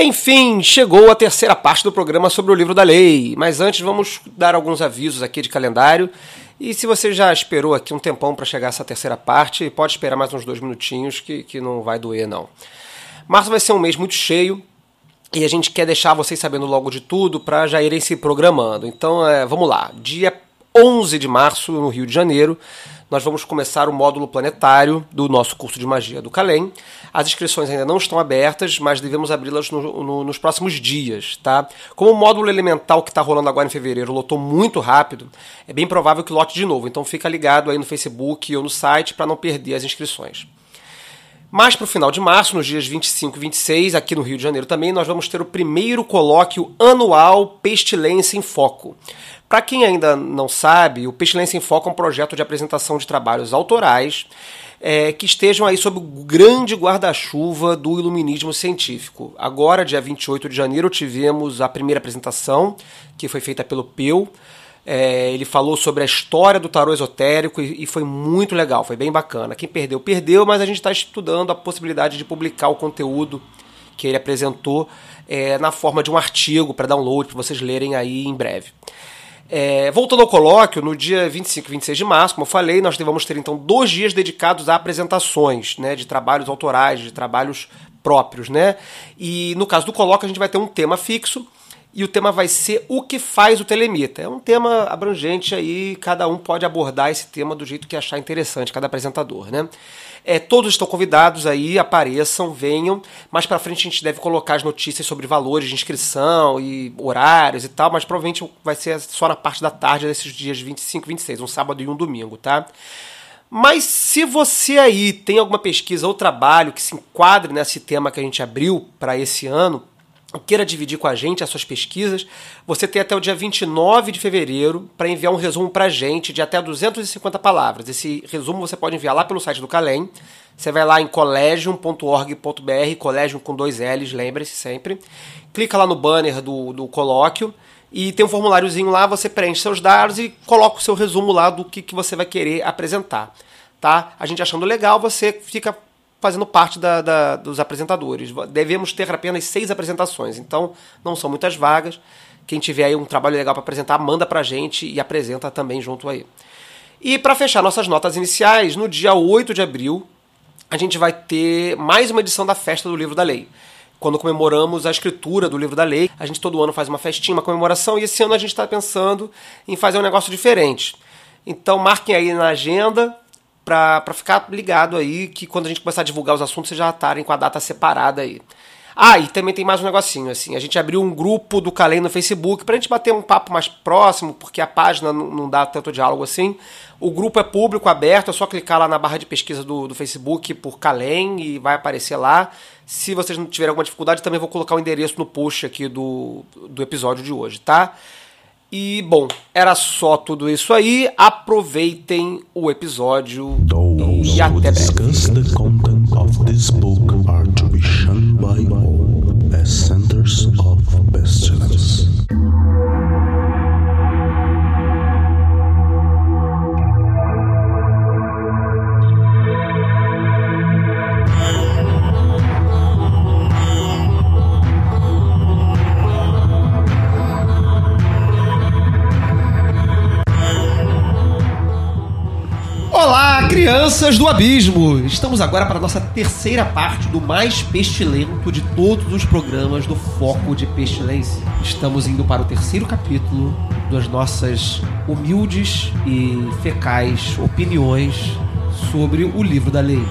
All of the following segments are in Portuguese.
Enfim, chegou a terceira parte do programa sobre o livro da lei. Mas antes vamos dar alguns avisos aqui de calendário. E se você já esperou aqui um tempão para chegar essa terceira parte, pode esperar mais uns dois minutinhos que, que não vai doer, não. Março vai ser um mês muito cheio e a gente quer deixar vocês sabendo logo de tudo para já irem se programando. Então, é, vamos lá. Dia 11 de março, no Rio de Janeiro, nós vamos começar o módulo planetário do nosso curso de magia do Calem. As inscrições ainda não estão abertas, mas devemos abri-las no, no, nos próximos dias, tá? Como o módulo elemental que está rolando agora em fevereiro lotou muito rápido, é bem provável que lote de novo. Então fica ligado aí no Facebook ou no site para não perder as inscrições. Mais para o final de março, nos dias 25 e 26, aqui no Rio de Janeiro também, nós vamos ter o primeiro colóquio anual Pestilência em Foco. Para quem ainda não sabe, o Pestilência em Foco é um projeto de apresentação de trabalhos autorais é, que estejam aí sob o grande guarda-chuva do iluminismo científico. Agora, dia 28 de janeiro, tivemos a primeira apresentação, que foi feita pelo Peu. É, ele falou sobre a história do tarô esotérico e, e, foi muito legal, foi bem bacana. Quem perdeu, perdeu, mas a gente está estudando a possibilidade de publicar o conteúdo que ele apresentou é, na forma de um artigo para download, para vocês lerem aí em breve. É, voltando ao colóquio, no dia 25 e 26 de março, como eu falei, nós vamos ter então dois dias dedicados a apresentações né, de trabalhos autorais, de trabalhos próprios. Né? E no caso do colóquio, a gente vai ter um tema fixo e o tema vai ser o que faz o telemita. É um tema abrangente aí, cada um pode abordar esse tema do jeito que achar interessante, cada apresentador. Né? É, todos estão convidados aí, apareçam, venham. Mais para frente a gente deve colocar as notícias sobre valores de inscrição e horários e tal, mas provavelmente vai ser só na parte da tarde desses dias 25 e 26, um sábado e um domingo, tá? Mas se você aí tem alguma pesquisa ou trabalho que se enquadre nesse tema que a gente abriu para esse ano, queira dividir com a gente as suas pesquisas, você tem até o dia 29 de fevereiro para enviar um resumo para a gente de até 250 palavras. Esse resumo você pode enviar lá pelo site do Calem. Você vai lá em collegium.org.br, collegium com dois L's, lembre-se sempre. Clica lá no banner do, do colóquio e tem um formuláriozinho lá, você preenche seus dados e coloca o seu resumo lá do que, que você vai querer apresentar. Tá? A gente achando legal, você fica fazendo parte da, da, dos apresentadores. Devemos ter apenas seis apresentações, então não são muitas vagas. Quem tiver aí um trabalho legal para apresentar, manda para a gente e apresenta também junto aí. E para fechar nossas notas iniciais, no dia 8 de abril, a gente vai ter mais uma edição da Festa do Livro da Lei. Quando comemoramos a escritura do livro da lei, a gente todo ano faz uma festinha, uma comemoração, e esse ano a gente está pensando em fazer um negócio diferente. Então marquem aí na agenda, para ficar ligado aí que quando a gente começar a divulgar os assuntos, vocês já estarem com a data separada aí. Ah, e também tem mais um negocinho, assim, a gente abriu um grupo do Calem no Facebook pra gente bater um papo mais próximo, porque a página não, não dá tanto diálogo assim. O grupo é público, aberto, é só clicar lá na barra de pesquisa do, do Facebook por Calem e vai aparecer lá. Se vocês não tiverem alguma dificuldade, também vou colocar o endereço no post aqui do, do episódio de hoje, tá? E bom, era só tudo isso aí. Aproveitem o episódio Those e até breve. Crianças do Abismo! Estamos agora para a nossa terceira parte do mais pestilento de todos os programas do Foco de Pestilência. Estamos indo para o terceiro capítulo das nossas humildes e fecais opiniões sobre o livro da lei.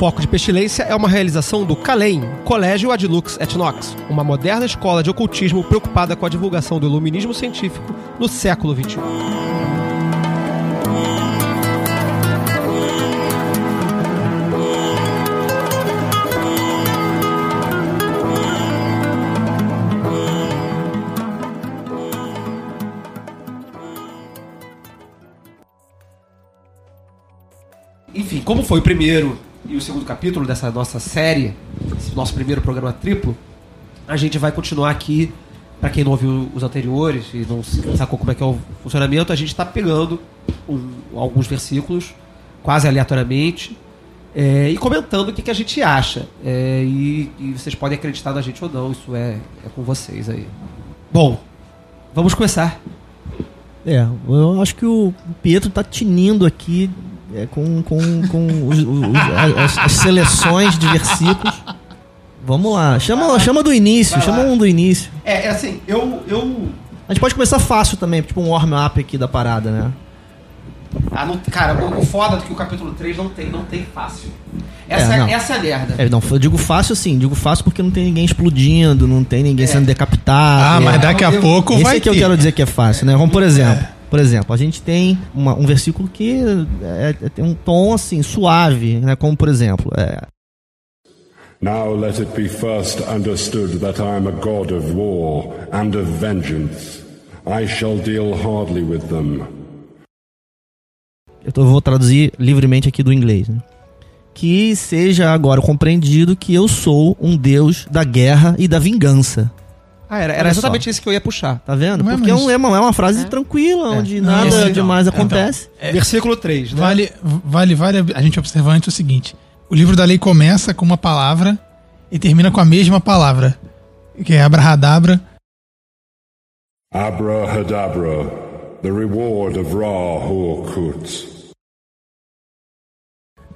Foco de Pestilência é uma realização do CALEM, Colégio Adlux et Nox, uma moderna escola de ocultismo preocupada com a divulgação do iluminismo científico no século XXI. Enfim, como foi o primeiro e o segundo capítulo dessa nossa série, esse nosso primeiro programa triplo, a gente vai continuar aqui. Para quem não ouviu os anteriores e não sacou como é que é o funcionamento, a gente está pegando um, alguns versículos quase aleatoriamente é, e comentando o que, que a gente acha. É, e, e, vocês podem acreditar na gente ou não, isso é, é com vocês aí. Bom, vamos começar. É, eu acho que o Pietro tá tinindo aqui é, com, com, com os, os, as, as, seleções de versículos. Vamos lá, chama, chama do início, chama um do início. É, é assim, eu, eu. A gente pode começar fácil também, tipo um warm-up aqui da parada, né? Ah, não, cara, o, o foda é que o capítulo 3 não tem, não tem fácil. Essa é, é essa é a merda. É, não, eu digo fácil assim, digo fácil porque não tem ninguém explodindo, não tem ninguém é. sendo decapitado. Ah, mas daqui a pouco esse vai é que ter. eu quero dizer que é fácil, né? Vamos por exemplo. Por exemplo, a gente tem uma, um versículo que é, é, tem um tom assim, suave, né? Como por exemplo, é, Now let it be first understood that I am a God of war and of vengeance. I shall deal hardly with them. Eu tô, vou traduzir livremente aqui do inglês, né? Que seja agora compreendido que eu sou um Deus da guerra e da vingança. Ah, era, era exatamente isso que eu ia puxar. Tá vendo? Não é Porque é, é, uma, é uma frase é. tranquila, é. onde não, nada esse, demais não. acontece. Então, Versículo 3, né? Vale, vale, vale a gente observar antes o seguinte: o livro da lei começa com uma palavra e termina com a mesma palavra, que é abrahadabra. Abrahadabra, the reward of Ra Horkut.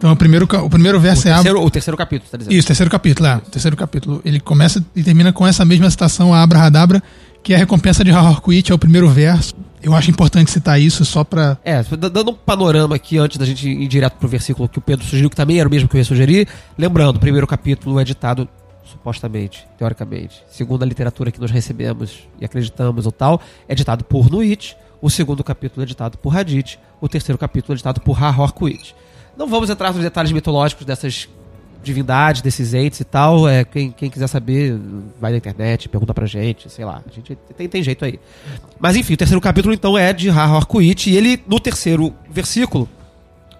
Então o primeiro, o primeiro verso o é terceiro, O terceiro capítulo, tá dizendo? Isso, terceiro capítulo, é. O terceiro capítulo. Ele começa e termina com essa mesma citação, a Abrahadabra, que é a recompensa de Hahorquit, é o primeiro verso. Eu acho importante citar isso só pra. É, dando um panorama aqui antes da gente ir direto pro versículo que o Pedro sugeriu, que também era o mesmo que eu ia sugerir. Lembrando, o primeiro capítulo é ditado, supostamente, teoricamente, segundo a literatura que nós recebemos e acreditamos ou tal, é ditado por Nuit. O segundo capítulo é ditado por Hadith. O terceiro capítulo é ditado por Hahorquit. Não vamos entrar nos detalhes mitológicos dessas divindades, desses entes e tal. É, quem, quem quiser saber, vai na internet, pergunta pra gente, sei lá. A gente tem, tem jeito aí. Mas enfim, o terceiro capítulo então é de Harkuit, e ele, no terceiro versículo,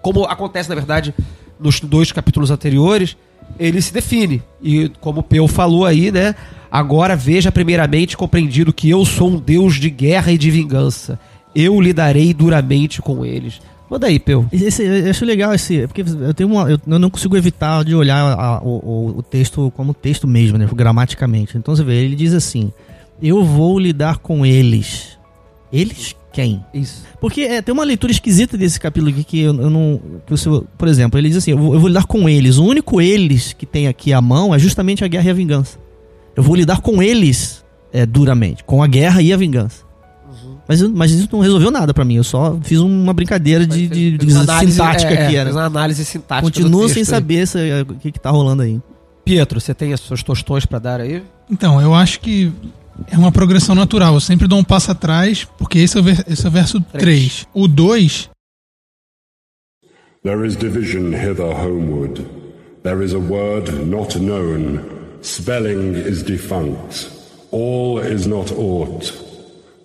como acontece na verdade nos dois capítulos anteriores, ele se define. E como o Peu falou aí, né? Agora veja primeiramente compreendido que eu sou um Deus de guerra e de vingança. Eu lidarei duramente com eles. Manda aí, Peu. Esse, eu acho legal esse. Porque eu tenho uma. Eu, eu não consigo evitar de olhar a, o, o, texto como texto mesmo, né? Gramaticamente. Então você vê, ele diz assim: Eu vou lidar com eles. Eles quem? Isso. Porque é, tem uma leitura esquisita desse capítulo aqui que eu, eu não. Que eu, por exemplo, ele diz assim: eu vou, eu vou lidar com eles. O único eles que tem aqui à mão é justamente a guerra e a vingança. Eu vou lidar com eles é, duramente, com a guerra e a vingança. Mas, mas isso não resolveu nada para mim. Eu só fiz uma brincadeira de, de, de análise, sintática é, aqui. É, uma análise sintática. Continuo sem saber se, o que, que tá rolando aí. Pietro, você tem as suas tostões para dar aí? Então, eu acho que é uma progressão natural. Eu sempre dou um passo atrás, porque esse é o, ver, esse é o verso 3. O 2. There is division hither homeward. There is a word not known. Spelling is defunct. All is not aught.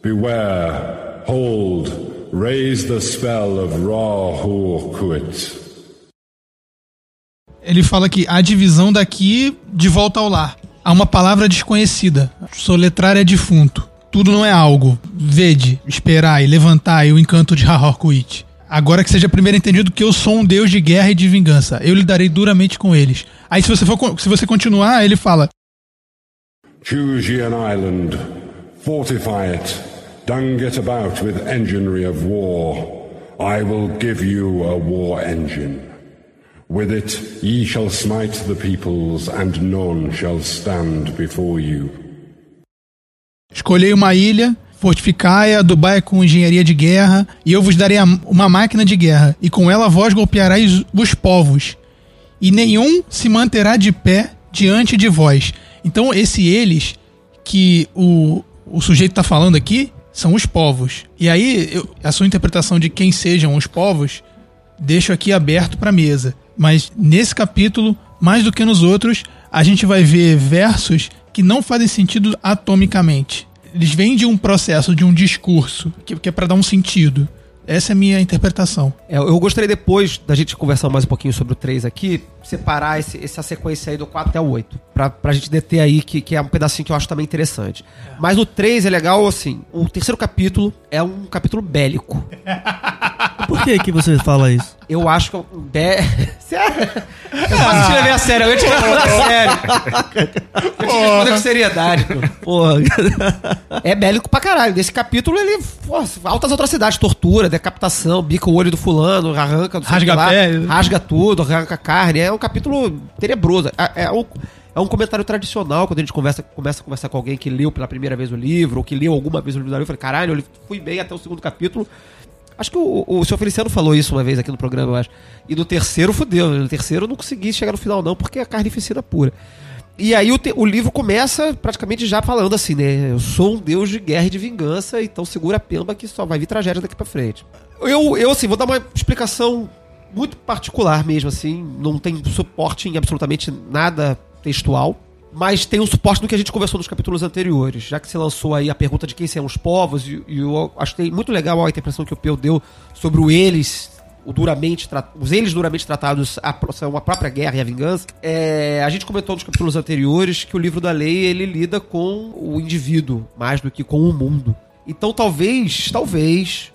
Beware, hold, raise the spell of Ra-Hur-Kuit. Ele fala que a divisão daqui de volta ao lar. Há uma palavra desconhecida. Soletrar é defunto. Tudo não é algo. Vede, esperar e levantar e o encanto de Ra-Hur-Kuit. Agora que seja primeiro entendido que eu sou um deus de guerra e de vingança. Eu lidarei duramente com eles. Aí se você for se você continuar, ele fala: Choose ye an island, fortify it, Dung it about with enginery of war. I will give you a war engine. With it ye shall smite the peoples, and none shall stand before you. Escolhei uma ilha, fortificai-a, adubai com engenharia de guerra, e eu vos darei uma máquina de guerra, e com ela vós golpeareis os povos, e nenhum se manterá de pé diante de vós. Então, esse eles que o, o sujeito está falando aqui são os povos. E aí, eu, a sua interpretação de quem sejam os povos, deixo aqui aberto para mesa. Mas nesse capítulo, mais do que nos outros, a gente vai ver versos que não fazem sentido atomicamente. Eles vêm de um processo, de um discurso, que, que é para dar um sentido. Essa é a minha interpretação. É, eu gostaria depois da gente conversar mais um pouquinho sobre o 3 aqui, separar esse- essa sequência aí do 4 até o 8. Pra, pra gente deter aí, que, que é um pedacinho que eu acho também interessante. Mas o 3 é legal, assim, o terceiro capítulo é um capítulo bélico. Por que que você fala isso? Eu acho que é um bé... Sério? Eu quase te levei a sério, eu te levar a sério. Eu te respondo com seriedade, pô. Porra. É bélico pra caralho. Nesse capítulo, ele. Pô, altas atrocidades, tortura, decapitação, bica o olho do fulano, arranca. Rasga a pele. Rasga tudo, arranca a carne. É um capítulo tenebroso. É, é um, é um comentário tradicional quando a gente conversa, começa a conversar com alguém que leu pela primeira vez o livro, ou que leu alguma vez o livro da. Eu falei, caralho, eu fui bem até o segundo capítulo. Acho que o, o senhor Feliciano falou isso uma vez aqui no programa, eu acho. E no terceiro, fudeu. No terceiro eu não consegui chegar no final, não, porque é carnificina pura. E aí o, te- o livro começa praticamente já falando assim, né? Eu sou um deus de guerra e de vingança, então segura a pemba que só vai vir tragédia daqui pra frente. Eu, eu assim, vou dar uma explicação muito particular mesmo, assim. Não tem suporte em absolutamente nada textual. Mas tem um suporte no que a gente conversou nos capítulos anteriores. Já que você lançou aí a pergunta de quem são os povos, e, e eu achei muito legal a interpretação que o Peu deu sobre o eles o duramente os eles duramente tratados a, a própria guerra e a vingança. É, a gente comentou nos capítulos anteriores que o livro da lei ele lida com o indivíduo mais do que com o mundo. Então talvez, talvez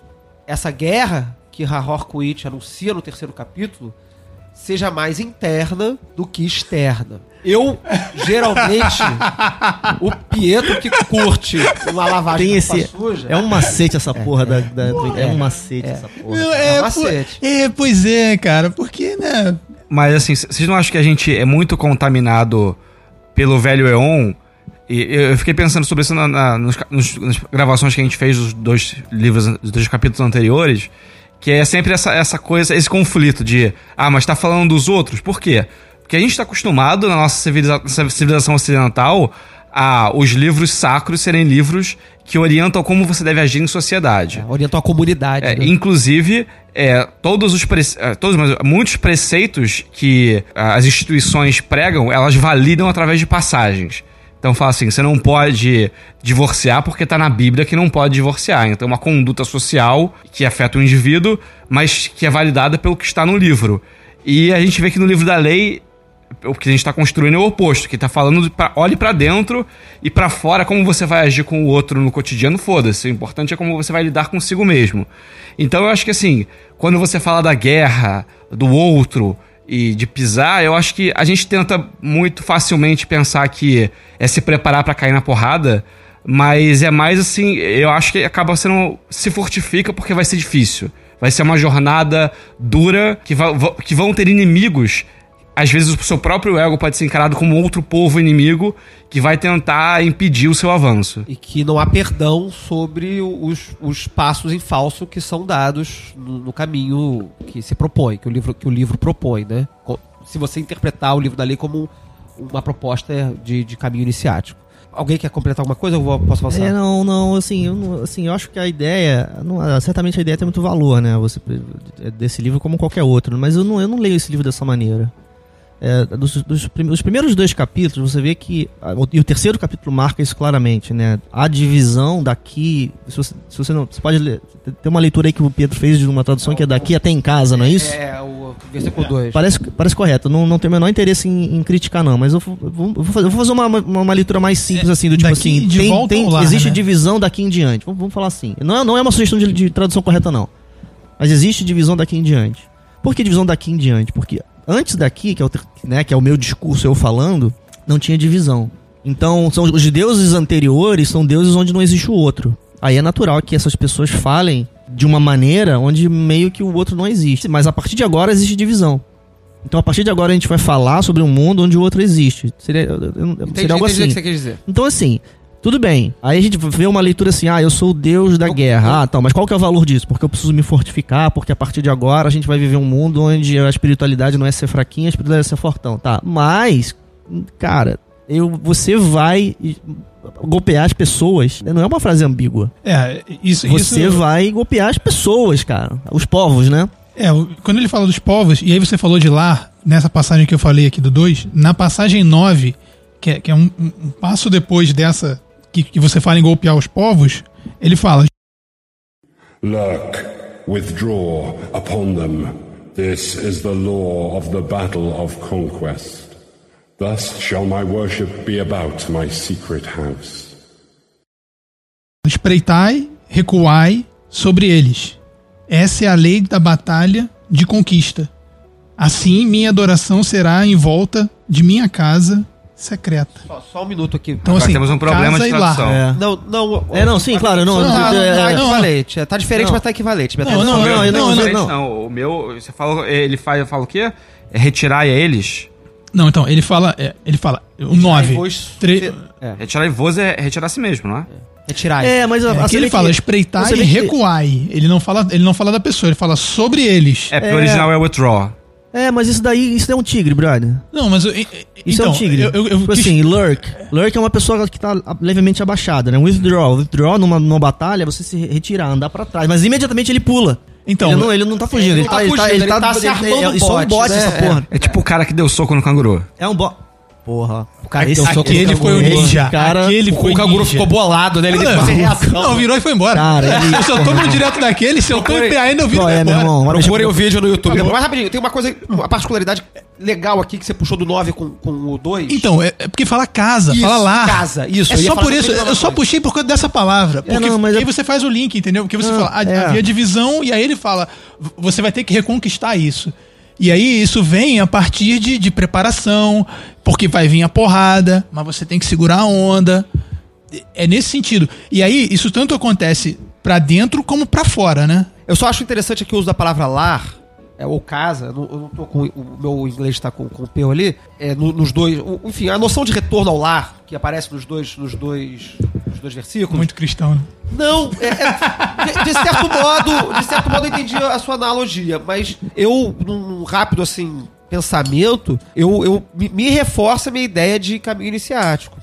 essa guerra que Rahor Kuit anuncia no terceiro capítulo seja mais interna do que externa. Eu, geralmente, o Pietro que curte uma lavagem Tem esse. suja. É um macete essa porra da, da- É um macete essa porra. É é, macete. po- é, pois é, cara. Porque, né? Mas assim, vocês não acham que a gente é muito contaminado pelo velho Eon? E eu fiquei pensando sobre isso na, na- nos nos- nas gravações que a gente fez dos dois livros, dos dois capítulos anteriores, que é sempre essa, essa coisa, esse conflito de, ah, mas tá falando dos outros, por quê? Porque a gente tá acostumado na nossa civiliza- civilização ocidental a os livros sacros serem livros que orientam como você deve agir em sociedade. Orientou a comunidade. É, né? Inclusive, é, todos os prece- é, todos, muitos preceitos que as instituições pregam, elas validam através de passagens. Então fala assim, você não pode divorciar porque está na Bíblia que não pode divorciar. Então é uma conduta social que afeta o indivíduo, mas que é validada pelo que está no livro. E a gente vê que no livro da lei o que a gente está construindo é o oposto, que tá falando pra, olhe para dentro e para fora como você vai agir com o outro no cotidiano, foda-se. O importante é como você vai lidar consigo mesmo. Então eu acho que assim, quando você fala da guerra, do outro e de pisar, eu acho que a gente tenta muito facilmente pensar que é se preparar para cair na porrada, mas é mais assim, eu acho que acaba sendo se fortifica porque vai ser difícil. Vai ser uma jornada dura que, va- que vão ter inimigos às vezes o seu próprio ego pode ser encarado como outro povo inimigo que vai tentar impedir o seu avanço. E que não há perdão sobre os, os passos em falso que são dados no, no caminho que se propõe, que o livro, que o livro propõe, né? Se você interpretar o livro da lei como uma proposta de, de caminho iniciático. Alguém quer completar alguma coisa? Eu posso avançar? É, não, não, assim, eu, não- assim, eu acho que a ideia, não, certamente a ideia tem muito valor, né, você, desse livro como qualquer outro, mas eu não, eu não leio esse livro dessa maneira. É, dos, dos prim- os primeiros dois capítulos, você vê que, e o terceiro capítulo marca isso claramente, né, a divisão daqui, se você, se você não, você pode ler, tem uma leitura aí que o Pedro fez de uma tradução que é daqui até em casa, não é isso? É, o versículo 2. Parece, parece correto, não, não tenho o menor interesse em, em criticar, não, mas eu vou, eu vou- eu vou fazer, eu vou fazer uma, uma, uma leitura mais simples, assim, do tipo assim, tem, volta tem- lar, existe né? divisão daqui em diante. Vamos, vamos falar assim. Não, é- não é uma sugestão de, de tradução correta, não. Mas existe divisão daqui em diante. Por que divisão daqui em diante? Porque antes daqui, que é o, né, que é o meu discurso, eu falando, não tinha divisão. Então, são os deuses anteriores são deuses onde não existe o outro. Aí é natural que essas pessoas falem de uma maneira onde meio que o outro não existe. Mas a partir de agora existe divisão. Então, a partir de agora, a gente vai falar sobre um mundo onde o outro existe. Seria, eu- eu- eu- Entendi, seria algo entendi o assim. que você quer dizer. Então, assim, tudo bem. Aí a gente vê uma leitura assim, ah, eu sou o deus da guerra. Ah, tá, mas qual que é o valor disso? Porque eu preciso me fortificar, porque a partir de agora a gente vai viver um mundo onde a espiritualidade não é ser fraquinha, a espiritualidade é ser fortão. Tá, mas, cara, eu, você vai golpear as pessoas. Não é uma frase ambígua. É, isso. Você isso, vai golpear as pessoas, cara. Os povos, né? É, quando ele fala dos povos, e aí você falou de lá, nessa passagem que eu falei aqui do 2, na passagem 9, que é, que é um- um passo depois dessa que, que você fala em golpear os povos, ele fala: Look, Withdraw upon them. This is the law of the battle of conquest. Thus shall my worship be about my secret house. Espreitai, recuai sobre eles. Essa é a lei da batalha de conquista. Assim minha adoração será em volta de minha casa secreta. Só, só um minuto aqui. Então, assim, temos um problema de e tradução. É. Não, não. É, não, sim, claro, não. Não, é, tá, é, tá não, equivalente. É, Tá diferente, Não. mas tá equivalente. Não, não, não, não, não, não, não, não. O meu, você falou, ele faz, fala o quê? É retirar eles. Não, então, ele fala, é, ele fala, o 9. vos- Tre- Retirar e voz é retirar a si mesmo, não é? Retirar. É, mas É, assim, aqui ele fala espreitai você e recuai. Ele não fala, ele não fala da pessoa, ele fala sobre eles. É, porque É. o original é withdraw. É, mas isso daí, isso é um tigre, brother. Não, mas eu- e- e- Isso então, é um tigre. Eu, eu, eu tipo assim, lurk. Lurk é uma pessoa que tá levemente abaixada, né? Withdraw. Withdraw numa, numa batalha, você se retirar, andar pra trás. Mas imediatamente ele pula. Então, ele, não, ele não tá fugindo. Ele, não tá tá, ele, tá, fugindo, ele ele tá, tá se armando é, é só um bot, né? essa porra. É tipo o cara que deu soco no canguru. É um bot. Porra. O cara que deu soco aquele no foi o ninja. Cara, aquele O, foi o canguru ninja. ficou bolado, né? Ele Não, depois reação. Não, virou e foi embora. Cara, ele- Se eu tô no direto daquele, se eu tô em pé ainda, eu viro Qual e é, meu irmão? Procurem o vídeo no YouTube. Mas rapidinho, tem uma coisa, uma particularidade legal aqui que você puxou do 9 com, com o 2. Então, é, é porque fala casa, Isso, fala lá. casa, isso, É eu só por isso, eu só puxei por causa dessa palavra. Porque não, mas aí é- você faz o link, entendeu? Porque você Não, fala, é. havia divisão, e aí ele fala, você vai ter que reconquistar isso. E aí isso vem a partir de, de preparação, porque vai vir a porrada, mas você tem que segurar a onda. É nesse sentido. E aí, isso tanto acontece pra dentro como pra fora, né? Eu só acho interessante aqui o uso da palavra lar, é, ou casa, eu não, eu não tô com. O meu inglês tá com, com o P ali. É, no- nos dois. enfim, a noção de retorno ao lar, que aparece nos dois, nos dois, nos dois versículos. Muito cristão, né? Não, é- é- de, de certo modo, de certo modo eu entendi a sua analogia, mas eu, num rápido assim pensamento, eu, eu me, me reforça a minha ideia de caminho iniciático.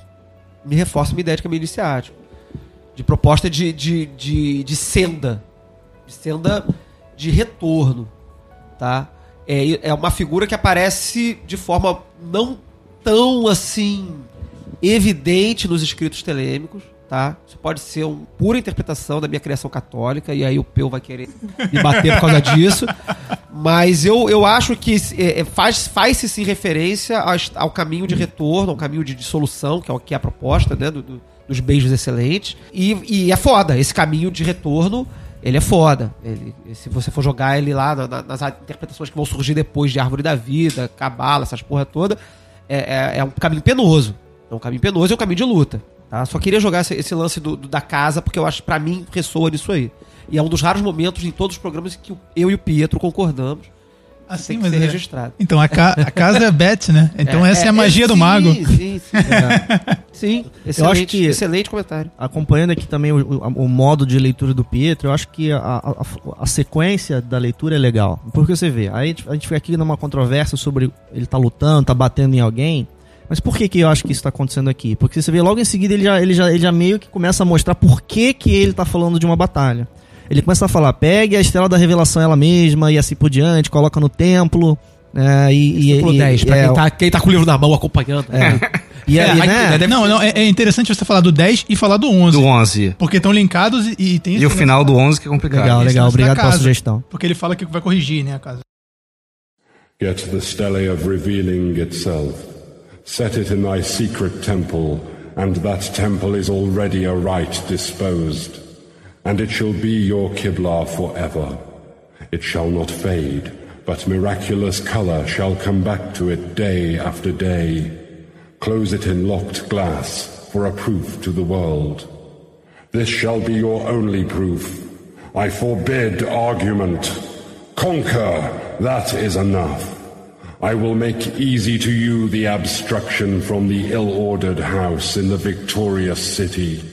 Me reforça a minha ideia de caminho iniciático. De proposta de, de, de, de senda. De senda de retorno. Tá? É, é uma figura que aparece de forma não tão assim evidente nos escritos telêmicos, tá? Isso pode ser uma pura interpretação da minha criação católica, e aí o Peu vai querer me bater por causa disso. Mas eu, eu acho que é, é, faz, faz-se sim referência ao, ao caminho de retorno, ao caminho de dissolução, que é o que é a proposta, né? do- do- dos beijos excelentes. E, e é foda, esse caminho de retorno. Ele é foda. Ele, se você for jogar ele lá na- na- nas interpretações que vão surgir depois de Árvore da Vida, Cabala, essas porra toda, é, é- é um caminho penoso. É um caminho penoso é um caminho de luta. Tá? Só queria jogar esse, esse lance do, do- da casa, porque eu acho pra mim ressoa nisso aí. E é um dos raros momentos em todos os programas que eu e o Pietro concordamos. Assim, tem que mas ser é- registrado. Então, a, ca- a casa é Beth, né? Então essa é, a magia do sim, mago. Sim, sim. sim, excelente, que- excelente comentário. acompanhando aqui também o, o- o modo de leitura do Pietro, eu acho que a, a- a- sequência da leitura é legal. Porque você vê, aí a gente, a gente fica aqui numa controvérsia sobre ele tá lutando, tá batendo em alguém. Mas por que, que eu acho que isso tá acontecendo aqui? Porque você vê logo em seguida ele já, ele já, ele já meio que começa a mostrar por que, que ele tá falando de uma batalha. Ele começa a falar, pegue a estrela da revelação ela mesma e assim por diante, coloca no templo. né, e, e, Versículo e- 10, pra é, quem, tá, quem tá com o livro na mão acompanhando. e aí, É, né, deve- Não, não, é, é interessante você falar do 10 e falar do 11. Do 11. Porque estão linkados e, e tem E o final do 11 que é complicado. Legal, legal. Obrigado pela sugestão. Porque ele fala que vai corrigir, né, a casa. Get the stele of revealing itself. Set it in thy secret temple, and that temple is already aright disposed. And it shall be your Kiblah forever. It shall not fade, but miraculous color shall come back to it day after day. Close it in locked glass for a proof to the world. This shall be your only proof. I forbid argument. Conquer, that is enough. I will make easy to you the abstraction from the ill-ordered house in the victorious city.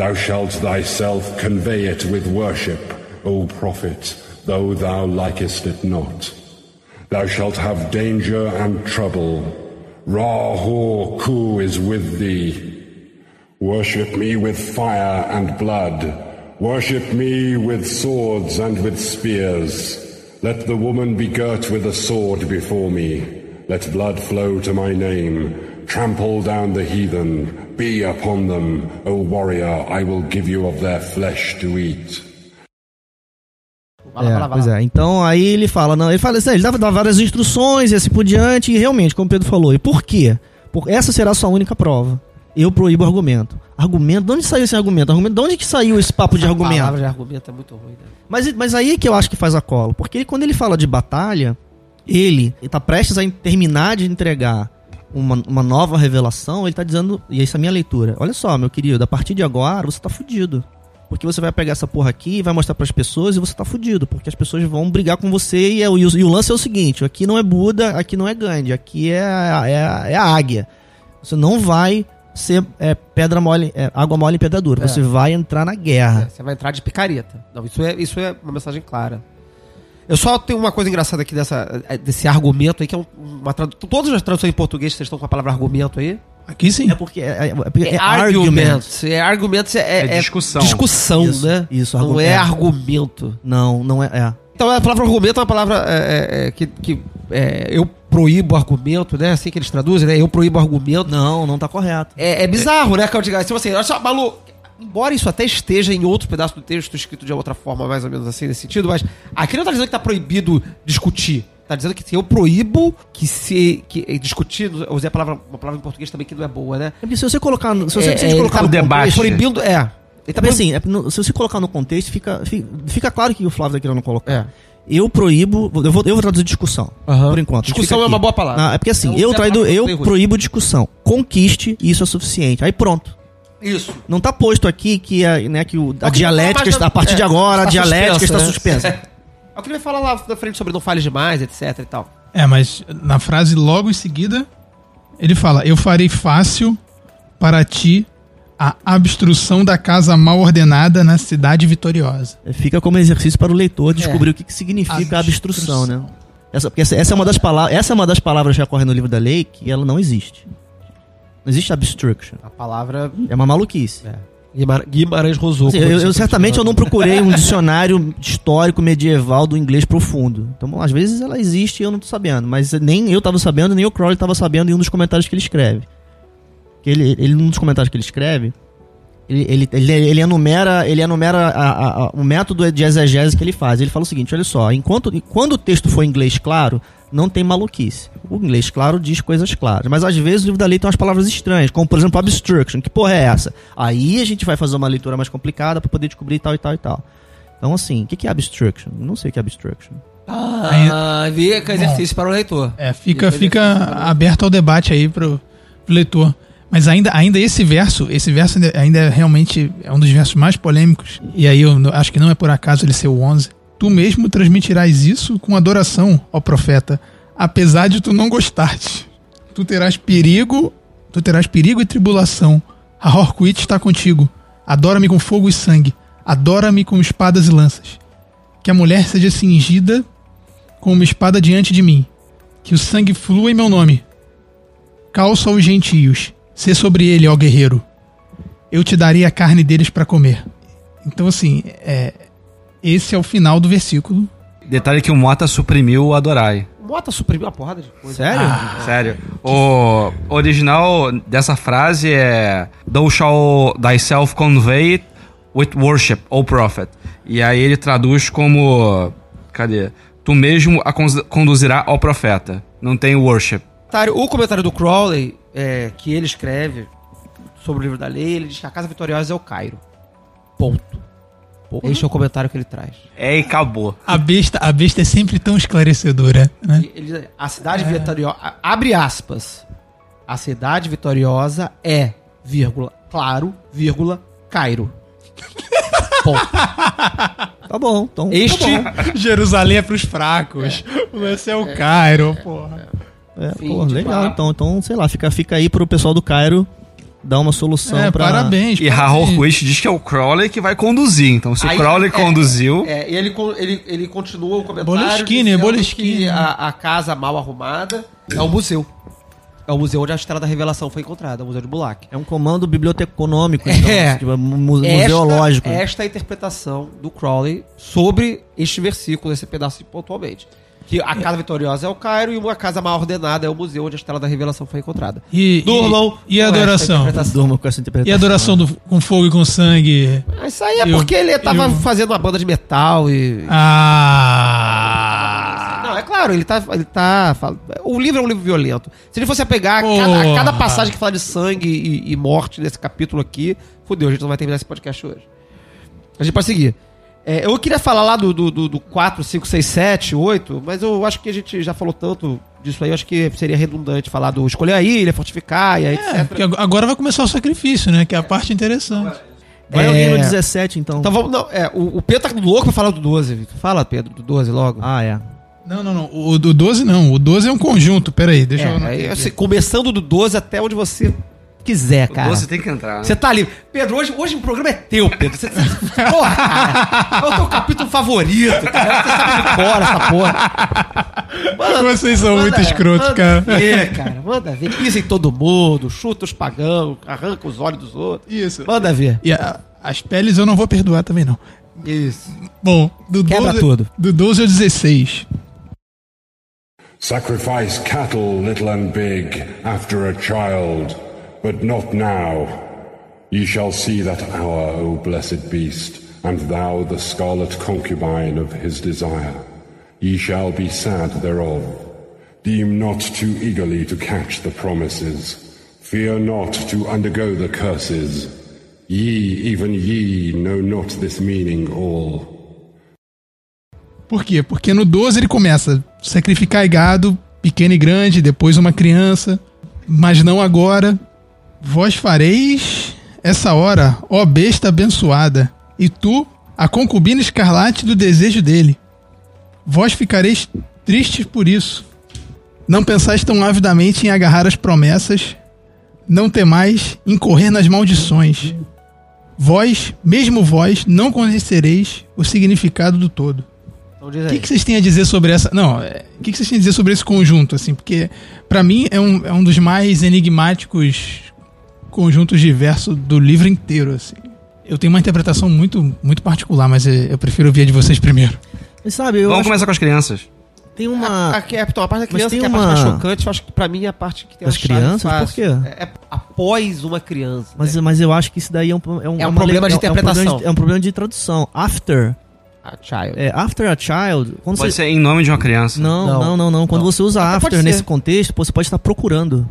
Thou shalt thyself convey it with worship, O prophet, though thou likest it not. Thou shalt have danger and trouble. Ra-Hor-Ku is with thee. Worship me with fire and blood. Worship me with swords and with spears. Let the woman be girt with a sword before me. Let blood flow to my name. Trample down the heathen. Be upon them, O warrior. I will give you of their flesh to eat. Vai lá, É, vai lá, vai pois lá. é. Então aí ele fala, não, ele fala assim, ele dava, dava várias instruções e assim por diante, e realmente, como o Pedro falou, e por quê? Por, essa será a sua única prova. Eu proíbo argumento. Argumento? De onde saiu esse argumento? argumento? De onde que saiu esse papo de A argumento? palavra de argumento é muito ruim, né? Mas, mas aí que eu acho que faz a cola. Porque quando ele fala de batalha, ele está prestes a terminar de entregar uma, uma nova revelação, ele tá dizendo, e essa é a minha leitura, olha só, meu querido, a partir de agora você tá fudido. Porque você vai pegar essa porra aqui e vai mostrar pras pessoas e você tá fudido. Porque as pessoas vão brigar com você e, é, o- e o, e o lance é o seguinte, aqui não é Buda, aqui não é Gandhi, aqui é, a- é, é a águia. Você não vai ser é, pedra mole, é, água mole em pedra dura. É. Você vai entrar na guerra. Você vai entrar de picareta. Não, isso é, isso é uma mensagem clara. Eu só tenho uma coisa engraçada aqui dessa, é, desse argumento aí, que é um- uma tradu... Todas as traduções em português, vocês estão com a palavra argumento aí? Aqui sim. É porque é, é, é É, é argument. argument. É argument, é, é, É discussão. Discussão, Isso, né? isso, Não é é. argumento. Não, não é. é. Então a palavra argumento é uma palavra é, é, é, que, que é, eu proíbo argumento, né? Assim que eles traduzem, né? Eu proíbo argumento. Não, não tá correto. É, é bizarro, né? Que eu diga, tipo assim, olha só, Malu, embora isso até esteja em outro pedaço do texto escrito de outra forma, mais ou menos assim, nesse sentido, mas aqui não tá dizendo que tá proibido discutir. Tá dizendo que eu proíbo que se. Que, eh, discutir, eu usei a palavra, uma palavra em português também que não é boa, né? É porque se você colocar, no- se você, É, é, colocar tá no debate. Proibindo. É. Ele tá é assim, é, no- se você colocar no contexto, fica, fica, claro que o Flávio tá querendo colocar. É. Eu proíbo, eu vou, eu vou traduzir discussão, Aham. por enquanto. Discussão é uma boa palavra. Ah, é porque assim, Eu eu, eu bem ruim. proíbo discussão. Conquiste, isso é suficiente. Aí pronto. Isso. Não tá posto aqui que a, né, que o, a Eu queria dialética, está, a partir de é, agora, a está dialética está suspensa, suspensa. Eu queria falar lá na frente sobre não fales demais, etc e tal. É, mas na frase logo em seguida, ele fala: Eu farei fácil para ti a abstrução da casa mal ordenada na cidade vitoriosa. Fica como exercício para o leitor descobrir o que, que significa a Abstrução. abstrução, né? Essa, porque essa, essa é uma das palavras, essa é uma das palavras que ocorre no livro da lei que ela não existe. Não existe obstruction. A palavra. É uma maluquice. É. Guimar- Guimarães Rosou. Assim, eu, eu certamente eu não procurei um dicionário histórico medieval do inglês profundo. Então, às vezes ela existe e eu não tô sabendo. Mas nem eu tava sabendo, nem o Crowley tava sabendo em um dos comentários que ele escreve. Que ele, ele, num dos comentários que ele escreve, ele, ele, ele, ele enumera, ele enumera a- a- a- o método de exegese que ele faz. Ele fala o seguinte: olha só, enquanto, quando o texto for em inglês claro, não tem maluquice. O inglês claro diz coisas claras. Mas às vezes o livro da lei tem umas palavras estranhas, como por exemplo obstruction. Que porra é essa? Aí a gente vai fazer uma leitura mais complicada para poder descobrir tal e tal e tal. Então, assim, o que que é obstruction? Não sei o que é obstruction. Ah, vê que é exercício para o leitor. É, fica, fica né? aberto ao debate aí pro, pro leitor. Mas ainda, ainda esse verso, esse verso ainda, ainda é realmente é um dos versos mais polêmicos. E aí eu acho que não é por acaso ele ser o 11. Tu mesmo transmitirás isso com adoração ao profeta, apesar de tu não gostares. Tu terás perigo, tu terás perigo e tribulação. A Horquit está contigo. Adora-me com fogo e sangue. Adora-me com espadas e lanças. Que a mulher seja cingida com uma espada diante de mim. Que o sangue flua em meu nome. Calça os gentios. Sê sobre ele, ó guerreiro. Eu te darei a carne deles para comer. Então, assim, é, esse é o final do versículo. Detalhe que o Mota suprimiu o Adorai. Mota suprimiu uma porrada de coisa. Sério? Sério. O original dessa frase é Thou shall thyself convey it with worship, O prophet. E aí ele traduz como. Cadê? Tu mesmo a con- conduzirá ao profeta. Não tem worship. O comentário do Crowley, é, que ele escreve sobre o livro da lei, ele diz que a casa vitoriosa é o Cairo. Ponto. Este é o comentário que ele traz. É e acabou. A besta, a besta é sempre tão esclarecedora, né? Ele a cidade vitoriosa. Abre aspas. A cidade vitoriosa é, vírgula, claro, vírgula, Cairo. Ponto. Tá bom, então. Este. Tá bom. Jerusalém é pros fracos. O lance é o Cairo, porra. É, Fim pô, de legal. papo. Então, então, sei lá, fica, fica aí pro pessoal do Cairo dar uma solução É, pra. parabéns. E. Harold Quist diz que é o Crowley que vai conduzir. Então, se Aí, o Crowley é, conduziu. É, e ele, ele, ele continua o comentário. Boleskine, Boleskine. A, a casa mal arrumada é o museu. É o museu onde a Estrela da Revelação foi encontrada, o Museu de Bulak. É um comando biblioteconômico, então, É. tipo, mu- museológico. Esta, esta é a interpretação do Crowley sobre este versículo, esse pedaço pontualmente. Que a casa vitoriosa é o Cairo e uma casa mal ordenada é o museu onde a Estela da Revelação foi encontrada. E, Durmam e, e a adoração? interpretação. Durma com essa interpretação. E a adoração do, com fogo e com sangue? Mas Isso aí é Eu- porque ele tava eu- fazendo uma banda de metal e. Ah! Não, é claro, ele tá, ele tá. fala- O livro é um livro violento. Se ele fosse a pegar a cada, a cada passagem que fala de sangue e, e morte nesse capítulo aqui, fudeu, a gente não vai terminar esse podcast hoje. A gente pode seguir. É, eu queria falar lá do, do, do, do 4, 5, 6, 7, 8, mas eu acho que a gente já falou tanto disso aí, eu acho que seria redundante falar do escolher a ilha, fortificar e aí, É, etc. agora vai começar o sacrifício, né? Que é a parte interessante. Vai É. alguém no 17, então. Então vamos. Não, é, o, o Pedro tá louco pra falar do 12, Vitor. Fala, Pedro, do 12 logo. Ah, é. Não, não, não. O do 12 não. O 12 é um conjunto. Pera aí, deixa eu É, anotar aí, assim, começando do 12 até onde você quiser, cara. doce tem que entrar, né? Você tá livre. Pedro, hoje, hoje o programa é teu, Pedro. Você, você- porra, cara. É o teu capítulo favorito, cara. Você sabe de fora essa porra. Manda- Vocês são manda- muito escrotos, manda cara. Ver, cara. Manda ver. Pisa em todo mundo, chuta os pagãos, arranca os olhos dos outros. Isso. Manda ver. E a- as peles eu não vou perdoar também, não. Isso. Bom, do Quebra 12, tudo. Do 12 ao 16. Sacrifice cattle, little and big, after a child, but not now. Ye shall see that hour, O blessed beast, and thou the scarlet concubine of his desire. Ye shall be sad thereof. Deem not too eagerly to catch the promises. Fear not to undergo the curses. Ye, even ye, know not this meaning all. Por quê? Porque no 12 ele começa sacrificar gado, pequeno e grande, depois uma criança, mas não agora. Vós fareis essa hora, ó besta abençoada, e tu, a concubina escarlate do desejo dele. Vós ficareis tristes por isso. Não pensais tão avidamente em agarrar as promessas, não temais em correr nas maldições. Vós, mesmo vós, não conhecereis o significado do todo. Então O que, que vocês têm a dizer sobre essa. Não, é, o que, que vocês têm a dizer sobre esse conjunto, assim? Porque, pra mim, é um, é um dos mais enigmáticos conjuntos de verso do livro inteiro, assim. Eu tenho uma interpretação muito, muito particular, mas eu, prefiro ouvir a de vocês primeiro. Sabe, eu Vamos começar com as crianças. que tem uma... Aqui é, então, a parte da Mas criança tem que é a parte uma- mais chocante, eu acho que pra mim é a parte que tem a chave crianças? Por quê? É, é após uma criança. Mas, né? mas eu acho que isso daí é um, é um, É um problema de é um- é um problema interpretação. de- É um problema de tradução. After, A child. é, after a child, quando Pode você... ser em nome de uma criança. Não, Não. não, não, não. Quando Não. você usa Até after nesse contexto, você pode estar procurando.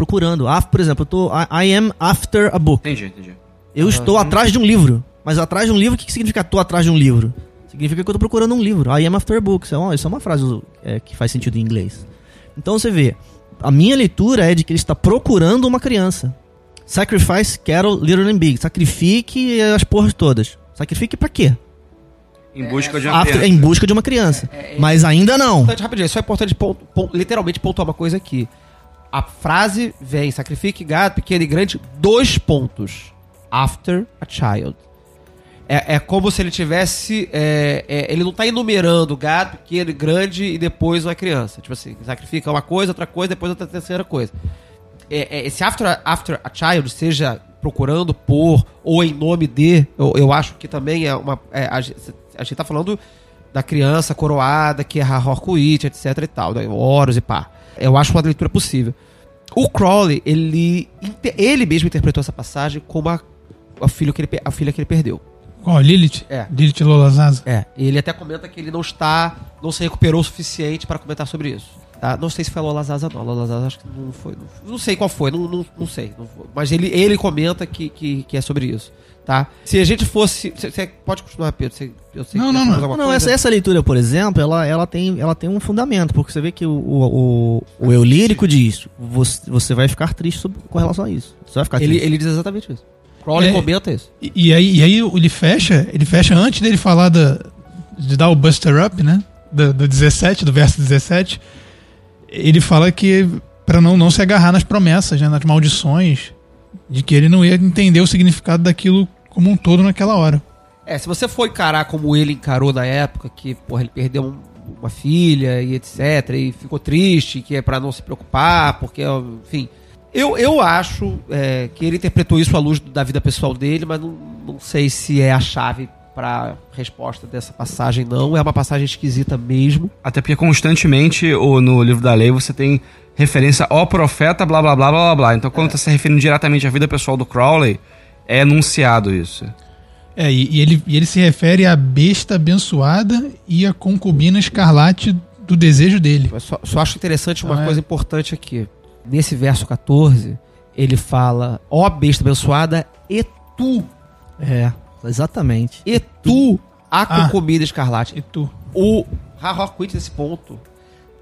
Procurando. Por exemplo, eu tô. I, I am after a book. Entendi, entendi. Eu estou atrás de um livro. Mas atrás de um livro, o que, que significa tô atrás de um livro? Significa que eu tô procurando um livro. I am after a book. Isso é uma, isso é uma frase é, que faz sentido em inglês. Então você vê, a minha leitura é de que ele está procurando uma criança. Sacrifice cattle, little and big. Sacrifique as porras todas. Sacrifique pra quê? Em busca de uma After, criança. em busca de uma criança. Mas ainda não. Rapidinho, só é importante ponto- ponto- literalmente pontuar uma coisa aqui. A frase vem, sacrifique gado, pequeno e grande, dois pontos. After a child. É, é como se ele tivesse. é, é, ele não tá enumerando gado, pequeno e grande e depois uma criança. Tipo assim, sacrifica uma coisa, outra coisa, depois outra terceira coisa. É, é, esse after, after a child, seja procurando por ou em nome de, eu, eu acho que também é uma. é, a, gente- a gente tá falando da criança coroada, que é a Horkuit, etc e tal, né, Horus e pá. Eu acho uma leitura possível. O Crowley, ele, ele mesmo interpretou essa passagem como a, a, filha que ele, a filha que ele perdeu. Qual? Lilith? É. Lilith Lolazaza. É, ele até comenta que ele não está, não se recuperou o suficiente para comentar sobre isso. Tá? Não sei se foi a Lola Zaza, não. A Lola Zaza acho que não foi. Não, não sei qual foi, não, não, não sei. não. Mas ele, ele comenta que, que, que é sobre isso. Tá? Se a gente fosse. Você pode continuar, Pedro. Você, eu sei Não, que não, não. Não, essa, essa leitura, por exemplo, ela, ela, tem, ela tem um fundamento, porque você vê que o, o, o, o eu lírico diz: você, você vai ficar triste sobre- com relação a isso. Você vai ficar ele, triste. ele diz exatamente isso. Crowley É. comenta isso. E, e aí, e aí ele fecha, ele fecha antes dele falar da, de dar o Buster Up, né? Do, do 17, do verso 17. Ele fala que para não, não se agarrar nas promessas, né, nas maldições, de que ele não ia entender o significado daquilo como um todo naquela hora. É, se você for encarar como ele encarou na época, que, porra, ele perdeu um- uma filha e etc, e ficou triste, que é pra não se preocupar, porque, enfim. Eu, eu acho é, que ele interpretou isso à luz da vida pessoal dele, mas não, não sei se é a chave pra resposta dessa passagem, não. É uma passagem esquisita mesmo. Até porque constantemente ou no livro da lei você tem referência ao profeta, blá blá blá blá blá blá. Então quando tá se referindo diretamente à vida pessoal do Crowley, é enunciado isso. É, e, e ele, e ele se refere à besta abençoada e à concubina escarlate do desejo dele. Eu só, só acho interessante uma Ah, é. coisa importante aqui. Nesse verso 14, ele fala: Ó besta abençoada, e tu, É, exatamente. e tu, a Ah. concubina escarlate. E tu? O Harroquit, nesse ponto,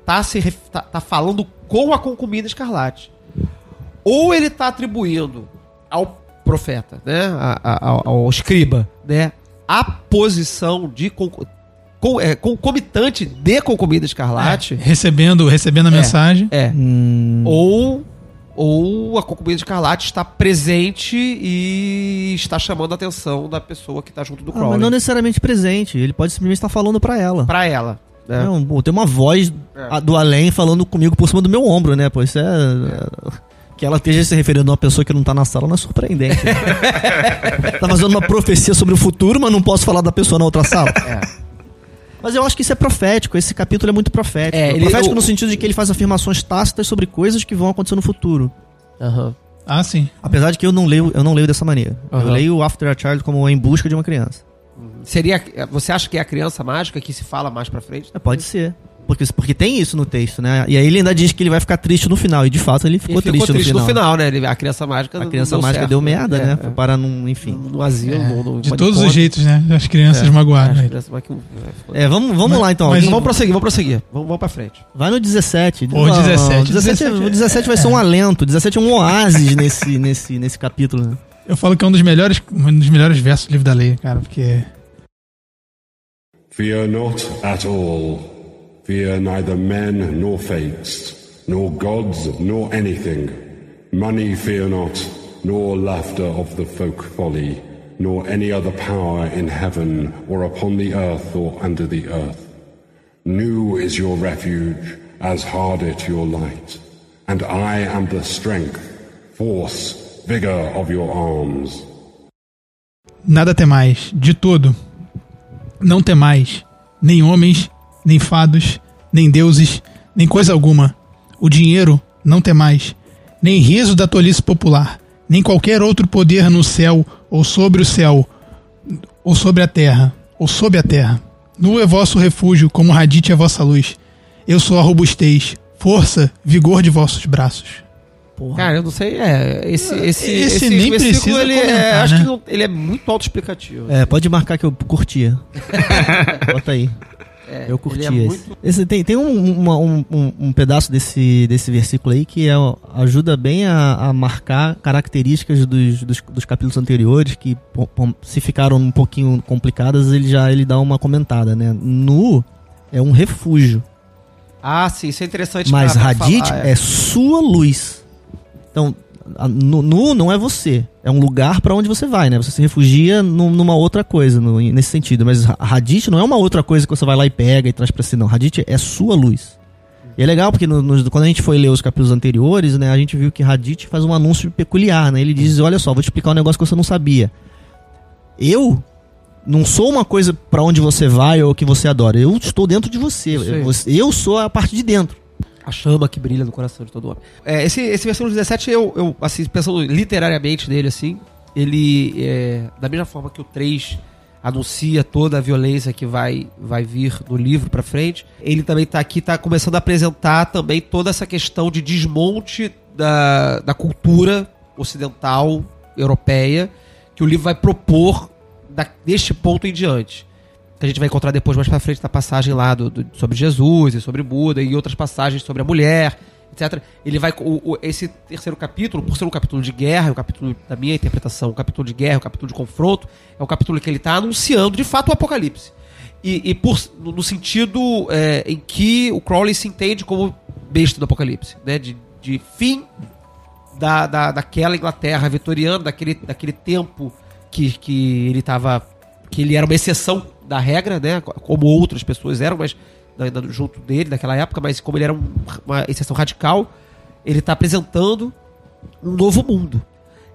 tá, se, ref- tá, tá falando com a concubina escarlate. Ou ele tá atribuindo ao profeta, né? a- a- ao, ao escriba, né? A posição de com, é, concomitante de concubina escarlate. Recebendo, recebendo a mensagem. É. Hum, Ou, ou a concubina escarlate está presente e está chamando a atenção da pessoa que está junto do ah, Crowley. mas não necessariamente presente. Ele pode simplesmente estar falando pra ela. Pra ela. Não, pô, tem uma voz É. do além falando comigo por cima do meu ombro, né? Pô, isso é. é- Que ela esteja se referindo a uma pessoa que não tá na sala não é surpreendente. né? tá fazendo uma profecia sobre o futuro, mas não posso falar da pessoa na outra sala. É. Mas eu acho que isso é profético. Esse capítulo é muito profético. É, É, ele- profético o- no sentido de que ele faz afirmações tácitas sobre coisas que vão acontecer no futuro. Aham. Ah, sim. Apesar de que eu não leio, eu não leio dessa maneira. Eu Aham. leio o After a Child como em busca de uma criança. Seria. Você acha que é a criança mágica que se fala mais pra frente? É, pode ser. Porque, porque tem isso no texto, né? E aí ele ainda diz que ele vai ficar triste no final. E de fato ele ficou, Ele ficou triste, triste no no final. final, né? A criança mágica. A não criança deu mágica certo, deu merda, É, né? é. Foi parar num. Enfim. No asilo, É, no, no de todos os jeitos, né? As crianças É, magoadas. a né? criança mágica- é. É, vamos, vamos Mas- lá então. mas Alguém- Vamos prosseguir, vamos prosseguir. Vamos, vamos pra frente. Vai no 17. Ou Não, 17. 17, é- o 17 vai ser um alento. O 17 é um oásis nesse, nesse, nesse capítulo. né? Eu falo que é um dos melhores, um dos melhores versos do livro da lei, cara, porque Fear not at all. Fear neither men nor fates, nor gods nor anything. Money fear not, nor laughter of the folk folly, nor any other power in heaven or upon the earth or under the earth. New is your refuge, as hard it your light, and I am the strength, force, vigor of your arms. nada de todo. Não temais, nem homens, nem fados, nem deuses, nem coisa alguma. O dinheiro, não temais, nem riso da tolice popular, nem qualquer outro poder no céu ou sobre o céu, ou sobre a terra, ou sob a terra. Nu é vosso refúgio, como radite é vossa luz. Eu sou a robustez, força, vigor de vossos braços. Porra. Cara, eu não sei, é. Esse, esse, Esse nem precisa ele é, comentar, acho né? que não- ele é muito autoexplicativo. É, pode marcar que eu curtia. Bota aí. É, Eu curti é esse. muito- Esse tem tem um, uma- um, um- um pedaço desse, desse versículo aí que é, ajuda bem a, a marcar características dos, dos, dos capítulos anteriores que se ficaram um pouquinho complicadas, ele já ele dá uma comentada, né? Nu é um refúgio, Ah, sim, isso é interessante. mas Hadid falar, é sua luz. Então, nu, nu não é você, é um lugar para onde você vai, né? Você se refugia num- numa outra coisa, no- nesse sentido. Mas Hadith não é uma outra coisa que você vai lá e pega e traz pra si, não. Hadith é sua luz. E é legal porque no- nos- quando a gente foi ler os capítulos anteriores, né, a gente viu que Hadith faz um anúncio peculiar, né? Ele diz: "Olha só, vou te explicar um negócio que você não sabia. Eu não sou uma coisa pra onde você vai ou que você adora. Eu estou dentro de. Eu, você- eu sou a parte de dentro. A chama que brilha no coração de todo homem. É, esse, esse versículo 17, eu, eu, assim, pensando literariamente nele, assim, ele, é, da mesma forma que o 3 anuncia toda a violência que vai, vai vir no livro pra frente, ele também tá aqui, tá começando a apresentar também toda essa questão de desmonte da, da cultura ocidental, europeia, que o livro vai propor da, deste ponto em diante que a gente vai encontrar depois mais pra frente na passagem lá do, do- sobre Jesus e sobre Buda e outras passagens sobre a mulher, etc. Ele vai o- o- esse terceiro capítulo, por ser um capítulo de guerra, é um capítulo da minha interpretação, um capítulo de guerra, um capítulo de confronto, é um capítulo que ele está anunciando de fato o apocalipse. E, e por, no no sentido é, em que o Crowley se entende como besta do apocalipse, né? De, de fim da, da, daquela Inglaterra vitoriana, daquele, daquele tempo que, que ele estava. que ele era uma exceção da regra, né? Como outras pessoas eram, mas ainda junto dele naquela época, mas como ele era um- uma exceção radical, ele está apresentando um novo mundo.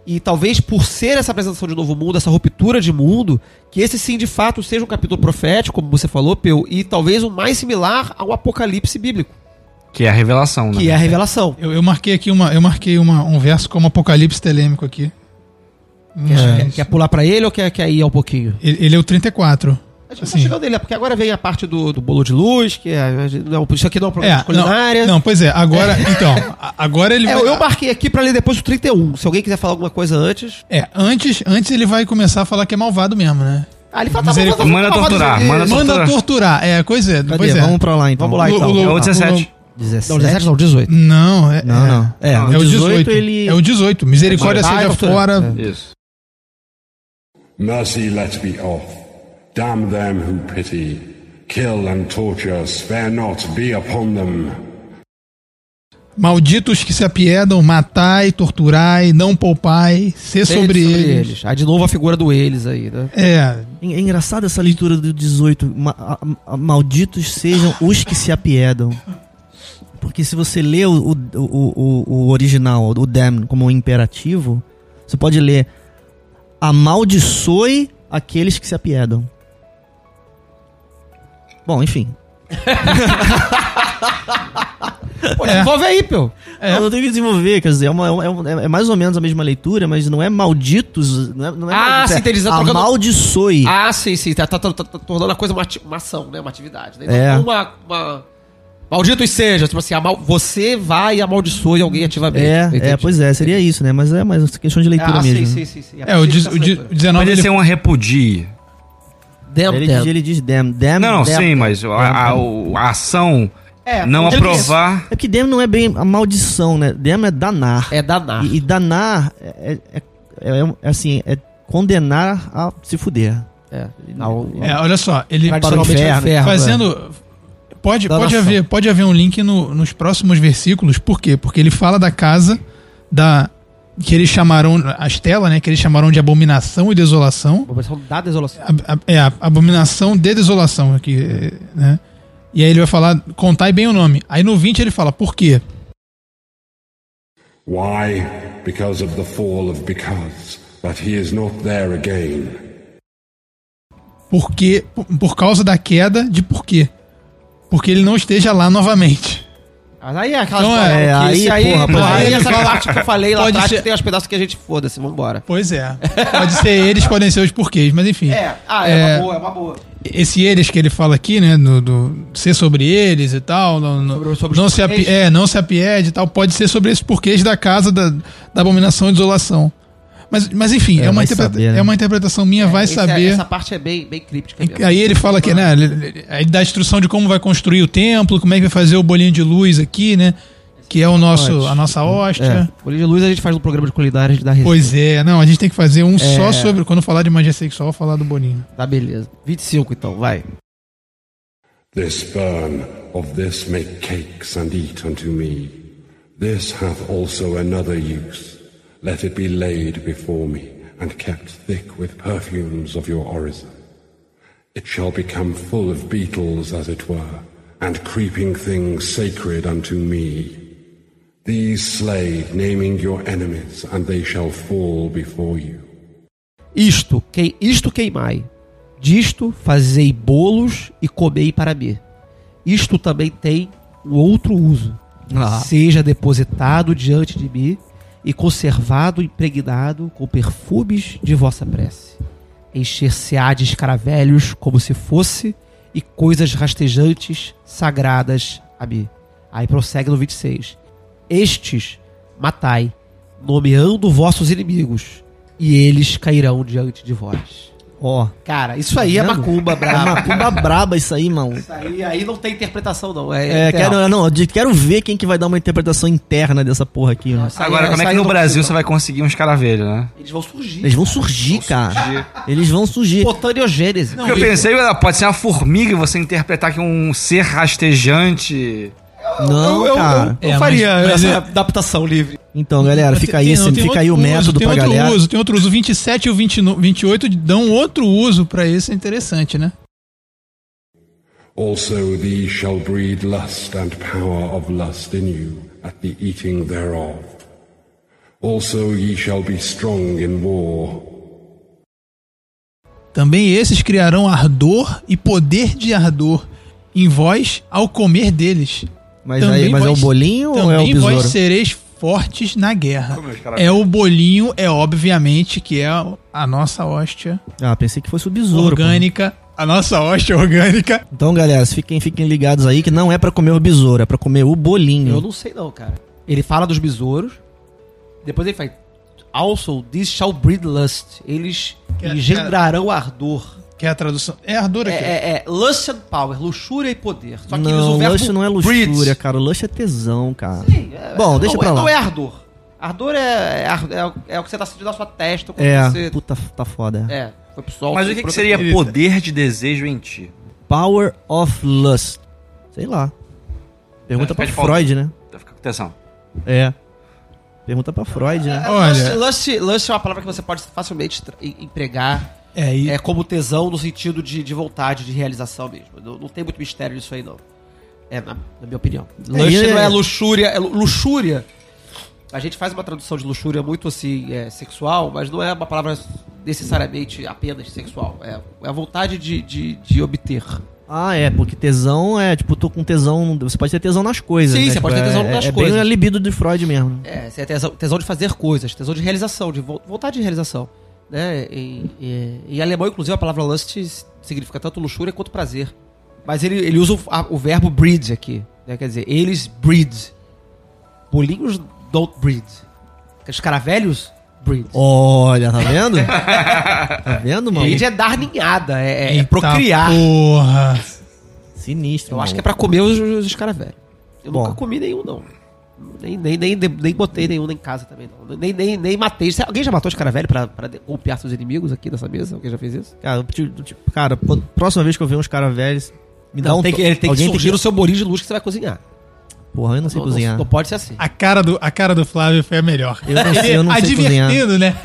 E talvez por ser essa apresentação de novo mundo, essa ruptura de mundo, que esse sim de fato seja um capítulo profético, como você falou, Peu, e talvez o mais similar ao Apocalipse bíblico, Que é a revelação, né? que é a revelação. Eu, eu marquei aqui uma, eu marquei uma, um verso como Apocalipse telêmico aqui. Quer, quer pular pra ele ou quer, quer ir um pouquinho? Ele, ele é o 34. A gente não Assim. tá chegando nele, porque agora vem a parte do, do bolo de luz, que é, não, isso aqui não é um programa de É, culinária. não, não, pois é, agora, então, a- agora ele É, vai, eu marquei aqui pra ler depois o 31. Se alguém quiser falar alguma coisa antes. É, antes, antes ele vai começar a falar que é malvado mesmo, né? Ah, ele fala, Misericórdia. Manda torturar, manda Manda torturar. torturar, é, coisa é, Cadê? pois é. Vamos pra lá então. Vamos lá, então. O- o- É o 17. 17. Não, 17 não, 18. Não, é, Não, é, não. É, É o 18, 18. ele. É o 18. Misericórdia seja fora. Isso. Mercy let be off. Damn them who pity. Kill and torture, spare not, be upon them. Malditos que se apiedam, matai, torturai, não poupai, ser sobre, eles. Aí de novo a figura do eles aí, né? É, É engraçado essa leitura do 18. Ma- a- a- malditos sejam os que se apiedam. Porque se você lê o, o, o, o- o original, o damn, como um imperativo, você pode ler amaldiçoe aqueles que se apiedam. Bom, enfim. Pô, É. desenvolve aí, Peu. É. Eu não tenho que desenvolver, quer dizer, é, uma- é uma- é mais ou menos a mesma leitura, mas não é malditos. Não é, não é Ah, sim, é tá trocando- amaldiçoe. Ah, sim, sim. Tá, tá- tá- tá tornando a coisa uma, uma ação, né? Uma atividade. Né? É. Uma, uma... Malditos seja, tipo assim, amal... você vai e amaldiçoe alguém ativamente. É, Entendi. é, pois é, seria isso, né? Mas é mais questão de leitura Ah, mesmo. sim, né? sim, sim, sim. é o, diz- o di- o 19 Pode ele, ser um repudie. Damn, Ele, damn. diz, ele diz damn, damn. Não, damn, sim, mas a, a- ação É, não aprovar. É que damn não é bem a maldição, né? Damn é danar. É danar. E, e danar é, é- é- é- assim, é condenar a se fuder. É. Ao- é, olha só, ele para o é inferno. inferno, fazendo pode Da pode nação. haver pode haver um link no- nos próximos versículos. Por quê? Porque ele fala da casa da que eles chamaram a Estela, né? Que eles chamaram de abominação e desolação. Versão da desolação. A- a- é a abominação de desolação aqui, né? E aí ele vai falar, contai bem o nome. Aí no 20 ele fala, por quê? Why? Because of the fall of because, but he is not there again. Porque, por, por causa da queda de por quê? Porque ele não esteja lá novamente. Mas aí é aquela Então, história, é, aí, aí, porra, pois aí é. essa parte que eu falei lá atrás ser- que tem os pedaços que a gente foda-se, vambora. Pois é. Pode ser eles, podem ser os porquês, mas enfim. ah, É. uma boa, é uma boa. Esse eles que ele fala aqui, né, do, do ser sobre eles e tal, não, Sobre- sobre não se api, é, não se apiede e tal, pode ser sobre esses porquês da casa da, da abominação e desolação. Mas, mas enfim, é, É, uma interpreta- saber, né? é uma interpretação minha, vai Esse- saber. Essa parte é bem, bem críptica. mesmo. Aí ele fala que, né, ele- ele- aí dá a instrução de como vai construir o templo, como é que vai fazer o bolinho de luz aqui, né, que é o nosso, a nossa hóstia. É. Bolinho de luz a gente faz um programa de culinária, a gente dá receita. Pois é, não, a gente tem que fazer um só sobre, quando falar de magia sexual, falar do bolinho. Tá, beleza. 25 então, vai. This burn of this make cakes and eat unto me. This hath also another use. Let it be laid before me, and kept thick with perfumes of your orison. It shall become full of beetles, as it were, and creeping things sacred unto me. These slay, naming your enemies, and they shall fall before you. Isto, que, isto queimai. Disto fazei bolos e comei para mim. Isto também tem um outro uso. Ah. Seja depositado diante de mim e conservado impregnado com perfumes de vossa prece. Encher-se-á de escaravelhos como se fosse e coisas rastejantes sagradas a mim. Aí prossegue no 26. Estes matai, nomeando vossos inimigos, e eles cairão diante de vós. Ó. Cara, isso aí é macumba É braba. macumba braba isso aí, mano. Isso aí, aí não tem interpretação, não. É, É, quero, não, eu quero ver quem que vai dar uma interpretação interna dessa porra aqui, aí Agora, é- como é que no não Brasil você vai conseguir uns caravelhos, né? Eles vão surgir. Eles vão surgir, cara. Eles vão surgir. Botaniogênese. Porque eu pensei, pode ser uma formiga e você interpretar que é um ser rastejante. Não, eu, eu, cara. eu É, faria mas- mas essa é- adaptação livre. Então, galera, fica aí, Tem- esse- tem fica aí o método uso, tem pra outro galera. Uso, tem outro uso. O 27 e o 29 28 dão outro uso pra esse, é interessante, né? Also these shall breed lust and power of lust in you at the eating thereof. Also ye shall be strong in war. Também esses criarão ardor e poder de ardor em vós ao comer deles. Mas, Também aí, mas é o bolinho ou é o Também vós besouro? sereis fortes na guerra. É É o bolinho, é obviamente que é a nossa hóstia Ah, pensei que fosse o besouro. pô. orgânica. A nossa hóstia orgânica. Então, galera, fiquem, fiquem ligados aí que não é pra comer o besouro, é pra comer o bolinho. Eu não sei não, cara. Ele fala dos besouros. Depois ele faz. Also, this shall breed lust. Eles é- engendrarão ardor. Que é a tradução. É ardor É, aqui. é, é lust and power, luxúria e poder. Só que eles não, o verbo luxo não é luxúria, cara. Luxo é tesão, cara. Sim, é- Bom, deixa não, pra é- lá. Não é ardor. Ardor é, é, é o- é o que você tá sentindo na sua testa quando É, você. puta, tá foda. É, foi pro sol. Mas o que, que seria poder de desejo em ti? Power of Lust. Sei lá. Pergunta É, pra pausa. Freud, né? Fica com atenção. É. Pergunta pra Freud, né? Olha- Lust, lust, lust é uma palavra que você pode facilmente empregar É, e é como tesão no sentido de, de vontade, de realização mesmo. Não, não tem muito mistério nisso aí, não. É, na, na minha opinião. Lust e- não é luxúria, é lu- luxúria. A gente faz uma tradução de luxúria muito assim, é, sexual, mas não é uma palavra necessariamente apenas sexual. É, é a vontade de, de, de obter. Ah, é, porque tesão é, tipo, tô com tesão. Você pode ter tesão nas coisas. Sim, né? você Tipo, pode ter é- tesão nas é coisas. bem a libido de Freud mesmo. É, você é tesão, tesão de fazer coisas, tesão de realização, de vo- vontade de realização. Né? Em, em- em alemão, inclusive, a palavra lust significa tanto luxúria quanto prazer. Mas ele, ele usa o, a- o verbo breed aqui. Né? Quer dizer, eles breed. Bolinhos don't breed. Os caravelhos breed. Olha, tá vendo? tá vendo, mano? Breed é dar ninhada, é, é- é procriar. Porra. Sinistro. Eu acho que é pra comer os, os escaravelhos. Eu Bom. nunca comi nenhum, não. Nem, nem, nem, nem botei nenhum em casa também, não. Nem, nem, nem matei. Alguém já matou escaravelho pra, pra de- golpear seus inimigos aqui nessa mesa? Alguém já fez isso? Cara, te- cara, próxima vez que eu ver uns caras velhos, me dá Não, um. tem que, ele tem que alguém surgir no seu bolinho de luz que você vai cozinhar. Porra, eu não sei Não, cozinhar. não, pode ser assim. A cara, do, a cara do Flávio foi a melhor. Eu não sei- eu não sei advertindo, né?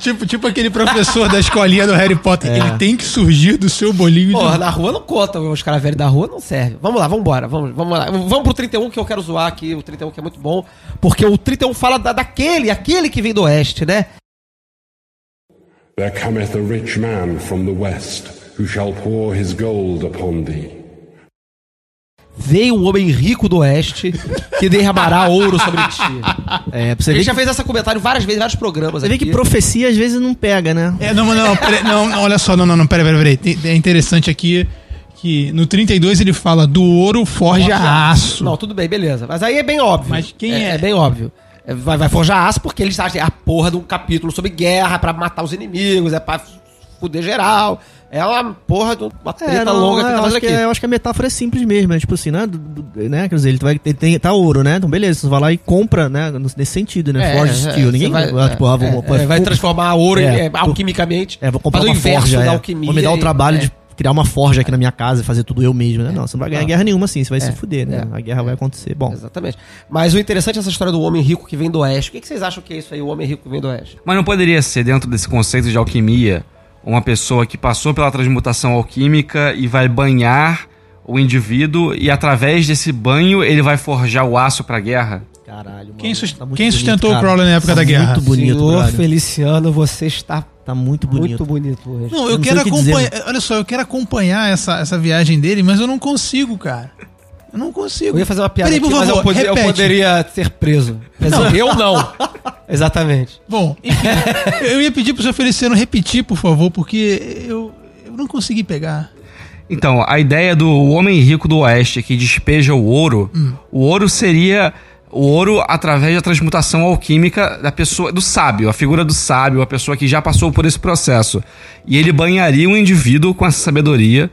tipo, tipo aquele professor da escolinha do Harry Potter. É. Ele tem que surgir do seu bolinho Porra, de... na rua não conta, os escaravelho da rua não serve. Vamos lá, vamos embora. Vamos, vamos lá. Vamos pro 31 que eu quero zoar aqui, o 31 que é muito bom. Porque o 31 fala da, daquele, aquele que vem do oeste, né? There cometh a rich man from the west, who shall pour his gold upon thee. Veio um homem rico do oeste que derramará ouro sobre ti. É, pra você Ele já que, fez essa comentário várias vezes, em vários programas você vê aqui. que profecia às vezes não pega, né? É, não, não, pera- não, não, olha só, não, não, não, pera, pera, pera. Tem- É interessante aqui que no 32 ele fala do ouro forja aço. Não, tudo bem, beleza. Mas aí é bem óbvio. Mas quem é? É bem óbvio. É, Vai, vai forjar aço porque eles acham que é a porra de um capítulo sobre guerra, é pra matar os inimigos, é pra fuder geral. É uma porra de uma treta É, não, longa que é, tá eu, fazendo acho aqui. que, é- eu acho que a metáfora é simples mesmo, é tipo assim, né? do- do- né? Quer dizer, ele vai tem, tá ouro, né? Então beleza, você vai lá e compra, né? Nesse sentido, né? É, Forge é, Steel. Ninguém vai, tipo, ah, vou, é, é, vai vou- transformar ouro em- É, é, alquimicamente. É, vou comprar uma forja. é. Vou me dar o e- trabalho é. de criar uma forja aqui na minha casa e fazer tudo eu mesmo, né? Não, você não vai ganhar Não. guerra nenhuma assim, você vai É, se fuder, né? é, a guerra vai acontecer. Bom, Exatamente. Mas o interessante é essa história do homem rico que vem do oeste. O que, que vocês acham que é isso aí, o homem rico que vem do oeste? Mas não poderia ser, dentro desse conceito de alquimia, uma pessoa que passou pela transmutação alquímica e vai banhar o indivíduo e através desse banho ele vai forjar o aço pra guerra? caralho, mano. Quem, sus- Tá quem bonito, sustentou cara. o Crowley na época Tá da guerra? Muito bonito, Senhor brother. Feliciano, você está Tá muito bonito. muito bonito hoje. Não, Eu eu não quero que acompanhar. Olha só, eu quero acompanhar essa, essa viagem dele, mas eu não consigo, cara. Eu não consigo. Eu ia fazer uma piada Peraí, aqui, mas eu, eu poderia ser preso. Mas eu não. Exatamente. Bom, enfim, eu ia pedir pro seu Feliciano repetir, por favor, porque eu, eu não consegui pegar. Então, a ideia do homem rico do oeste que despeja o ouro, o ouro seria o ouro através da transmutação alquímica da pessoa, do sábio, a figura do sábio, a pessoa que já passou por esse processo. E ele banharia um indivíduo com essa sabedoria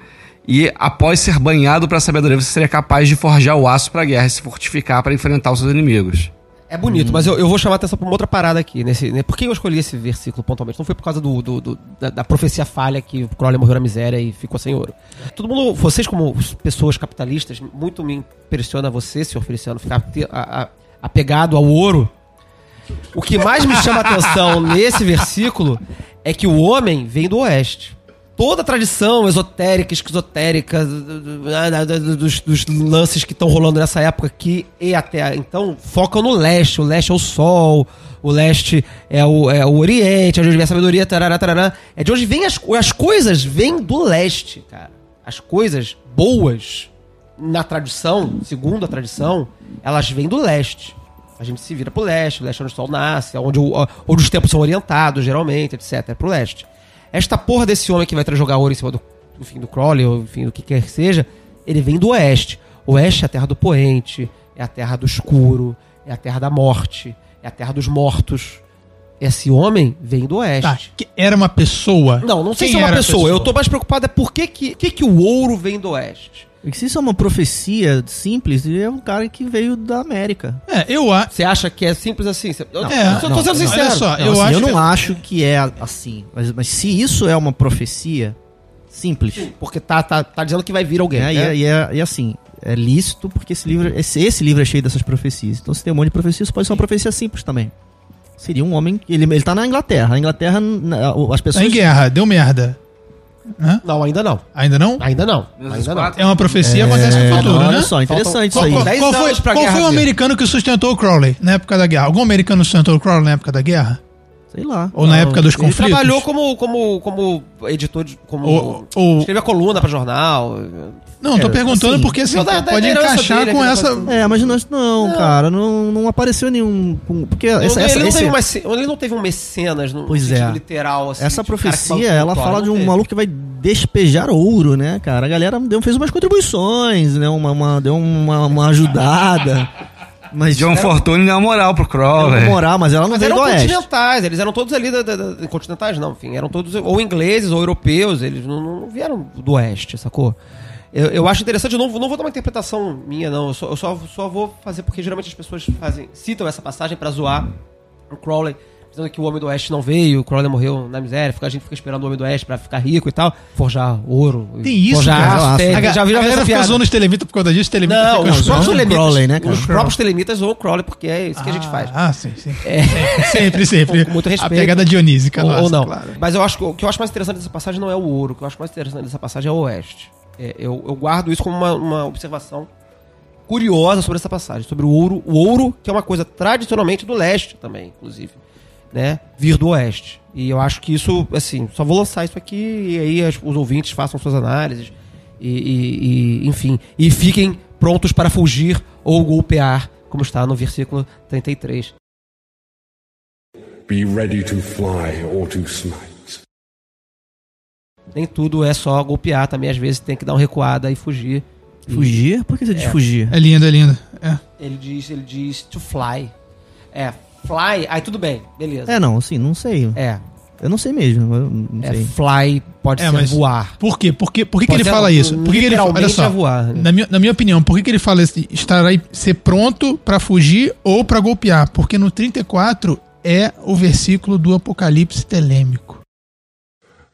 e após ser banhado pela sabedoria, você seria capaz de forjar o aço para a guerra e se fortificar para enfrentar os seus inimigos. É bonito, mas eu, eu vou chamar a atenção pra uma outra parada aqui. Nesse, né? Por que eu escolhi esse versículo pontualmente? Não foi por causa do, do- do- da, da profecia falha que o Crowley morreu na miséria e ficou sem ouro. Todo mundo, vocês como pessoas capitalistas, muito me impressiona você, senhor Feliciano, ficar a- a- apegado ao ouro. O que mais me chama a atenção nesse versículo é que o homem vem do oeste. Toda a tradição esotérica, esquizotérica, do- dos, dos lances que estão rolando nessa época aqui e até então, focam no leste. O leste é o sol, o leste é o, é o oriente, é de onde vem a sabedoria, tarará, tarará. É de onde vem as, as coisas, vêm do leste, cara. As coisas boas, na tradição, segundo a tradição, elas vêm do leste. A gente se vira pro leste, o leste é onde o sol nasce, é onde, o- onde os tempos são orientados, geralmente, etc. É pro leste. Esta porra desse homem que vai jogar ouro em cima do, enfim, do Crowley, ou enfim, do que quer que seja, ele vem do oeste. O oeste é a terra do poente, é a terra do escuro, é a terra da morte, é a terra dos mortos. Esse homem vem do oeste. Tá, que era uma pessoa. Não, não sei Quem se é uma era a pessoa. Eu tô mais preocupado é por que, que, que, que o ouro vem do oeste. E se isso é uma profecia simples, é um cara que veio da América. É, eu acho. Você acha que é simples assim? Você- Eu, É, eu tô não, sendo não, sincero. olha só, Não, eu assim, acho eu não que- acho que é assim. Mas, mas se isso é uma profecia simples, Porque tá, tá, tá dizendo que vai vir alguém. né? E, né? é, e, é, e assim, é lícito porque esse livro, esse, esse livro é cheio dessas profecias. Então, se tem um monte de profecias, isso pode ser uma profecia simples também. Seria um homem. Ele, ele tá na Inglaterra. A Inglaterra, na- as Tá pessoas. em guerra, deu merda. Hã? Não, ainda não. Ainda não? Ainda não. Ainda não. É uma profecia, acontece no É, futuro, olha né? só, interessante Faltam- isso aí. Qual foi, anos pra qual foi o americano que sustentou o Crowley na época da guerra? Algum americano sustentou o Crowley na época da guerra? Sei lá. Ou na época dos Ele conflitos? trabalhou como, como, como editor de. Como, Ou- ou- Escrevia coluna pra jornal. Não, tô É, perguntando assim, porque assim, não, da- pode encaixar dele, com aquele essa. negócio- É, mas nós, não, cara, não, não apareceu nenhum. Porque essa, ele, essa, não esse- teve uma ele não teve um mecenas no Pois sentido é. literal. Assim, essa profecia, ela a fala de não um teve. maluco que vai despejar ouro, né, cara? A galera deu, fez umas contribuições, né? Uma, uma- deu uma, uma ajudada. Mas John era- Fortune deu uma moral pro era Crowley. uma moral, mas ela não Mas veio eram do oeste. continentais, eles eram todos ali da, da- da- continentais, não, enfim, eram todos ou ingleses ou europeus, eles não, não vieram do oeste, sacou? Eu, eu acho interessante, eu não, vou- não vou dar uma interpretação minha, não, eu só, eu só, só vou fazer porque geralmente as pessoas fazem, citam essa passagem pra zoar o Crowley, dizendo que o homem do oeste não veio, o Crowley morreu na miséria, a gente fica esperando o homem do oeste pra ficar rico e tal, forjar ouro. Tem isso, forjar cara. aço, tem- a, já a viram galera fica zoando os telemitas por causa disso, telemitas Não, os próprios telemitas, Crowley, né, cara? os próprios telemitas zoam o Crowley, porque é isso que a gente faz. Ah, sim, sim. É. Sempre, sempre. Com muito respeito. A pegada dionísica, ou, não. claro. Mas eu acho que o que eu acho mais interessante dessa passagem não é o ouro. O que eu acho mais interessante dessa passagem é o oeste. É, eu, eu guardo isso como uma, uma observação curiosa sobre essa passagem, sobre o ouro. O ouro, que é uma coisa tradicionalmente do leste também, inclusive. Né? Vir do oeste. E eu acho que isso, assim, só vou lançar isso aqui e aí as- os ouvintes façam suas análises. E, e- e, enfim, e fiquem prontos para fugir ou golpear, como está no versículo 33. Be ready to fly or to smite. Nem tudo é só golpear, também às vezes tem que dar uma recuada e fugir. Fugir? Por que você diz fugir? É lindo, é lindo. É. Ele diz, ele diz to fly. É, fly, aí tudo bem, beleza. É, não, assim, não sei. É, Eu não sei mesmo. não é, sei. fly pode É, ser voar. Por quê? Por quê? Por que, que ele fala isso? Por que, que ele fala? Olha só. é voar. né? Na minha, na minha opinião, por que, que ele fala assim, estar aí, ser pronto pra fugir ou pra golpear? Porque no 34 é o versículo do Apocalipse telêmico.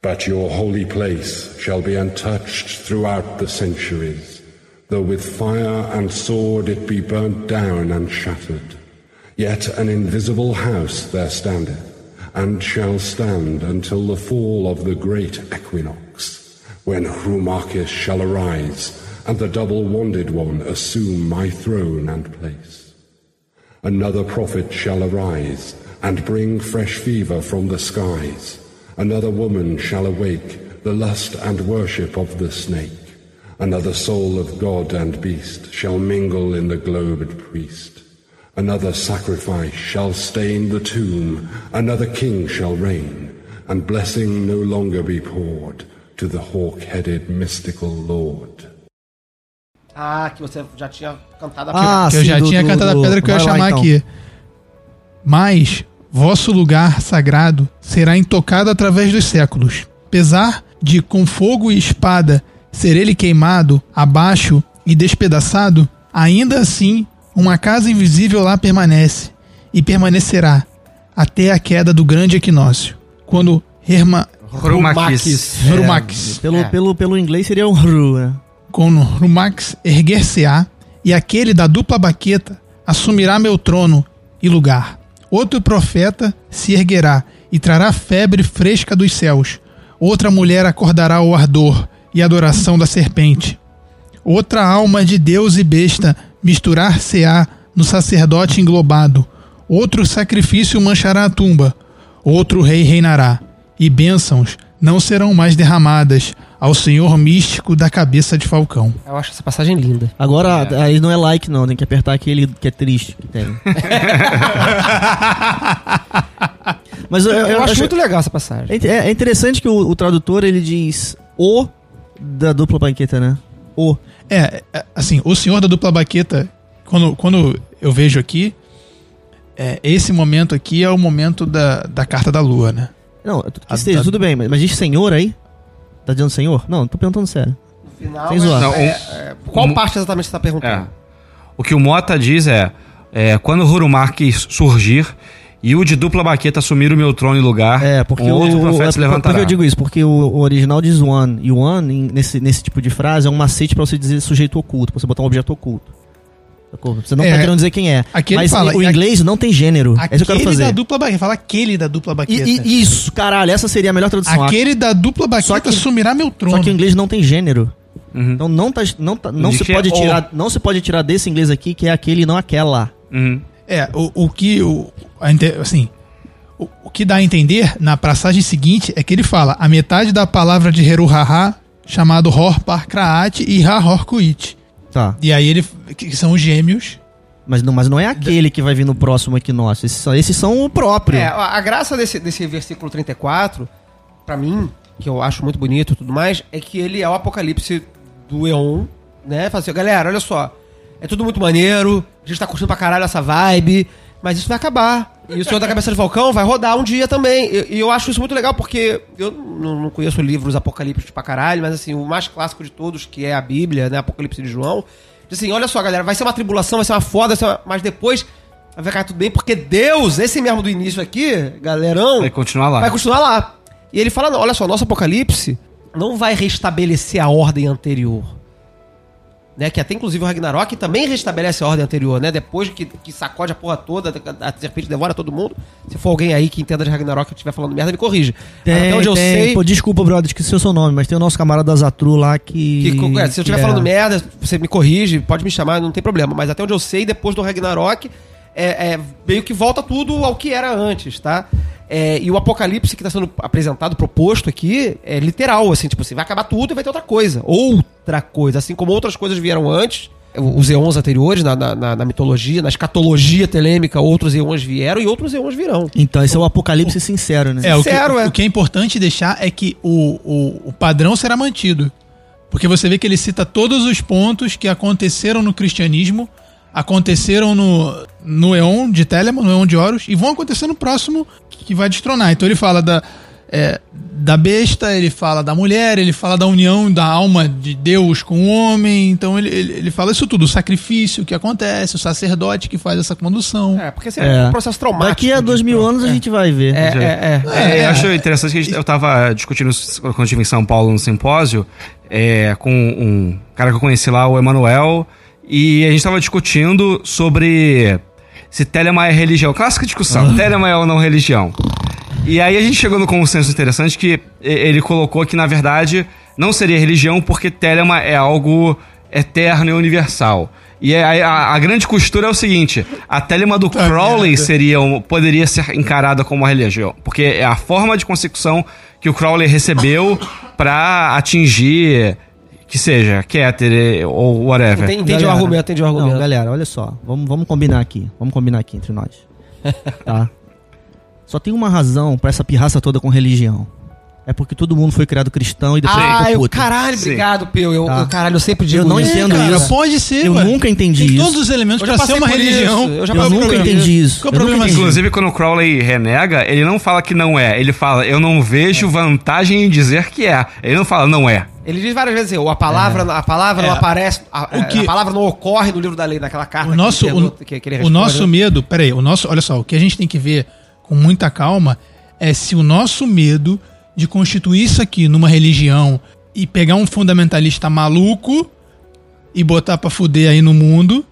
But your holy place shall be untouched throughout the centuries, though with fire and sword it be burnt down and shattered. Yet an invisible house there standeth, and shall stand until the fall of the great equinox, when Hrumachis shall arise, and the double-wanded one assume my throne and place. Another prophet shall arise and bring fresh fever from the skies. Another woman shall awake the lust and worship of the snake. Another soul of God and beast shall mingle in the globed priest. Another sacrifice shall stain the tomb. Another king shall reign, and blessing no longer be poured to the hawk-headed mystical lord. Ah, que você já tinha cantado a Ah, que eu sim, já do- tinha do- cantado do- a pedra que eu ia vai lá, chamar então. aqui. Mas vosso lugar sagrado será intocado através dos séculos. Apesar de com fogo e espada ser ele queimado, abaixo e despedaçado, ainda assim uma casa invisível lá permanece e permanecerá até a queda do grande equinócio, quando Herma, Rumaquis. Rumax, Pelo, É. pelo, pelo inglês seria um Hru, né? quando Rumax erguer-se-á, e aquele da dupla baqueta assumirá meu trono e lugar. Outro profeta se erguerá e trará febre fresca dos céus. outra mulher acordará o ardor e adoração da serpente. Outra alma de Deus e besta misturar-se-á no sacerdote englobado. Outro sacrifício manchará a tumba. Outro rei reinará. E bênçãos não serão mais derramadas ao senhor místico da cabeça de falcão. Eu acho essa passagem linda. Agora, aí não é like, não. Tem que apertar aquele que é triste que tem. Mas eu, Eu, acho muito legal essa passagem. É, é interessante que o, o tradutor ele diz o da dupla banqueta, né? O. É, é, assim, o senhor da dupla baqueta, quando, quando eu vejo aqui, é, esse momento aqui é o momento da, da carta da lua, né? Não, esteja, a- tudo bem, mas, mas diz senhor aí? Tá dizendo senhor? Não, tô perguntando sério. No final, Sem zoar. Não, é- é- qual um- parte exatamente você tá perguntando? É. O que o Mota diz é, é quando o Hurumark surgir e o de dupla baqueta assumir o meu trono e lugar, É, porque um o, outro o- profeta é se por- por levantará. que eu digo isso? Porque o, o original diz one. E one, nesse, nesse tipo de frase, é um macete pra você dizer sujeito oculto, pra você botar um objeto oculto. Você não É, tá querendo dizer quem é. mas fala- o inglês não tem gênero. é isso que eu quero Aquele fazer. da dupla baqueta. Fala aquele da dupla E- baqueta. e- isso, caralho, essa seria a melhor tradução. Aquele da dupla baqueta que- assumirá meu trono. Só que o inglês não tem gênero. Uhum. Então não, tá, não, tá, não, se é pode o. tirar, não se pode tirar desse inglês aqui que é aquele e não aquela. Uhum. É, o, o que. O, assim. O, o que dá a entender na passagem seguinte é que ele fala a metade da palavra de Heruhaha, chamado Hor Parkraat e Hahor Kuit. Tá. E aí ele. que são os gêmeos. Mas não, mas não é aquele que vai vir no próximo aqui nosso. Esses são, esses são o próprio. É, a a graça desse, desse versículo 34, pra mim, que eu acho muito bonito e tudo mais, é que ele é o apocalipse do Eon, né? Fala assim, galera, olha só, é tudo muito maneiro, a gente tá curtindo pra caralho essa vibe, mas isso vai acabar. E o Senhor da Cabeça de Falcão vai rodar um dia também. E, e eu acho isso muito legal, porque eu não, não conheço livros apocalípticos pra caralho, mas assim, o mais clássico de todos, que é a Bíblia, né? Apocalipse de João, diz assim, olha só, galera, vai ser uma tribulação, vai ser uma foda, ser uma- mas depois vai ficar tudo bem, porque Deus, esse mesmo do início aqui, galerão, Vai continuar lá. vai continuar lá. E ele fala, não, olha só, nosso apocalipse não vai restabelecer a ordem anterior. Né, que até inclusive o Ragnarok também restabelece a ordem anterior, né? Depois que, que sacode a porra toda, a, a serpente devora todo mundo. Se for alguém aí que entenda de Ragnarok e estiver falando merda, me corrige. Tem, Até onde eu tem. sei. Pô, desculpa, brother, esqueci o seu nome, mas tem o nosso camarada Zatru lá que. que- é, se eu estiver que falando é- merda, você me corrige, pode me chamar, não tem problema. Mas até onde eu sei, depois do Ragnarok, é, é, meio que volta tudo ao que era antes, tá? É, e o apocalipse que está sendo apresentado, proposto aqui, é literal, assim, tipo assim, vai acabar tudo e vai ter outra coisa. Outra coisa, assim como outras coisas vieram antes, os eons anteriores, na, na- na- na mitologia, na escatologia telêmica, outros eons vieram e outros eons virão. Então, esse é o apocalipse sincero, né? É, o que, Sincero, é. o que é importante deixar é que o, o, o padrão será mantido. Porque você vê que ele cita todos os pontos que aconteceram no cristianismo, aconteceram no, no Eon de Telemann, no Eon de Horus, e vão acontecer no próximo que vai destronar. Então ele fala da, é, da besta, ele fala da mulher, ele fala da união da alma de Deus com o homem. Então ele, ele, ele fala isso tudo, o sacrifício que acontece, o sacerdote que faz essa condução. É, porque assim, é, um processo traumático. Daqui a de- dois mil anos a gente vai ver. É, é, é. É, eu acho interessante que gente- eu tava discutindo isso quando eu estive em São Paulo no simpósio é, com um cara que eu conheci lá, o Emanuel, e a gente tava discutindo sobre se Telema é religião. Clássica discussão, Telema é ou não religião. E aí a gente chegou no consenso interessante que ele colocou que, na verdade, não seria religião porque Telema é algo eterno e universal. E aí a, a grande costura é o seguinte: a Telema do Crowley merda. seria poderia ser encarada como uma religião. Porque é a forma de consecução que o Crowley recebeu pra atingir, que seja, Keter ou whatever. Entendi, entendi o argumento, entendi o argumento. Não, galera, olha só. Vamos, vamos combinar aqui. Vamos combinar aqui entre nós. Tá? Só tem uma razão pra essa pirraça toda com religião. É porque todo mundo foi criado cristão e depois Ah, ficou eu, puto. caralho, Sim. obrigado, Peu. Eu, Tá. eu, caralho, eu sempre digo Eu não isso. entendo cara, isso. pode ser, Eu ué. nunca entendi Tem isso. todos os elementos Eu pra ser uma religião. eu já Eu nunca por isso. entendi isso. Qual o Eu nunca problema entendi. Inclusive, quando o Crowley renega, ele não fala que não é. Ele fala, eu não vejo vantagem em dizer que é. Ele não fala, não é. Ele diz várias vezes, assim, a palavra, a palavra não É. aparece, a, O que- a palavra não ocorre no livro da lei, naquela carta O nosso, que, o, que, o nosso né? medo, peraí, o nosso, olha só, o que a gente tem que ver com muita calma é se o nosso medo de constituir isso aqui numa religião e pegar um fundamentalista maluco e botar pra fuder aí no mundo,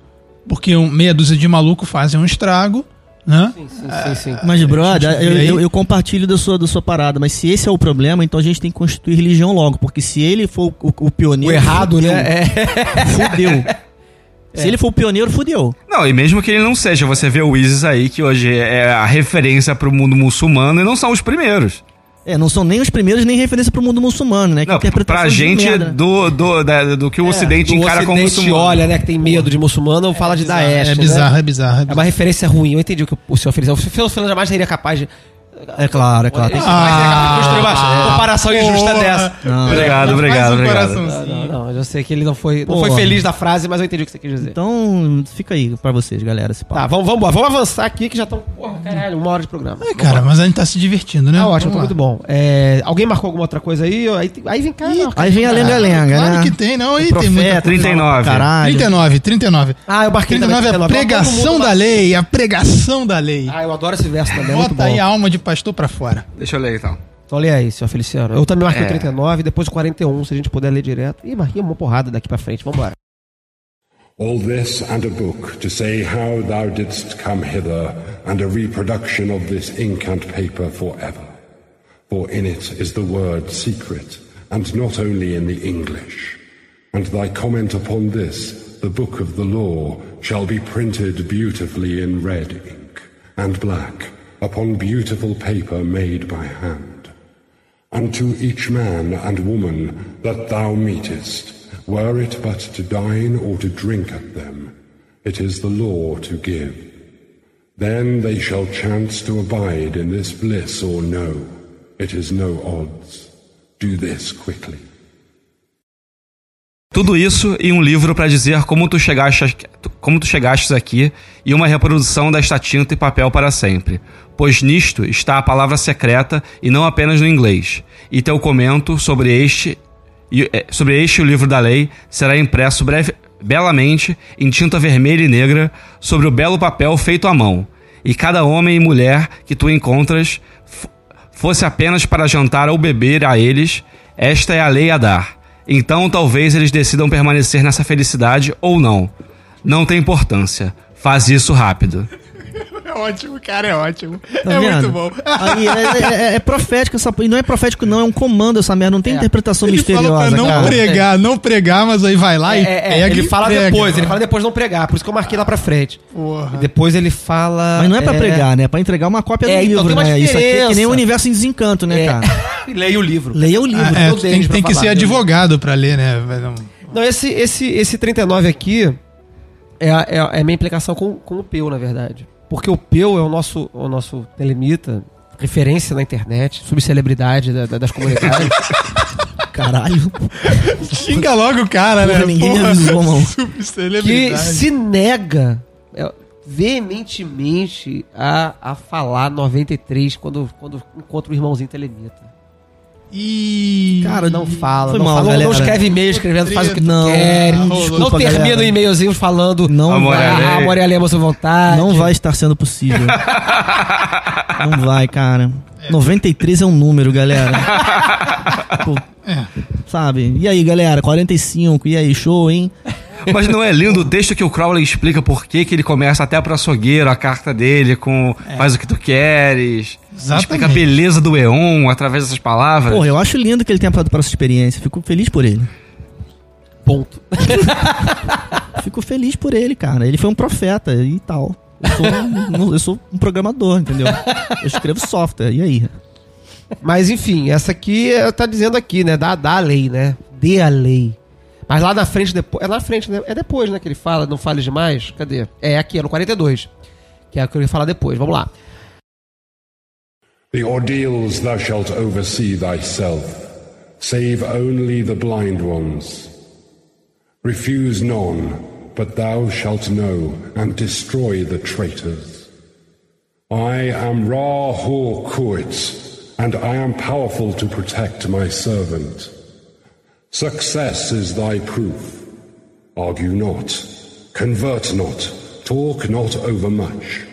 porque meia dúzia de maluco fazem um estrago, Né? Sim, sim, sim, sim. Mas, brother, eu, eu- eu compartilho da sua, da sua parada, mas se esse é o problema, então a gente tem que constituir religião logo, porque se ele for o, o O pioneiro. errado, fudeu. né? É. Fudeu. Se ele for o pioneiro, fudeu. Não, e mesmo que ele não seja, você vê o ISIS aí, que hoje é a referência pro mundo muçulmano, e não são os primeiros. É, não são nem os primeiros, nem referência pro mundo muçulmano, né? Que Não, pra gente, merda. do, do, da- do que o Ocidente É, Do encara como Ocidente muçulmano. olha, né, que tem medo de muçulmano, fala de Daesh. É né? bizarro, é bizarro. É É uma referência ruim. Eu entendi o que o senhor fez. O senhor jamais seria capaz de. É claro, é claro. Tem que- Ah, construir uma comparação injusta porra. dessa. Não. Obrigado, obrigado, um obrigado. coraçãozinho. Não, não, eu sei que ele não foi, não foi feliz da frase, mas eu entendi o que você quis dizer. Então, fica aí pra vocês, galera, esse papo. Tá, vamos, vamos, embora. vamos avançar aqui que já estão. Porra, caralho, uma hora de programa. É, cara, mas a gente tá se divertindo, né? Tá ótimo, tá muito bom. É, alguém marcou alguma outra coisa aí? Aí, aí vem cá. não, Aí vem a lenga-lenga, Claro né? que tem, não. Aí tem muita profeta, 39. Caralho. 39, 39. Ah, eu marquei 39 é a Todo pregação da lei, a pregação da lei. Ah, eu adoro esse verso também, é muito Bota aí a alma de pastor pra fora. Deixa eu ler então. Então lê aí, senhor Feliciano. Eu também marquei É. o 39, depois o 41, se a gente puder ler direto. Ih, marquei uma porrada daqui pra frente, vambora. All this and a book to say how thou didst come hither, and a reproduction of this ink and paper forever. For in it is the word secret, and not only in the English. And thy comment upon this, the book of the law, shall be printed beautifully in red ink and black, upon beautiful paper made by hand. Unto each man and woman that thou meetest, were it but to dine or to drink at them, it is the law to give. Then they shall chance to abide in this bliss or no, it is no odds. Do this quickly. Tudo isso e um livro pra dizer como tu chegaste, como tu chegastes aqui e uma reprodução desta tinta e papel para sempre. Pois nisto está a palavra secreta e não apenas no inglês. E teu comento sobre este eh, sobre este o livro da lei será impresso breve, belamente em tinta vermelha e negra sobre o belo papel feito à mão. E cada homem e mulher que tu encontras fosse apenas para jantar ou beber a eles, esta é a lei a dar. Então talvez eles decidam permanecer nessa felicidade ou não. Não tem importância. Faz isso rápido. É ótimo, cara, é ótimo. Tá é vendo? muito bom. Aí, é, é- é profético essa E não é profético, não, é um comando essa merda. Não tem interpretação Ele fala misteriosa. pra não cara. pregar, não pregar, mas aí vai lá É, e é, pega ele e fala prega. depois, ele fala depois não pregar, por isso que eu marquei lá pra frente. Porra. E depois ele fala. Mas não é pra pregar, né? É pra entregar uma cópia É, do então livro, tem uma né? Isso aqui é que nem o universo em desencanto, né, É. cara? Leia o livro. Leia o livro. Ah, é, tu tenho tem, tem que ser eu- advogado pra ler, né? Não, esse, esse, esse 39 aqui é é a- é a minha implicação com, com o Peu, na verdade. Porque o Peu é o nosso, o nosso telemita, referência na internet, subcelebridade da, da- das comunidades. Caralho. Xinga logo o cara, Porra, né? ninguém Porra, avisou, mano. que se nega é, veementemente a, a falar 93 quando, quando encontra o irmãozinho telemita. E... Cara, não fala, Foi não, mal, fala, não- galera. não escreve e-mail escrevendo, faz o que Não, quer. não, Não, desculpa, termina galera. o e-mailzinho falando Não Amor, vai, é ah, amor e à vontade. não vai estar sendo possível. não vai, cara. 93 é um número, galera. Pô, É. sabe? E aí, galera? 45. E aí, show, hein? Mas não é lindo o texto que o Crowley explica por que, que ele começa até pro açougueiro, a carta dele com faz o que tu queres. Exatamente. Explica a beleza do Eon através dessas palavras. Porra, eu acho lindo que ele tenha passado por essa experiência. Fico feliz por ele. Ponto. Fico feliz por ele, cara. Ele foi um profeta e tal. Eu sou um, eu sou um programador, entendeu? Eu escrevo software. E aí? Mas enfim, essa aqui é, tá dizendo aqui, né? Da, da lei, né? Dê a lei. Mas lá na frente, depois. É lá na frente, né? É depois, né? Que ele fala, não fale demais. Cadê? É aqui, é no 42. Que é o que ele fala depois. Vamos lá. The ordeals thou shalt oversee thyself, save only the blind ones. Refuse none, but thou shalt know and destroy the traitors. I am Ra Hor Kuit, and I am powerful to protect my servant. Success is thy proof. Argue not, convert not, talk not overmuch.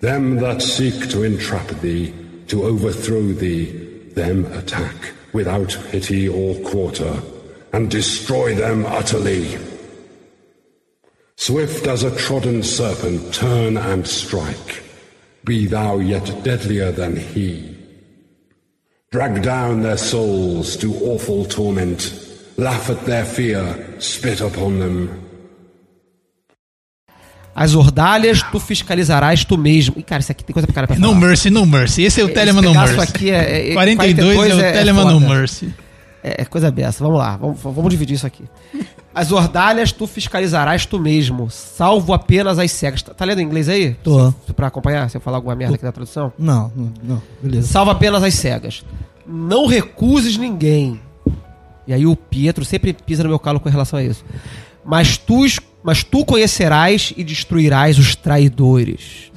Them that seek to entrap thee, to overthrow thee, them attack without pity or quarter, and destroy them utterly. Swift as a trodden serpent, turn and strike. be thou yet deadlier than he. Drag down their souls to awful torment, laugh at their fear, spit upon them. As ordalhas tu fiscalizarás tu mesmo. Ih, cara, isso aqui tem coisa pra cara pra falar. No Mercy, No Mercy. Esse é o Telemann No Mercy. aqui é, é- 42, é o Telemann No foda. Mercy. É, é coisa beça. Vamos lá, vamos, vamos dividir isso aqui. As ordalhas tu fiscalizarás tu mesmo, salvo apenas as cegas. Tá, tá lendo em inglês aí? Tô. Se- Pra acompanhar, se eu falar alguma merda aqui na tradução? Não, não, não, beleza. Salva apenas as cegas. Não recuses ninguém. E aí o Pietro sempre pisa no meu calo com relação a isso. Mas tu, es- mas tu conhecerás e destruirás os traidores.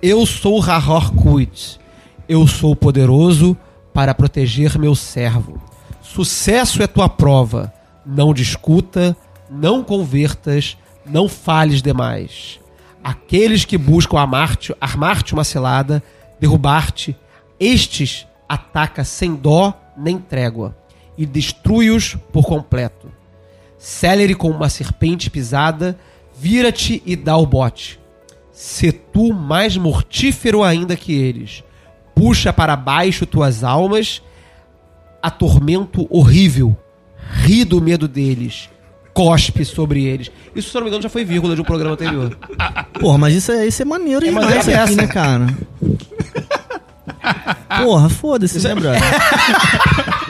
Eu sou Rahor Kut. Eu sou poderoso para proteger meu servo. Sucesso é tua prova. Não discuta, não convertas, não fales demais. Aqueles que buscam amar-te armar-te uma cilada, derrubar-te, estes ataca sem dó nem trégua e destrui-os por completo. Célere como uma serpente pisada, vira-te e dá o bote. Se tu mais mortífero ainda que eles, puxa para baixo tuas almas, atormento horrível, ri do medo deles, cospe sobre eles. Isso, se eu não me engano, já foi vírgula de um programa anterior. Porra, mas isso é, isso é maneiro demais maneiro aqui, essa. né, cara? Porra, foda-se, né, brother?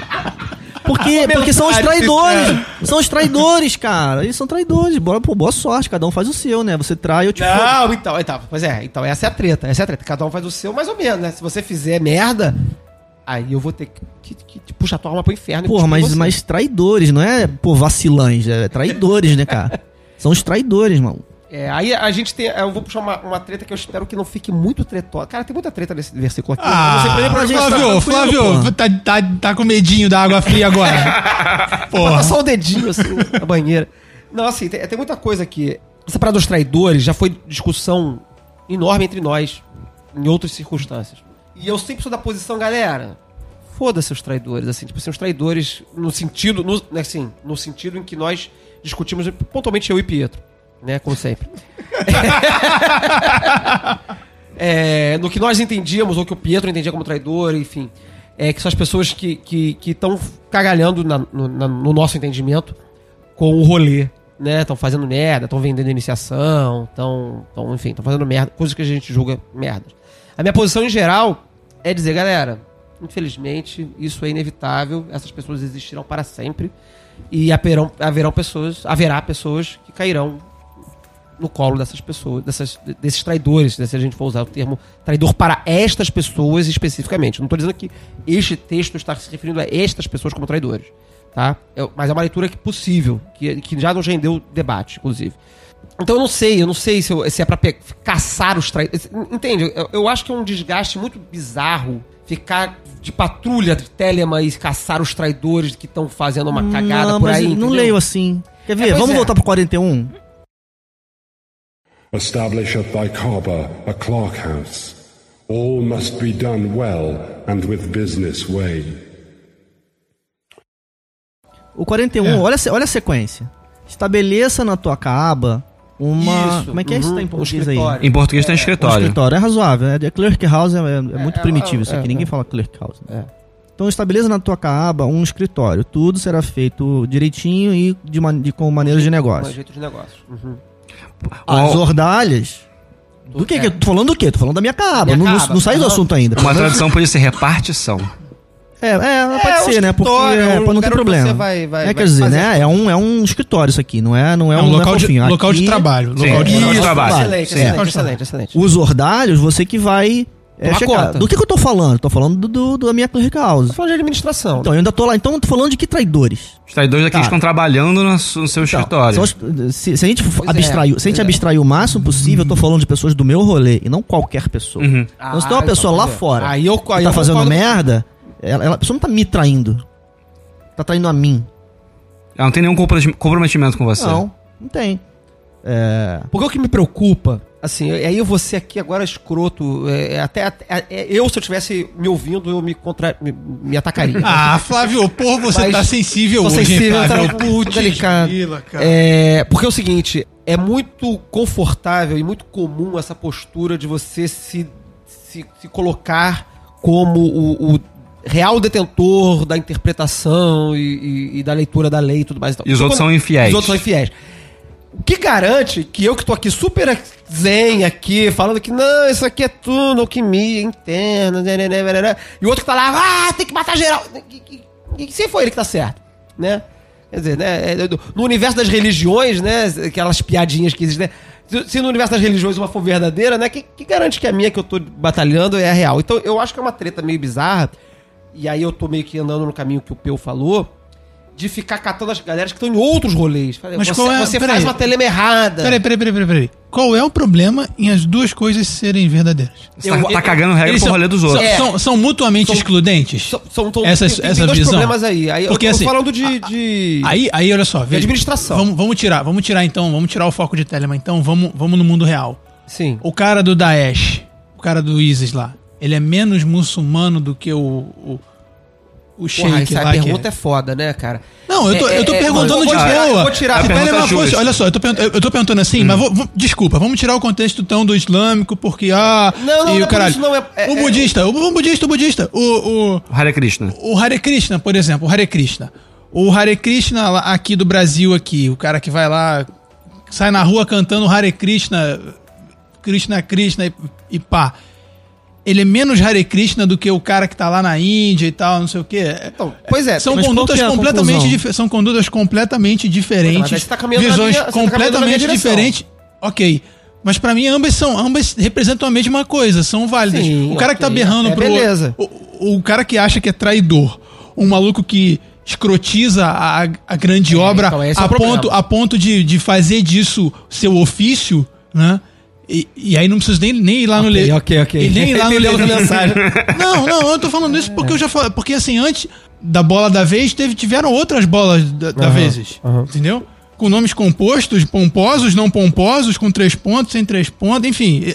Porque, porque são os traidores. São os traidores, cara. Eles são traidores. Bora, pô, boa sorte. Cada um faz o seu, né? Você trai, eu te. Não, então, então, pois é, então essa é a treta, essa é a treta. Cada um faz o seu mais ou menos, né? Se você fizer merda, aí eu vou ter que, que, que te puxar tua alma pro inferno. Porra, mas, mas traidores, não é, pô, vacilães. É traidores, né, cara? São os traidores, mano. É, aí a gente tem. Eu vou puxar uma, uma treta que eu espero que não fique muito tretosa. Cara, tem muita treta nesse versículo aqui. eu não sei exemplo, Ah, gente tá Flávio, tranquilo, Flávio, tá, tá, tá com medinho da água fria agora. Bota Porra. só o dedinho assim na banheira. Não, assim, tem, tem muita coisa aqui. Essa parada dos traidores já foi discussão enorme entre nós em outras circunstâncias. E eu sempre sou da posição, galera. Foda-se os traidores, assim, tipo assim, os traidores no sentido, no, assim, no sentido em que nós discutimos pontualmente eu e Pietro, né, como sempre. É, no que nós entendíamos, ou que o Pietro entendia como traidor, enfim. É, que são as pessoas que estão que, que cagalhando na- no, na- no nosso entendimento com o rolê, né? Estão fazendo merda, estão vendendo iniciação, estão, tão, enfim, estão fazendo merda, coisas que a gente julga merda. A minha posição em geral é dizer, galera, infelizmente, isso é inevitável, essas pessoas existirão para sempre e haverão, haverão pessoas, haverá pessoas que cairão no colo dessas pessoas, dessas, desses traidores, né, se a gente for usar o termo traidor para estas pessoas especificamente. Não estou dizendo que este texto está se referindo a estas pessoas como traidores, tá? É- mas é uma leitura que possível, que, que já nos rendeu debate, inclusive. Então eu não sei, eu não sei se, eu- se é pra pe- caçar os traidores. Entende? Eu, eu acho que é um desgaste muito bizarro ficar de patrulha de Telema e caçar os traidores que estão fazendo uma cagada não, por aí. não entendeu? leio assim. Quer ver? pois Vamos é. voltar pro 41? Establish at thy Kaaba a clock house. All must be done well and with business way. O 41, É. olha, olha a sequência. Estabeleça na tua caba uma. Isso, como é que é isso uhum, tá em português aí? escritório. Em português tem Um escritório. escritório. É razoável. É, é clerk house é, é muito é, primitivo isso é, aqui. é. Ninguém fala clerk house. né? É. Então estabeleça na tua aba um escritório. Tudo será feito direitinho e de, de- com maneiras de negócio. jeito de negócio. Uhum. As ordalhas. Do que? é. tô falando do quê? Tô falando da minha caba. Minha não, caba, não sai do assunto ainda. Uma tradução podia ser repartição. É, é, pode É, um ser, né? Porque é, um pra não ter problema. você vai- vai- é, vai quer dizer, fazer né? É um, é um escritório isso aqui, não é, não é É um, um não local, de, local de Aqui, trabalho. Sim, Local de de trabalho. trabalho. Excelente, excelente, excelente, excelente. Os ordalhos, você que vai é, checar. conta. Do que, que eu tô falando? Tô falando do, do- da minha cleric house. Tô falando de administração. Então, eu ainda tô lá. Então, eu tô falando de que traidores? Os traidores daqui Tá. estão trabalhando no, seu Então, escritório. os- se, se a gente Pois é, abstrair, se a gente é. abstrair o máximo possível, eu tô falando de pessoas do meu rolê e não qualquer pessoa. Uhum. Então, se tem uma pessoa lá pois é. fora Aí eu, que aí tá eu fazendo concordo- merda, ela, ela- a pessoa não tá me traindo. Tá traindo a mim. Ela não tem nenhum compro- comprometimento com você. Não, não tem. É, Porque o que me preocupa, assim, aí eu vou ser aqui agora escroto, é, até, até- é, eu, se eu tivesse me ouvindo, eu me, contra, me, me atacaria. Ah, Flávio, porra, você Mas tá sensível hoje, sensível, hein, Flávio? tá Putz, delicado. É, porque é o seguinte, é muito confortável e muito comum essa postura de você se, se, se colocar como o, o real detentor da interpretação e, e- e da leitura da lei e tudo mais. E os outros são infiéis. Os outros são infiéis. O que garante que eu que tô aqui super zen aqui, falando que não, isso aqui é tudo alquimia interna, né, né, né, e o outro que tá lá, ah, tem que matar geral. Que- Se foi ele que tá certo, né? Quer dizer, né, é, do- no universo das religiões, né, aquelas piadinhas que existem, né, se no universo das religiões uma for verdadeira, né, que, que garante que a minha que eu tô batalhando é a real? Então eu acho que é uma treta meio bizarra, e aí eu tô meio que andando no caminho que o Peu falou, de ficar catando as galeras que estão em outros rolês. Mas você qual é- você faz uma telema errada. Peraí, peraí, peraí, peraí, peraí. Qual é o problema em as duas coisas serem verdadeiras? Você tá, tá cagando regra pro são- rolê dos são, outros. É. São, são mutuamente São- excludentes? São, são, são- Essa- tem, tem essa dois visão? problemas aí. Aí Porque, eu tô assim, falando de. de... Aí, aí, olha só. veja, administração. Vamos, vamos tirar, vamos tirar então, vamos tirar o foco de Telemann. Então, vamos, vamos no mundo real. Sim. O cara do Daesh, o cara do ISIS lá, ele é menos muçulmano do que o, o, o Porra, sheik essa lá que é. pergunta é foda, né, cara? Não, eu tô, É, eu tô é, é, perguntando eu vou de tirar- boa. vou tirar- É, a pergunta poxa, justa. olha só, eu tô, perguntando, eu tô perguntando assim, mas vou- vou- desculpa, vamos tirar o contexto tão do islâmico, porque ah. Não, não, e não é o caralho. isso, não, é- é- o é- budista, o, o budista, o budista, o, o, Hare Krishna. o Hare Krishna, por exemplo, o Hare Krishna. O Hare Krishna lá- aqui do Brasil aqui, o cara que vai lá, sai na rua cantando Hare Krishna, Krishna Krishna e, e pá. Ele é menos Hare Krishna do que o cara que tá lá na Índia e tal, não sei o quê. Então, pois é. São mas condutas é a completamente são condutas completamente Mas diferentes, você tá caminhando na visões minha- tá minha completamente direção. diferentes. OK. Mas pra mim ambas são ambas representam a mesma coisa, são válidas. Sim, o cara que tá berrando é pro beleza. o, o cara que acha que é traidor, um maluco que escrotiza a, a grande obra então é a, ponto, a ponto de, de fazer disso seu ofício, né? E, e aí não preciso nem, nem ir lá no Ok, le... ok, ok. E nem ir lá no Entendemos a le... mensagem. Não, não, eu tô falando isso porque eu já falei. Porque assim, antes da bola da vez, teve, tiveram outras bolas da, da Aham, vezes. aham. Entendeu? Com nomes compostos, pomposos, não pomposos, com três pontos, sem três pontos, enfim. é,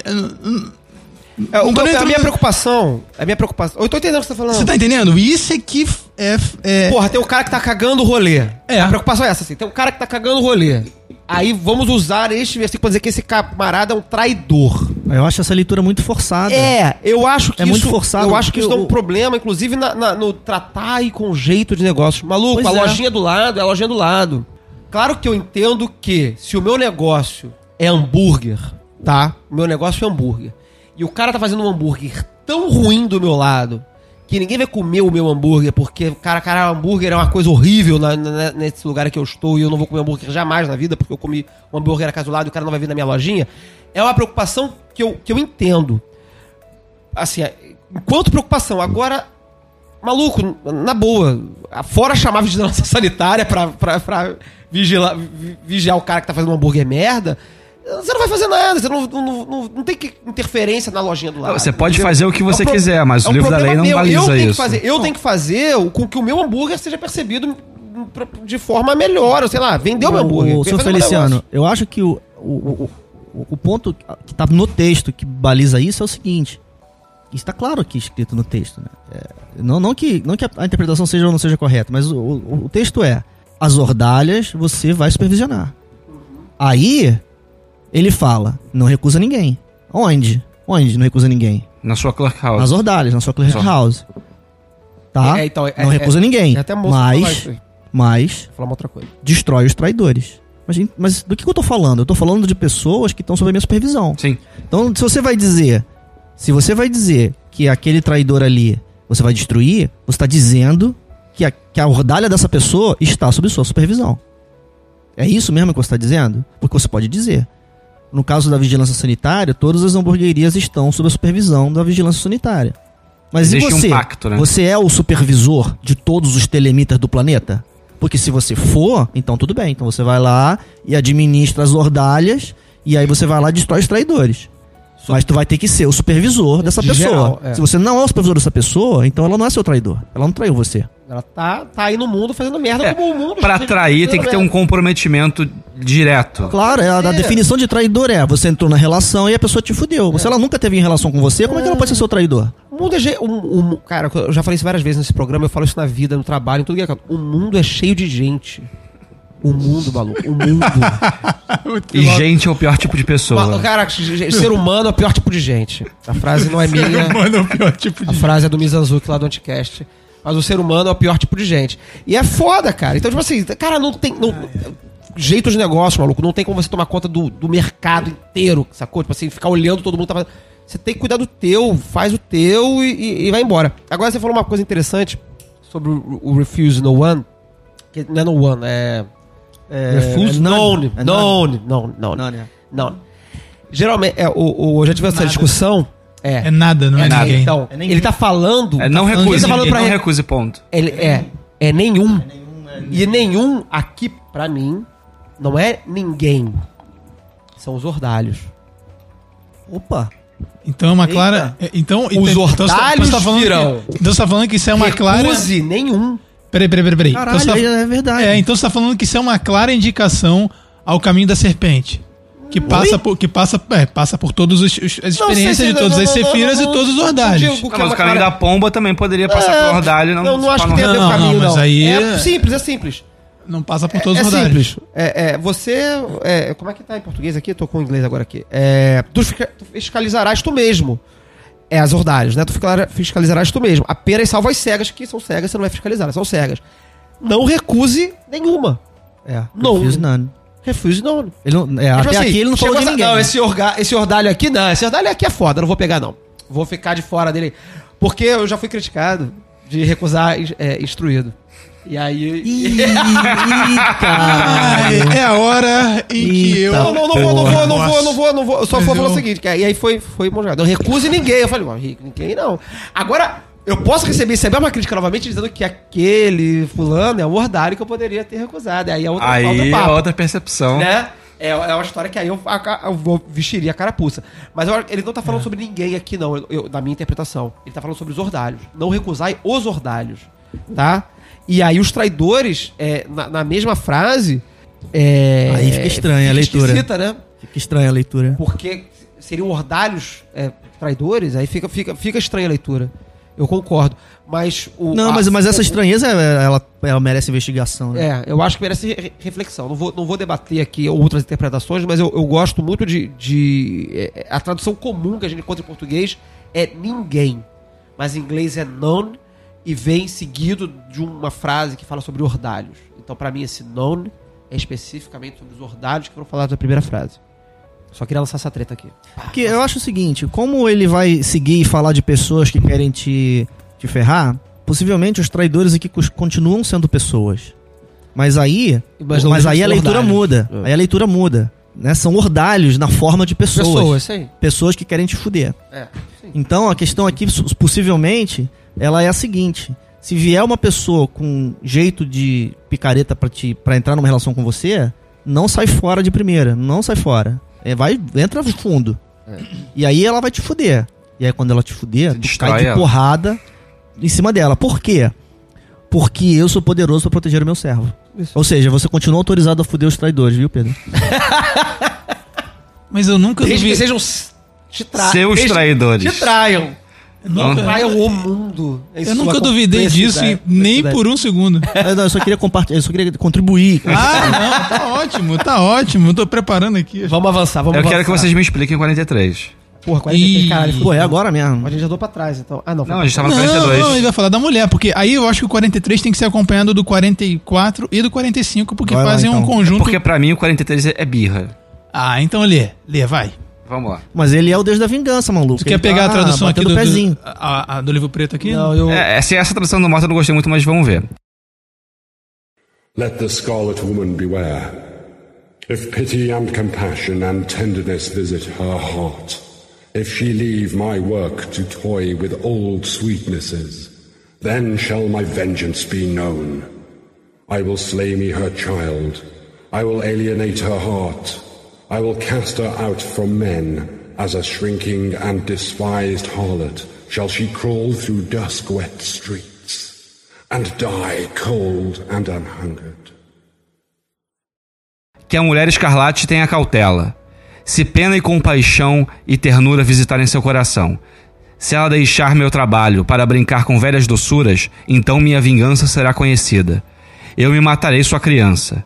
É, o nem a minha entrando- preocupação. A minha preocupação. Eu tô entendendo o que você tá falando. Você tá entendendo? Isso é que f- é. é Porra, tem o cara que tá cagando o rolê. É. A preocupação é essa, assim. Tem um cara que tá cagando o rolê. Aí vamos usar este versículo pra dizer que esse camarada é um traidor. Eu acho essa leitura muito forçada. É, eu acho que É isso, muito forçado, Eu acho que isso dá um problema, inclusive, na- na- no tratar e com jeito de negócio. Maluco, Pois a é. lojinha do lado é a lojinha do lado. Claro que eu entendo que se o meu negócio é hambúrguer, tá? O meu negócio é hambúrguer. E o cara tá fazendo um hambúrguer tão ruim do meu lado que ninguém vai comer o meu hambúrguer porque, cara, cara, hambúrguer é uma coisa horrível na- na- nesse lugar que eu estou e eu não vou comer hambúrguer jamais na vida porque eu comi um hambúrguer na casa do lado e o cara não vai vir na minha lojinha. É uma preocupação que eu, que eu entendo assim, é, enquanto preocupação, agora, maluco, na boa, fora chamar a vigilância sanitária pra, pra, pra vigilar, vi- vigiar o cara que tá fazendo um hambúrguer merda, você não vai fazer nada, você não, não, não, não tem que interferência na lojinha do lado. Você pode entendeu? fazer o que você um pro- quiser, mas o um livro da lei não meu, eu baliza tenho que isso. fazer, eu tenho que fazer o- com que o meu hambúrguer seja percebido de forma melhor, ou sei lá, vender o meu hambúrguer. O, um Feliciano, eu acho que o, o, o, o- o ponto que tá no texto que baliza isso é o seguinte. Isso tá claro aqui escrito no texto, né? É, não, não, que, não que a, a interpretação seja ou não seja correta, mas o, o, o texto é: as ordalhas você vai supervisionar. Aí, ele fala: não recusa ninguém. Onde? Onde não recusa ninguém? Na sua clerk house. Nas ordalhas, na sua clerk house. Tá? É, então, é- não é- recusa ninguém. É até moço mas, mas falar uma outra coisa. destrói os traidores. Mas, mas do que que eu tô falando? Eu tô falando de pessoas que estão sob a minha supervisão. Sim. Então, se você vai dizer, se você vai dizer que aquele traidor ali você vai destruir, você está dizendo que a, que a ordalha dessa pessoa está sob sua supervisão. É isso mesmo que você está dizendo? Porque você pode dizer. No caso da vigilância sanitária, todas as hamburguerias estão sob a supervisão da vigilância sanitária. Mas Existe e um você? pacto, né? Você é o supervisor de todos os telemitas do planeta? Porque se você for, então tudo bem. Então você vai lá e administra as ordalhas e aí você vai lá e destrói os traidores. Mas tu vai ter que ser o supervisor dessa De pessoa. geral, é. Se você não é o supervisor dessa pessoa, então ela não é seu traidor. Ela não traiu você. Ela tá, tá aí no mundo fazendo merda É, como o mundo. Pra está atrair tem que ter um comprometimento direto. Claro, é, a, a É. definição de traidor é você entrou na relação e a pessoa te fudeu. Se ela nunca teve em relação com você, como é que ela pode ser seu traidor? O mundo é cheio. Um, um- cara, eu já falei isso várias vezes nesse programa, eu falo isso na vida, no trabalho, em tudo que é. O mundo é cheio de gente. O mundo, maluco. O mundo. E gente é o pior tipo de pessoa. Cara, ser humano é o pior tipo de gente. A frase não é minha. Mano, é o pior tipo A de. frase é do Mizanzuki lá do Anticast. Mas o ser humano é o pior tipo de gente. E é foda, cara. Então, tipo assim, cara, não tem. Não, jeito de negócio, maluco. Não tem como você tomar conta do, do mercado inteiro, sacou? Tipo assim, ficar olhando todo mundo tá fazendo. Você tem que cuidar do teu, faz o teu e, e- e vai embora. Agora você falou uma coisa interessante sobre o, o Refuse No One. Que não é No One, é. É None. é None. Não, não. Não? Não. Geralmente, é, o, o, eu já tive essa Nada. discussão. É. É nada, não é, É nada. ninguém. Então, É ele tá falando. É, não recuse, Ele tá falando pra não re- recuse ponto. ele é, é nenhum. E nenhum aqui, pra mim, não é ninguém. São os ordalhos. Opa. Então é uma clara. é, Então, então, Os então você tá- ordalhos você tá falando virão. Que, então você tá falando que isso é uma clara. Recuse nenhum. Peraí, peraí, peraí. peraí. Caralho, então tá- é verdade. É, então você tá falando que isso é uma clara indicação ao caminho da serpente. Que passa por, que passa, é, passa por todas as, as Não experiências se- de todas não, as não, não, sefiras não, e não, todos os não ordalhos. Não, é mas o caminho da pomba também poderia passar É, por ordalho. Não, Não, não acho que tem a ver com Não, o caminho, não, não. mas aí- É simples, é simples. Não passa por todos é os ordalhos. simples. É, é, você. é, como é que tá em português aqui? Tô com o inglês agora aqui. É, tu fiscalizarás tu mesmo. É as ordalhos, né? Tu fiscalizar- fiscalizarás tu mesmo. Apenas salvo as cegas, que são cegas, você não vai fiscalizar, são cegas. Não recuse nenhuma. É. Não. Refuse none. Refuse não. Ele não, é, Tipo até assim, aqui ele não falou chegou de ninguém. Não, esse, orga, esse ordalho aqui, não. Esse ordalho aqui é foda, não vou pegar, não. Vou ficar de fora dele. Porque eu já fui criticado de recusar é, instruído. E aí. Ih, é a hora em que eu. Não, não, não vou, não vou, não vou, não vou, não vou. Eu só vou falar o seguinte, que, e aí foi, foi monjado. Eu recuse ninguém. Eu falei, "Ué, Rico, ninguém não. Agora, eu posso receber, receber uma crítica novamente dizendo que aquele fulano é um ordário que eu poderia ter recusado. Aí é outra Aí falta é papo, outra percepção. né? É, é uma história que aí eu, eu vou vestiria a carapuça. Mas eu- ele não tá falando sobre ninguém aqui, não, eu- eu- na minha interpretação. Ele tá falando sobre os ordalhos. Não recusai os ordalhos, tá? E aí os traidores, é, na, na mesma frase... é, Aí fica estranha a leitura. né? Fica estranha a leitura. Porque seriam ordalhos é, traidores, aí fica, fica, fica estranha a leitura. Eu concordo. Mas o. Não, a- mas, mas essa estranheza, ela, ela merece investigação, né? É, eu acho que merece re- reflexão. Não vou, não vou debater aqui outras interpretações, mas eu, eu gosto muito de. de é, a tradução comum que a gente encontra em português é ninguém. Mas em inglês é none e vem seguido de uma frase que fala sobre ordalhos. Então, pra mim, esse none é especificamente sobre os ordalhos que foram falados na primeira frase. Só queria lançar essa treta aqui. Porque eu acho o seguinte, como ele vai seguir e falar de pessoas que querem te, te ferrar, possivelmente os traidores aqui continuam sendo pessoas. Mas aí, Mas mas, aí a leitura ordalhos. muda. É. Aí a leitura muda. Né? São ordalhos na forma de pessoas. Pessoas, isso aí. Pessoas que querem te fuder. É, sim. Então a questão aqui, possivelmente, ela é a seguinte: se vier uma pessoa com jeito de picareta pra, te, pra entrar numa relação com você, não sai fora de primeira, não sai fora. É, vai, entra fundo. E aí ela vai te fuder. E aí quando ela te fuder, Você tu cai de ela. porrada em cima dela. Por quê? Porque eu sou poderoso pra proteger o meu servo. Isso. Ou seja, você continua autorizado a fuder os traidores, viu, Pedro? Mas eu nunca Desde que sejam te tra Seus desde- traidores. Te traiam. Não. Traiam o mundo. em Eu nunca duvidei disso e nem por um segundo. Eu, não, eu só queria compartilhar, eu só queria contribuir. Ah, não, tá ótimo, tá ótimo. Eu tô preparando aqui. Vamos avançar, vamos Eu avançar. quero que vocês me expliquem 43. Porra, 43, Ih. caralho. Pô, é agora mesmo. A gente já andou pra trás, então. Ah, não. Não, a gente tava Não, no 42. não, ele vai falar da mulher, porque aí eu acho que o 43 tem que ser acompanhado do 44 e do 45, porque Vai lá, fazem um então. conjunto. Porque pra mim o 43 é birra. Ah, então lê, lê, vai. Vamos lá. Mas ele é o deus da vingança, maluco. Você quer Ele pegar tá a tradução aqui do, do, pezinho. a, a- do livro preto aqui? Não, eu. É, essa, essa tradução do Mota eu não gostei muito, mas vamos ver. Let the scarlet woman beware. If pity and compassion and tenderness visit her heart, if she leave my work to toy with old sweetnesses, then shall my vengeance be known. I will slay me her child. I will alienate her heart. I will cast her out from men. As a shrinking and despised harlot shall she crawl through dusk wet streets and die cold and unhungered. Que a mulher escarlate tenha cautela. Se pena e compaixão e ternura visitarem seu coração. Se ela deixar meu trabalho para brincar com velhas doçuras, então minha vingança será conhecida. Eu me matarei sua criança.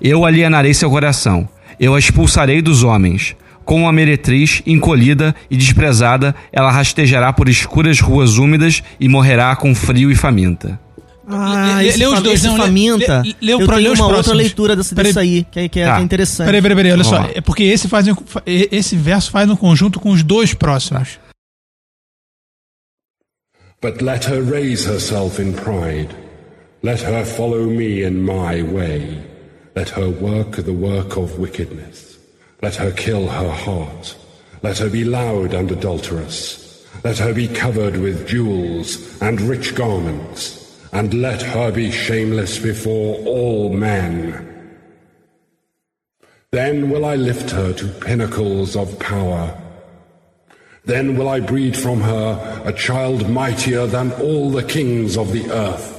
Eu alienarei seu coração. Eu a expulsarei dos homens. Como uma meretriz, encolhida e desprezada, ela rastejará por escuras ruas úmidas e morrerá com frio e faminta. Ah, Lê- esse lê os dois, não, lê- faminta. lê- lê o eu pro- tenho lê os uma outra próximos. leitura desse, Peraí. desse aí, que, é- que é, Tá. que é interessante. Peraí, peraí, peraí, olha Vamos só. lá. É porque esse, faz, fa- esse verso faz um conjunto com os dois próximos. But let her raise herself in pride. Let her follow me in my way. Let her work the work of wickedness. Let her kill her heart. Let her be loud and adulterous. Let her be covered with jewels and rich garments. And let her be shameless before all men. Then will I lift her to pinnacles of power. Then will I breed from her a child mightier than all the kings of the earth.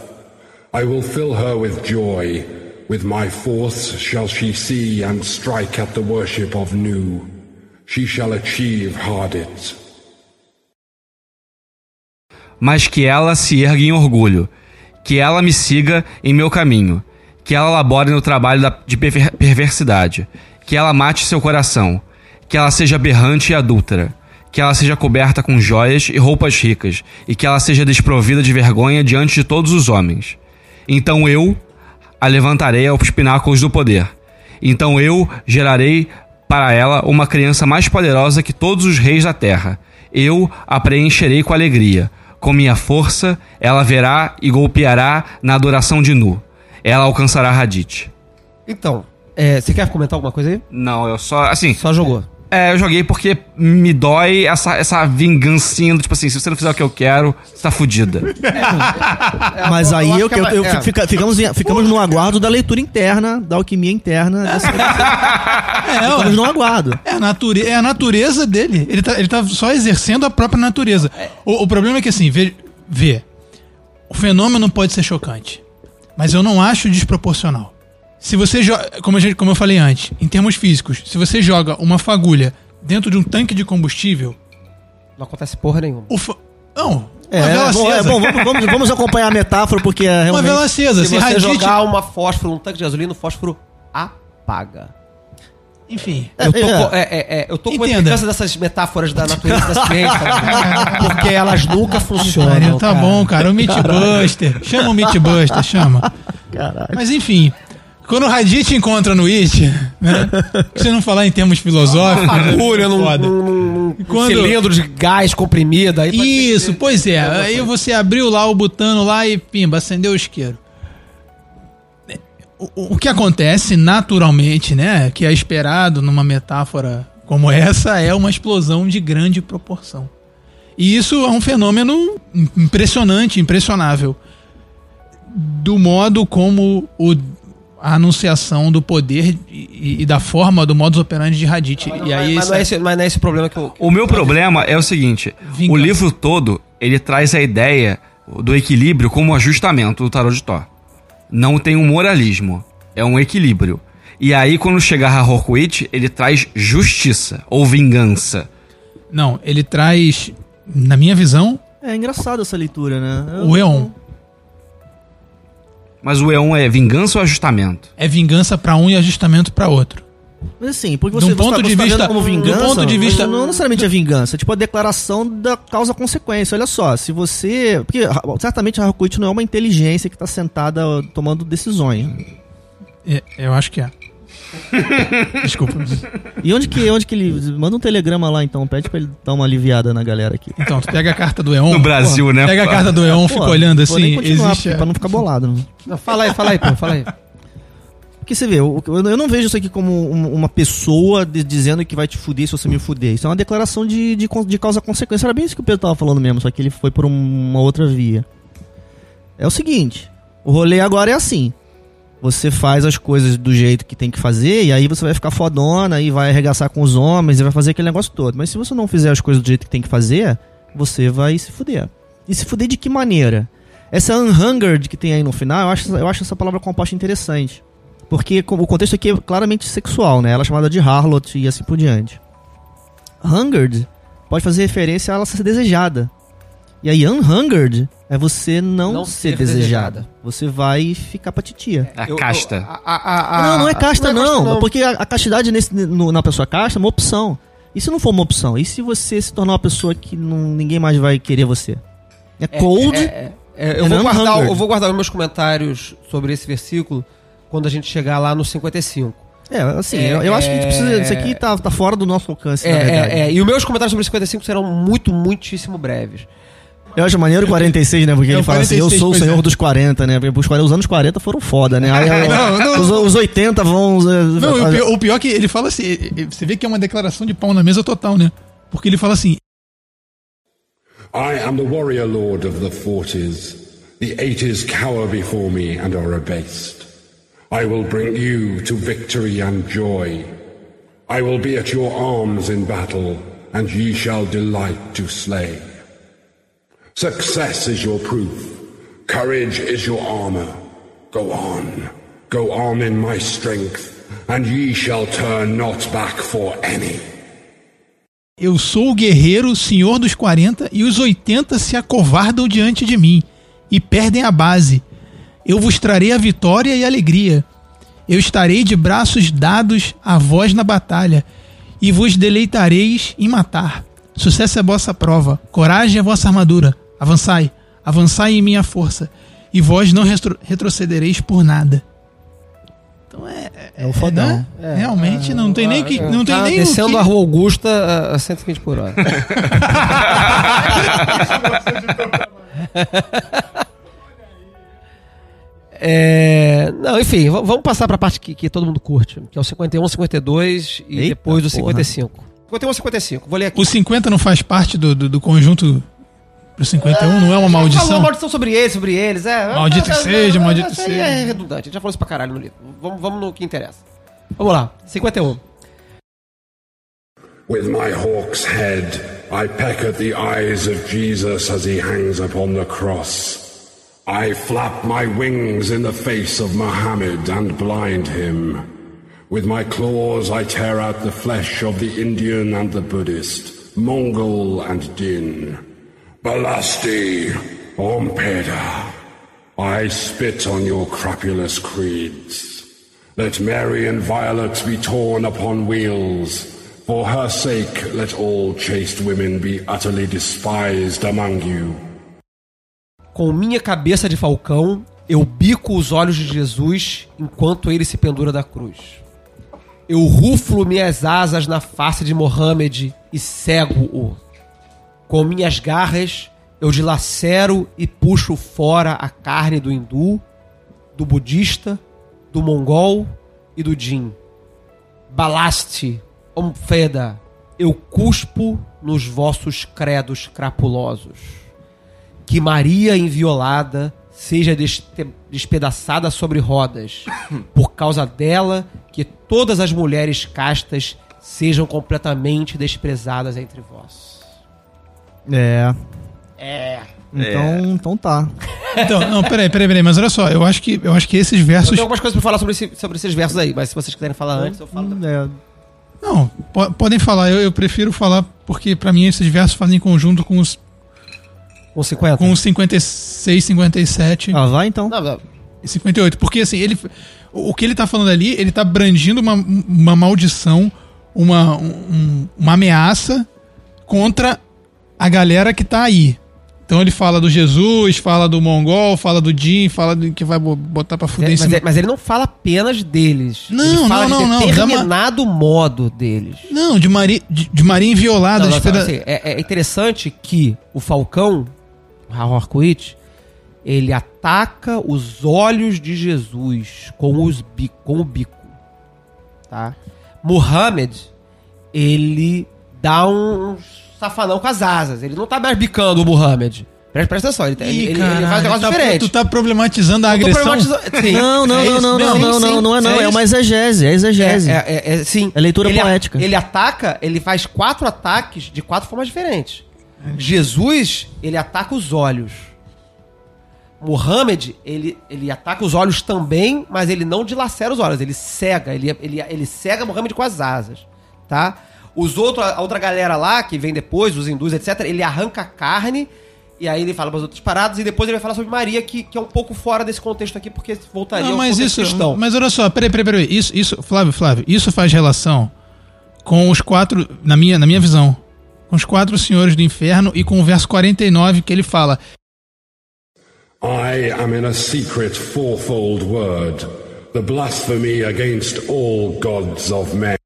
I will fill her with joy. With my force shall she see and strike at the worship of Nu. She shall achieve Hardit. mas que ela se ergue em orgulho, que ela me siga em meu caminho, que ela labore no trabalho de perver- perversidade, que ela mate seu coração, que ela seja berrante e adúltera, que ela seja coberta com joias e roupas ricas, e que ela seja desprovida de vergonha diante de todos os homens. Então eu a levantarei aos pináculos do poder. Então eu gerarei para ela uma criança mais poderosa que todos os reis da terra. Eu a preencherei com alegria. Com minha força, ela verá e golpeará na adoração de Nu. Ela alcançará Hadith. Então, é, você quer comentar alguma coisa aí? Não, eu só. Assim, Só jogou. É, eu joguei porque me dói essa, essa vingancinha do tipo assim: se você não fizer o que eu quero, você tá fudida. Mas eu aí acho eu, que eu, é- eu é. fica- ficamos, em- ficamos no aguardo da leitura interna, da alquimia interna. Dessa, É, ficamos no aguardo. é, a nature, é a natureza dele. Ele tá, ele tá só exercendo a própria natureza. O, o problema é que assim, vê, vê. O fenômeno pode ser chocante. Mas eu não acho desproporcional. Se você joga. Como, a gente- como eu falei antes, em termos físicos, se você joga uma fagulha dentro de um tanque de combustível, Não acontece porra nenhuma. o. fa- Não, É, uma vela é bom, é bom, vamos, vamos, vamos acompanhar a metáfora, porque é Uma realmente... vela acesa. Se Se você radite- jogar uma fósforo num tanque de gasolina, o fósforo apaga. Enfim. Eu tô, É, com, é, é, é, eu tô com uma Entenda. implicância dessas metáforas da natureza da ciência, né? porque elas nunca funcionam. Tá cara. bom, cara. O Meatbuster. Chama o Meatbuster, chama. Caralho. Mas enfim. Quando o Raditz encontra no It, né? Se não falar em termos filosóficos. Fagulha num, foda. num, num- cilindro de gás comprimido. Aí Isso, pois é. Aí você abriu lá o botano lá e pimba, acendeu o isqueiro. O, o que acontece naturalmente, né? Que é esperado numa metáfora como essa, é uma explosão de grande proporção. E isso é um fenômeno im- impressionante, impressionável. Do modo como o, a anunciação do poder e, e da forma do modus operandi de Hadith. E aí, mas, isso não é é- esse, mas não é esse o problema que eu. O meu problema é o seguinte: Vingança. o livro todo ele traz a ideia do equilíbrio como ajustamento do tarot de Thor. Não tem um moralismo, é um equilíbrio. E aí, quando chegar a Horkwit, ele traz justiça ou vingança. Não, ele traz, na minha visão, É engraçado essa leitura, né? Eu- o Eon. Mas o E1 é vingança ou ajustamento? É vingança pra um e ajustamento pra outro. Mas assim, porque você, um ponto você tá, de você tá vista- vendo como do vingança, ponto de vista- não necessariamente é vingança, é tipo a declaração da causa-consequência. Olha só, se você... Porque ah, certamente a Hakuit não é uma inteligência que está sentada tomando decisões. É, eu acho que é. Desculpa. E onde que, onde que ele... Manda um telegrama lá então, pede pra ele dar uma aliviada na galera aqui. Então, tu pega a carta do Eon. No Brasil, né? Pega a carta do Eon, fica olhando assim. Existe. Pra não ficar bolado. Né? Não, fala aí, fala aí, pô, fala aí. Porque você vê, eu, eu não vejo isso aqui como um- uma pessoa de- dizendo que vai te fuder se você me fuder. Isso é uma declaração de, de, de causa-consequência. Era bem isso que o Pedro tava falando mesmo, só que ele foi por um- uma outra via. É o seguinte, o rolê agora é assim. Você faz as coisas do jeito que tem que fazer, e aí você vai ficar fodona, e vai arregaçar com os homens, e vai fazer aquele negócio todo. Mas se você não fizer as coisas do jeito que tem que fazer, você vai se fuder. E se fuder de que maneira? Essa unhungered que tem aí no final, eu acho, eu acho essa palavra composta interessante. Porque o contexto aqui é claramente sexual, né? Ela é chamada de harlot e assim por diante. Hungered pode fazer referência a ela ser desejada. E aí, unhungered é você não, Não ser, ser desejada. desejada. Você vai ficar pra titia. A Eu- casta. eu- a- a- a- não, não é casta, não é não. casta, Porque a, a castidade nesse, no- na pessoa casta é uma opção. E se não for uma opção? E se você se tornar uma pessoa que não, ninguém mais vai querer você? É cold. É, é, é, eu, and vou guardar, eu vou guardar os meus comentários sobre esse versículo quando a gente chegar lá no 55. É, assim, É, eu, eu acho que a gente precisa. Isso é- aqui tá, tá fora do nosso alcance, É, na verdade. é, é, e os meus comentários sobre o 55 serão muito, muitíssimo breves. Eu acho maneiro o 46, né? Porque É, ele fala assim, 46, eu sou o senhor é. dos 40, né? Porque Os, 40 os anos 40 foram foda, né? Aí, Não, não. Os, os 80 vão... Não, e o pior, o pior é que ele fala assim, você vê que é uma declaração de pau na mesa total, né? Porque ele fala assim, I am the warrior lord of the forties. The eighties cower before me and are abased. I will bring you to victory and joy. I will be at your arms in battle, and ye shall delight to slay. Success is your proof. Courage is your armor. Go on. Go on in my strength, and ye shall turn not back for any. eu sou o guerreiro, senhor dos 40, e os 80 se acovardam diante de mim, e perdem a base. Eu vos trarei a vitória e a alegria. Eu estarei de braços dados a vós na batalha, e vos deleitareis em matar. Sucesso é vossa prova, coragem é vossa armadura. Avançai, avançai em minha força, e vós não retro- retrocedereis por nada. Então é. É o fodão. né? Realmente não tem nem que. Não tem Tá nem o descendo que... a Rua Augusta a- a 120 por hora. É, não, enfim, vamos passar pra parte que, que todo mundo curte, que é o 51, 52 e Eita, depois do porra. 55. 51, 55. Vou ler aqui. O 50 não faz parte do, do, do conjunto pro 51, não é uma Falou uma maldição? maldição sobre eles, sobre eles. É, Maldito é, seja, é, maldito aí seja. É redundante, a gente já falou isso pra caralho no livro. Vamos, vamos no que interessa. Vamos lá, 51. With my hawk's head, I peck at the eyes of Jesus as he hangs upon the cross. I flap my wings in the face of Mohammed and blind him. With my claws, I tear out the flesh of the Indian and the Buddhist, Mongol and Din. Balasti, Ompeda. I spit on your crapulous creeds. Let Mary and Violet be torn upon wheels. For her sake, let all chaste women be utterly despised among you. Com minha cabeça de falcão, eu bico os olhos de Jesus enquanto ele se pendura da cruz. Eu ruflo minhas asas na face de Mohammed e cego-o. Com minhas garras, eu dilacero e puxo fora a carne do hindu, do budista, do mongol e do jin. Balaste, Omfeda, eu cuspo nos vossos credos crapulosos que Maria inviolada seja despedaçada sobre rodas. Por causa dela, que todas as mulheres castas sejam completamente desprezadas entre vós. É. É. Então, então tá. Então, não, peraí, peraí, peraí, mas olha só, eu acho que, eu acho que esses Eu versos. tenho algumas coisas pra falar sobre, esse- sobre esses versos aí, mas se vocês quiserem falar antes, eu falo. Hum, é. Não, po- podem falar, eu, eu prefiro falar porque pra mim esses versos fazem conjunto com os, Com 50? com os 56, 57 Ah, vai então. Não, não. e 58. Porque assim, ele, o o que ele tá falando ali, ele tá brandindo uma, uma maldição, uma, um- uma ameaça contra a galera que tá aí. Então ele fala do Jesus, fala do Mongol, fala do Jin, fala do que vai bo- botar pra fuder em Mas, é- mas ele não fala apenas deles. Não, ele fala não, não, não, de determinado modo deles. Não, de Maria, de, de Maria inviolada. Não, não, despeda- assim, é, é interessante que o Falcão, o Harcourt, ele ataca os olhos de Jesus com, os bi- com o bico. Tá? Muhammad, ele dá um safanão com as asas. Ele não tá mais bicando o Muhammad. Presta, presta atenção, ele, ele, Ih, ele- ele faz um negócio tá- diferente. Tu tá problematizando a agressão. problematizando-. Não, não, É não, não, não, não, Sim, não, sim. não é não. É É uma exegese, é exegese. É, é, é, sim. É leitura ele, a- poética. Ele ataca, ele faz quatro ataques de quatro formas diferentes. Jesus, ele ataca os olhos. Muhammad, ele, ele ataca os olhos também, mas ele não dilacera os olhos, ele cega, ele, ele, ele cega Muhammad com as asas, tá? Os outros, a outra galera lá, que vem depois, os hindus, etc., ele arranca a carne E aí ele fala umas outras paradas e depois ele vai falar sobre Maria, que, que é um pouco fora desse contexto aqui, porque voltaria Não, ao mas contexto isso. cristão. Mas olha só, peraí, peraí, peraí. Isso, isso, Flávio, Flávio, isso faz relação com os quatro, na minha, na minha visão, com os quatro senhores do inferno e com o verso 49 que ele fala: I am in a secret fourfold word, the blasphemy against all gods of men.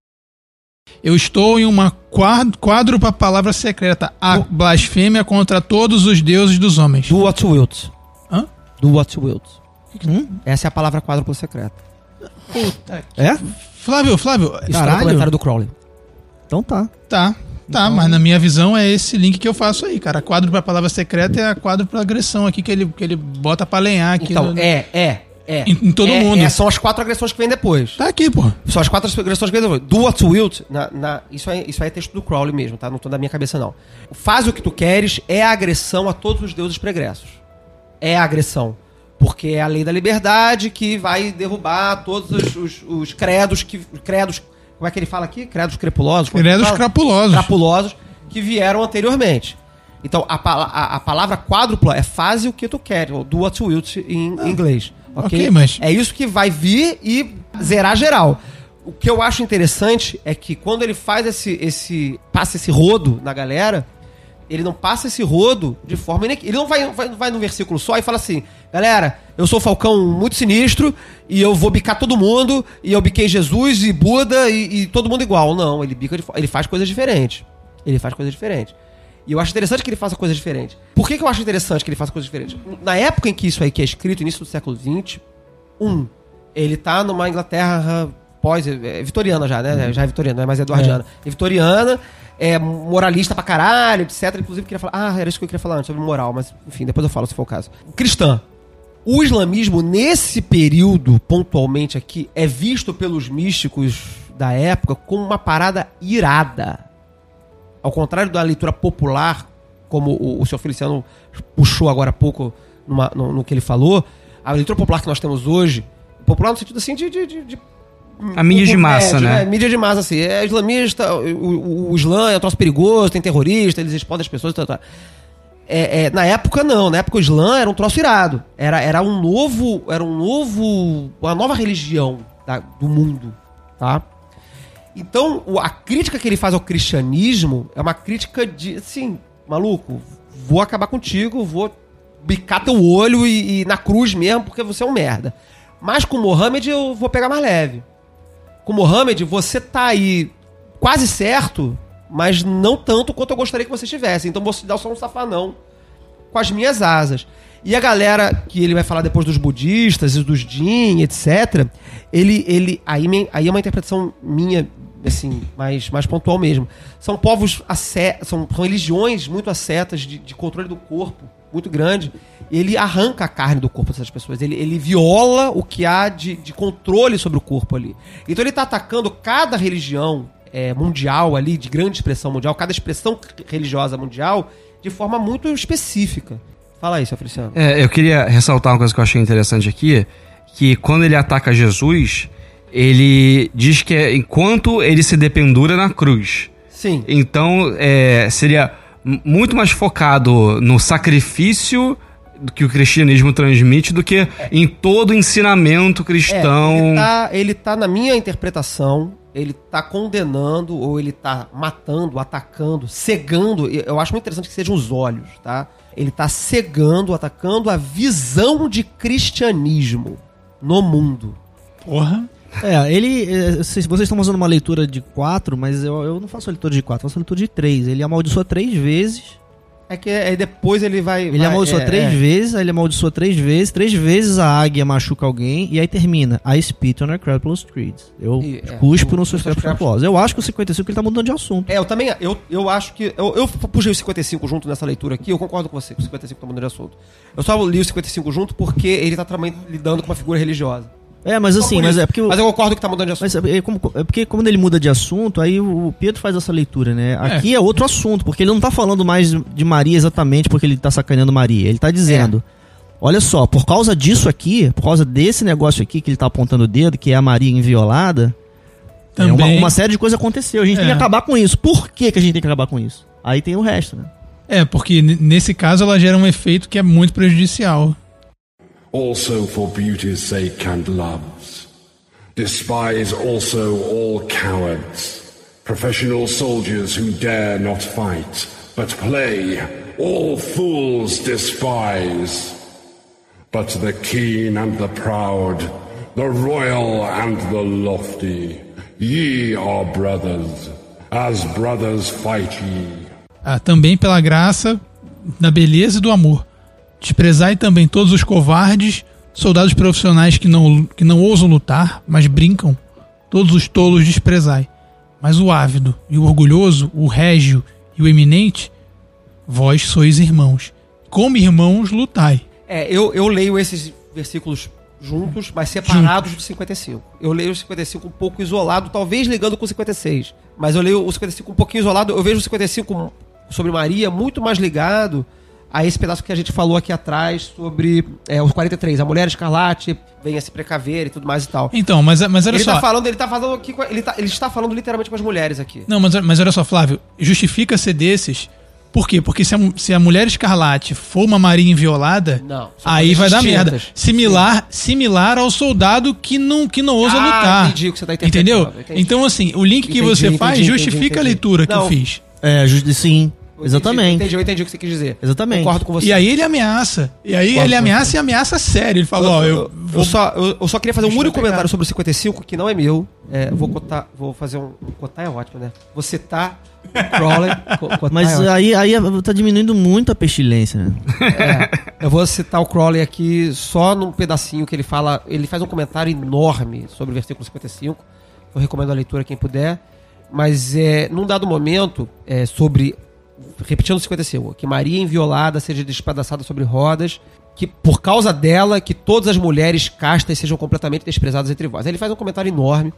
Eu estou em uma quádrupla palavra secreta, a blasfêmia contra todos os deuses dos homens. Do what wilt. Hã? Do what wilt. Hum? Essa é a palavra quádrupla secreta. É? Flávio, Flávio, Isso Caralho. comentário do Crowley. Então tá. tá, tá, mas na minha visão é esse link que eu faço aí, cara. A quádrupla palavra secreta é a quádrupla agressão aqui que ele, que ele bota pra lenhar aqui. Então, no- é, é, é. Em- em todo É, mundo. é, são as quatro agressões que vêm depois. Tá aqui, pô. São as quatro agressões que vêm depois. Do what you wilt, na, na- isso, é, isso aí é texto do Crowley mesmo, tá? Não tô da minha cabeça, não. Faz o que tu queres é a agressão a todos os deuses pregressos. É a agressão. Porque é a lei da liberdade que vai derrubar todos os, os- os credos que. Credos. Como é que ele fala aqui? Credos crepulosos? É Credos crapulosos. crapulosos que vieram anteriormente. Então, a, a- a palavra quádrupla é faz o que tu quer, ou do what you wilt em inglês. Ok? ok, mas- É isso que vai vir e zerar geral. O que eu acho interessante é que quando ele faz esse, esse passa esse rodo na galera, ele não passa esse rodo de forma Ele não vai, vai, vai num versículo só e fala assim: galera, eu sou o Falcão muito sinistro e eu vou bicar todo mundo, e eu biquei Jesus e Buda e, e todo mundo igual. Não, ele bica de ele faz coisas diferentes. Ele faz coisas diferentes. E eu acho interessante que ele faça coisas diferentes. Por que, que eu acho interessante que ele faça coisas diferentes? Na época em que isso aí que é escrito, início do século XX, um, ele tá numa Inglaterra pós. É, vitoriana já, né? Já é vitoriana, não é mais eduardiana. É. vitoriana, é moralista pra caralho, etc. Inclusive, queria falar. Ah, era isso que eu queria falar antes, sobre moral, mas enfim, depois eu falo se for o caso. Cristã. O islamismo, nesse período, pontualmente aqui, é visto pelos místicos da época como uma parada irada. Ao contrário da leitura popular, como o, o senhor Feliciano puxou agora há pouco numa- no, no que ele falou, a leitura popular que nós temos hoje, popular no sentido assim de. de, de- de- A mídia de massa, médio, né? Mídia de massa, assim. É islamista, o, o, o Islã é um troço perigoso, tem terrorista, eles explodem as pessoas, tá, tá. É, é, na época não, na época o Islã era um troço irado. Era, era um novo. Era um novo. Uma nova religião do mundo. Tá? Então, a crítica que ele faz ao cristianismo é uma crítica de assim, maluco, vou acabar contigo, vou bicar teu olho e, e na cruz mesmo, porque você é um merda. Mas com Mohammed eu vou pegar mais leve. Com Mohammed, você tá aí quase certo, mas não tanto quanto eu gostaria que você estivesse. Então você dá só um safanão com as minhas asas. E a galera que ele vai falar depois dos budistas e dos Jin, etc. Ele, ele aí, aí é uma interpretação minha, assim, mais, mais pontual mesmo. São povos, são, são religiões muito ascetas de, de controle do corpo, muito grande. Ele arranca a carne do corpo dessas pessoas. Ele, ele viola o que há de, de controle sobre o corpo ali. Então ele está atacando cada religião é, mundial ali, de grande expressão mundial, cada expressão religiosa mundial, de forma muito específica. Fala aí, seu Feliciano. É, eu queria ressaltar uma coisa que eu achei interessante aqui, que quando ele ataca Jesus, ele diz que é enquanto ele se dependura na cruz. Sim. Então, é, seria muito mais focado no sacrifício do que o cristianismo transmite do que em todo o ensinamento É, cristão. ele, tá, ele tá, na minha interpretação, ele tá condenando, ou ele tá matando, atacando, cegando. Eu acho muito interessante que sejam os olhos, tá? Ele tá cegando, atacando a visão de cristianismo no mundo. Porra. É, ele. é, Vocês vocês estão usando uma leitura de 4, mas eu, eu não faço a leitura de 4, eu faço a leitura de 3. Ele amaldiçoa três vezes. É que aí depois ele vai. Ele vai, amaldiçoa é, três é. vezes, aí ele amaldiçoa três vezes, três vezes a águia machuca alguém, e aí termina. I spit on her crapulous trees. Eu E, é, cuspo o- nos seus crapulous. Eu acho que o 55 ele tá mudando de assunto. É, eu também. Eu, eu acho que. Eu, eu puxei o 55 junto nessa leitura aqui, eu concordo com você, que o 55 tá mudando de assunto. Eu só li o 55 junto porque ele tá também lidando com uma figura religiosa. É, mas assim, mas é porque. o- Mas eu concordo que tá mudando de assunto. Mas é, como- é porque quando ele muda de assunto, aí o Pedro faz essa leitura, né? Aqui é. outro assunto, porque ele não tá falando mais de Maria exatamente porque ele tá sacaneando Maria. Ele tá dizendo: olha só, por causa disso aqui, por causa desse negócio aqui que ele tá apontando o dedo, que é a Maria inviolada, é, uma, Também. uma série de coisas aconteceu. A gente tem É. que acabar com isso. Por que, que a gente tem que acabar com isso? Aí tem o resto, né? É, porque nesse caso ela gera um efeito que é muito prejudicial. Also for beauty's sake and love's. Despise also all cowards, professional soldiers who dare not fight, but play, all fools despise. But the keen and the proud, the royal and the lofty, ye are brothers, as brothers fight ye. Ah, também pela graça, na beleza do amor. Desprezai também todos os covardes, soldados profissionais que não, que não ousam lutar, mas brincam. Todos os tolos desprezai. Mas o ávido e o orgulhoso, o régio e o eminente, vós sois irmãos. Como irmãos lutai. É, eu, eu leio esses versículos juntos, mas separados do 55. Eu leio o 55 um pouco isolado, talvez ligando com o 56. Mas eu leio o 55 um pouquinho isolado. Eu vejo o 55 sobre Maria muito mais ligado a esse pedaço que a gente falou aqui atrás sobre é, os 43. A mulher escarlate venha se precaver e tudo mais e tal. Então, mas, mas olha Ele só. tá falando, ele tá falando aqui, com- ele, tá, ele está falando literalmente com as mulheres aqui. Não, mas, mas olha só, Flávio, justifica ser desses. Por quê? Porque se a, se a mulher escarlate for uma Maria inviolada, Não, aí vai dar merda. Similar, similar ao soldado que não, que não ousa Ah, lutar. entendi o que você tá Entendeu? entendi. Então, assim, o link que Entendi, você entendi, faz entendi, justifica entendi. a leitura que Não. eu fiz. É, justo, sim. Eu Exatamente. Entendi, eu entendi o que você quis dizer. Exatamente. Concordo com você. E aí ele ameaça. E aí Concordo ele ameaça e ameaça sério. Ele fala, ó, eu, eu, vou só, eu, eu só queria fazer um Deixa eu único comentário sobre o 55, que não é meu. É, eu vou cotar, vou fazer um. Cotar é ótimo, né? Vou citar o Crowley. Mas é aí, aí tá diminuindo muito a pestilência. né? É, eu vou citar o Crowley aqui só num pedacinho que ele fala. Ele faz um comentário enorme sobre o versículo 55. Eu recomendo a leitura quem puder. Mas é, num dado momento, é, sobre. Repetindo o 55, que Maria inviolada seja despedaçada sobre rodas, que por causa dela, que todas as mulheres castas sejam completamente desprezadas entre vós. Aí Ele faz um comentário enorme,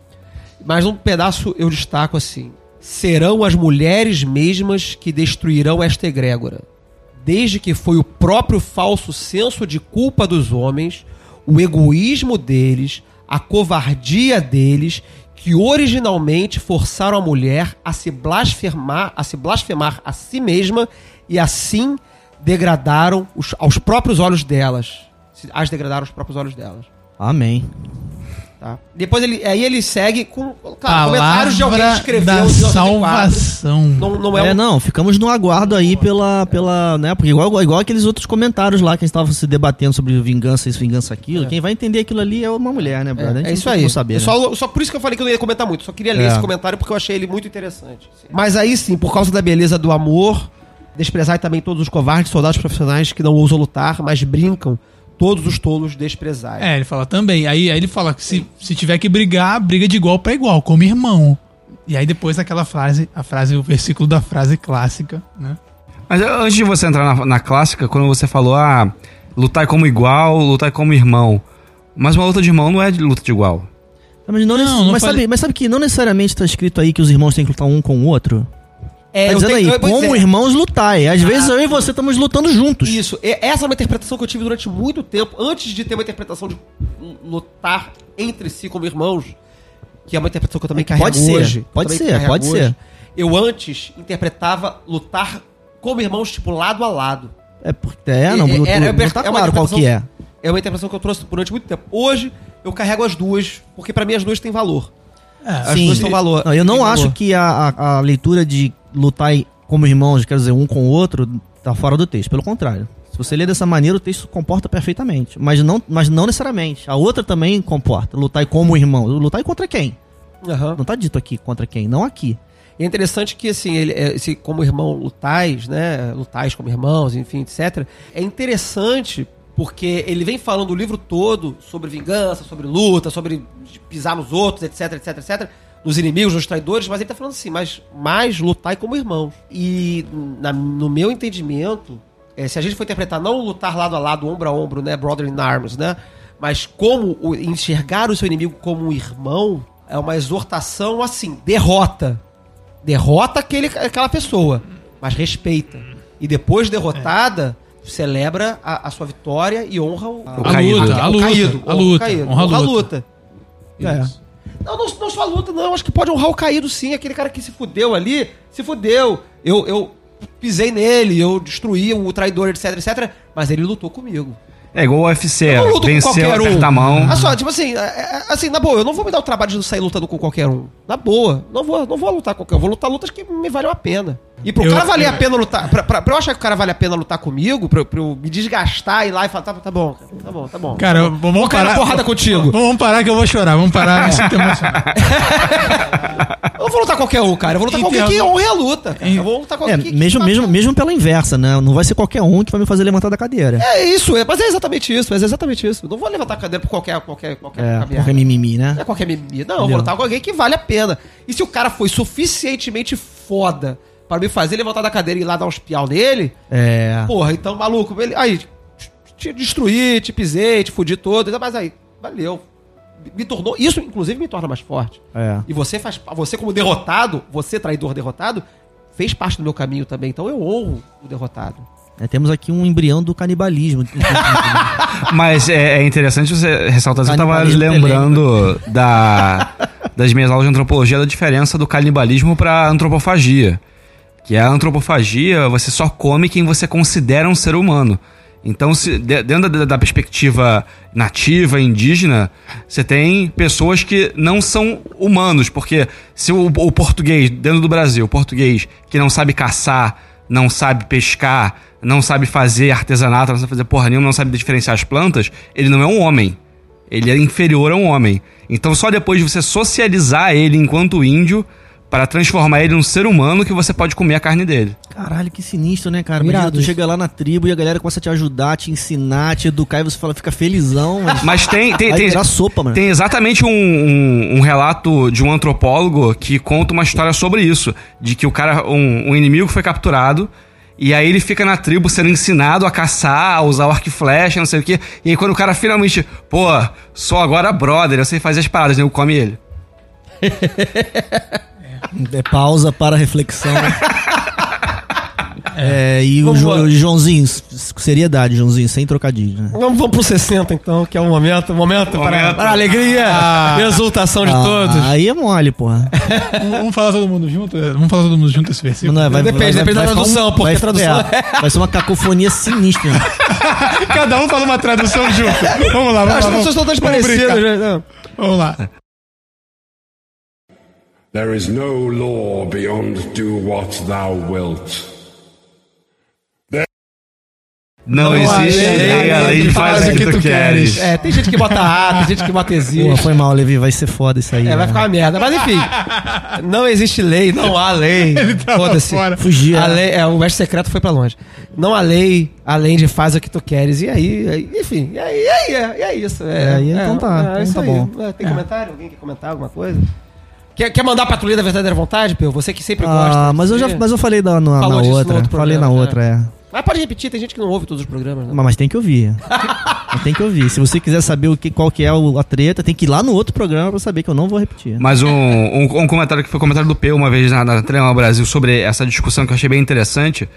mas num pedaço eu destaco assim: serão as mulheres mesmas que destruirão esta egrégora desde que foi o próprio falso senso de culpa dos homens, o egoísmo deles, a covardia deles, que originalmente forçaram a mulher a se blasfemar, a se blasfemar a si mesma e assim degradaram os- aos próprios olhos delas. As degradaram aos próprios olhos delas. Amém. Tá? Depois ele, aí ele segue com claro, comentários de alguém que palavra escreveu da em 1904. salvação. Não, não é, É, um- não, ficamos no aguardo aí pela. pela né, porque igual, igual aqueles outros comentários lá que a gente estava se debatendo sobre vingança isso, vingança aquilo. Quem vai entender aquilo ali é uma mulher, né, brother? É, é isso aí. Saber, Eu né? só, só por isso que eu falei que eu não ia comentar muito. Só queria ler É. esse comentário porque eu achei ele muito interessante. Mas aí sim, por causa da beleza do amor, desprezai também todos os covardes, soldados profissionais que não ousam lutar, mas brincam. Todos os tolos desprezai. É, ele fala também. Aí, aí ele fala que se, se tiver que brigar, briga de igual pra igual, como irmão. E aí depois aquela frase, a frase, o versículo da frase clássica, né? Mas eh, antes de você entrar na, na clássica, quando você falou, ah, lutar como igual, lutar como irmão. Mas uma luta de irmão não é de luta de igual. Mas, não, Não, não mas, falei- sabe, mas sabe que não necessariamente tá escrito aí que os irmãos têm que lutar um com o outro? É, tá dizendo tenho- aí, como é. irmãos lutai. Às vezes eu e você estamos lutando juntos. Isso. E Essa é uma interpretação que eu tive durante muito tempo, antes de ter uma interpretação de lutar entre si como irmãos, que é uma interpretação que eu também carrego Pode ser, hoje. pode ser, pode hoje. ser. Eu antes interpretava lutar como irmãos, tipo, lado a lado. É, porque- é não, É- não, é- não, é- tá é uma claro qual que é. É uma interpretação que eu trouxe durante muito tempo. Hoje, eu carrego as duas, porque pra mim as duas têm valor. É, As Sim. duas têm valor. Não, eu não acho valor. que a, a, a leitura de lutar como irmãos, quer dizer, um com o outro, tá fora do texto. Pelo contrário. Se você ler dessa maneira, o texto comporta perfeitamente. Mas não, mas não necessariamente. A outra também comporta. Lutar como irmão. Lutar contra quem? Aham. Não tá dito aqui contra quem, não aqui. E é interessante que, assim, ele, é, esse, como irmão lutais, né? Lutais como irmãos, enfim, etc. É interessante porque ele vem falando o livro todo sobre vingança, sobre luta, sobre pisar nos outros, etc, etc, etc. Nos inimigos, nos traidores, mas ele tá falando assim, mas mais lutai como irmãos. E na- no meu entendimento, é, se a gente for interpretar não lutar lado a lado, ombro a ombro, né? Brother in arms, né? Mas como o- enxergar o seu inimigo como um irmão é uma exortação assim, derrota derrota aquele, aquela pessoa, mas respeita. E depois derrotada, celebra a, a sua vitória e honra o, A caído. luta, a luta, caído, a honra luta, honra a honra a luta. luta. É. Não, não, não só luta, não. Acho que pode honrar o caído, sim. Aquele cara que se fudeu ali, se fudeu. Eu, eu pisei nele, eu destruí o traidor, etc, etc. Mas ele lutou comigo. É igual o UFC, Eu não luto com venceu, qualquer um. aperta a mão. Olha só, tipo assim, é- é- assim, na boa, eu não vou me dar o trabalho de sair lutando com qualquer um. Na boa, não vou, não vou lutar com qualquer um. Eu vou lutar lutas que me valham a pena. E pro Eu- cara valer eu- a pena lutar, pra, pra, pra eu achar que o cara vale a pena lutar comigo, pra, eu- pra eu me desgastar e ir lá e falar, tá, tá bom, cara, tá bom, tá bom. Cara, vamos Vou cair na parar. porrada contigo. Vamos parar que eu vou chorar. Vamos parar. Eu vou lutar qualquer um, cara. Eu vou lutar com alguém que honre a luta. Cara. Eu vou lutar com É, alguém que. mesmo, que- mesmo, mesmo pela inversa, né? Não vai ser qualquer um que vai me fazer levantar da cadeira. É isso, é, mas é exatamente isso, mas é exatamente isso. Eu não vou levantar a cadeira por qualquer, qualquer, qualquer, É, qualquer qualquer mimimi, né? Não é qualquer mimimi. Não, eu vou Entendeu? lutar com alguém que vale a pena. E se o cara foi suficientemente foda pra me fazer levantar da cadeira e ir lá dar uns piau nele, É. porra, então, maluco, ele, aí, te destruí, te pisei, te fudi todo, mas aí, valeu. Me tornou, isso inclusive me torna mais forte. É. E você faz, você como derrotado, você traidor derrotado, fez parte do meu caminho também. Então eu honro o derrotado. É, temos aqui um embrião do canibalismo. Mas é, é interessante você ressaltar isso. Eu tava Canibalismo lembrando da, das minhas aulas de antropologia da diferença do canibalismo pra antropofagia. Que é a antropofagia, você só come quem você considera um ser humano. Então, se, de- dentro da, da perspectiva nativa, indígena, você tem pessoas que não são humanos. Porque se o, o português, dentro do Brasil, o português que não sabe caçar, não sabe pescar, não sabe fazer artesanato, não sabe fazer porra nenhuma, não sabe diferenciar as plantas, ele não é um homem. Ele é inferior a um homem. Então só depois de você socializar ele enquanto índio para transformar ele num ser humano que você pode comer a carne dele. Caralho, que sinistro, né, cara? Imagina, tu chega lá na tribo e a galera começa a te ajudar, te ensinar, te educar e você fala, fica felizão. Mas, Mas tem tem, tem, virar sopa, mano. tem exatamente um, um, um relato de um antropólogo que conta uma história sobre isso, de que o cara um, um inimigo foi capturado e aí ele fica na tribo sendo ensinado a caçar, a usar o arco e flecha, não sei o quê. E aí quando o cara finalmente, pô, sou agora brother, eu sei fazer as paradas, eu come ele. É pausa para reflexão. É, e o, Jo- Joãozinho, s- seriedade, Joãozinho, sem trocadilho, né? Vamos, vamos pro 60 então, que é o momento, o momento, Para, Momento. para a alegria e exultação de Ah, todos. Aí é mole, porra. Vamos falar todo mundo junto? Vamos falar todo mundo junto esse versículo? Não é, vai, Depende, vai- depende da vai ficar tradução, porque vai, a tradução é, vai ser uma cacofonia sinistra. né? Cada um fala uma tradução junto. Vamos lá, vamos As lá. pessoas estão todas parecidas. né? Vamos lá. There is no law beyond do what thou wilt. Não, existe lei, a lei faz o que tu queres. É, tem gente que bota A, tem gente que bota Pô, existe. foi mal, Levi, vai ser foda isso aí. É, vai né? ficar uma merda. Mas enfim, não existe lei, não há lei. Foda-se. Fugir. A lei, é, o mestre secreto foi pra longe. Não há lei além de faz o que tu queres. E aí, aí- enfim, e aí, e aí, é, e é isso. É, É, aí, então tá, então isso tá bom. É, Tem comentário? Alguém quer comentar alguma coisa? Quer, quer mandar pra Patrulha da Verdadeira Vontade, Pio? Você que sempre gosta. Ah, mas eu, já, mas eu falei da, na, Falou na no outra. outro falei na outra, é. Mas pode repetir, tem gente que não ouve todos os programas. Né? Mas, mas tem que ouvir. Tem que ouvir. Se você quiser saber o que, qual que é o- a treta, tem que ir lá no outro programa pra saber que eu não vou repetir. Mas um, um, um comentário que foi um comentário do P uma vez na, na Trema Brasil sobre essa discussão que eu achei bem interessante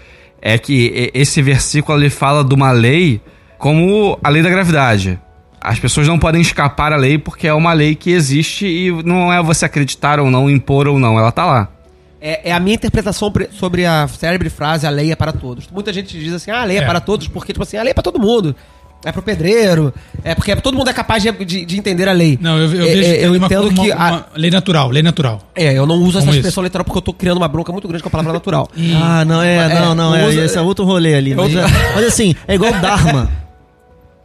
é que esse versículo ele fala de uma lei como a lei da gravidade. As pessoas não podem escapar à lei porque é uma lei que existe e não é você acreditar ou não, impor ou não, ela tá lá. É, é a minha interpretação pre- sobre a célebre frase a lei é para todos. Muita gente diz assim, ah, a lei é, É. para todos, porque, tipo assim, a lei é para todo mundo. É pro pedreiro, é porque todo mundo é capaz de, de- de entender a lei. Não, eu, eu É, vejo é, que eu uma- entendo uma- que. a- uma lei natural, lei natural. é, eu não uso essa Como expressão literal porque eu tô criando uma bronca muito grande com a palavra natural. Ah, não, é, É, não, não, é, usa- esse é outro rolê ali. Outra- é- mas assim, é igual Dharma.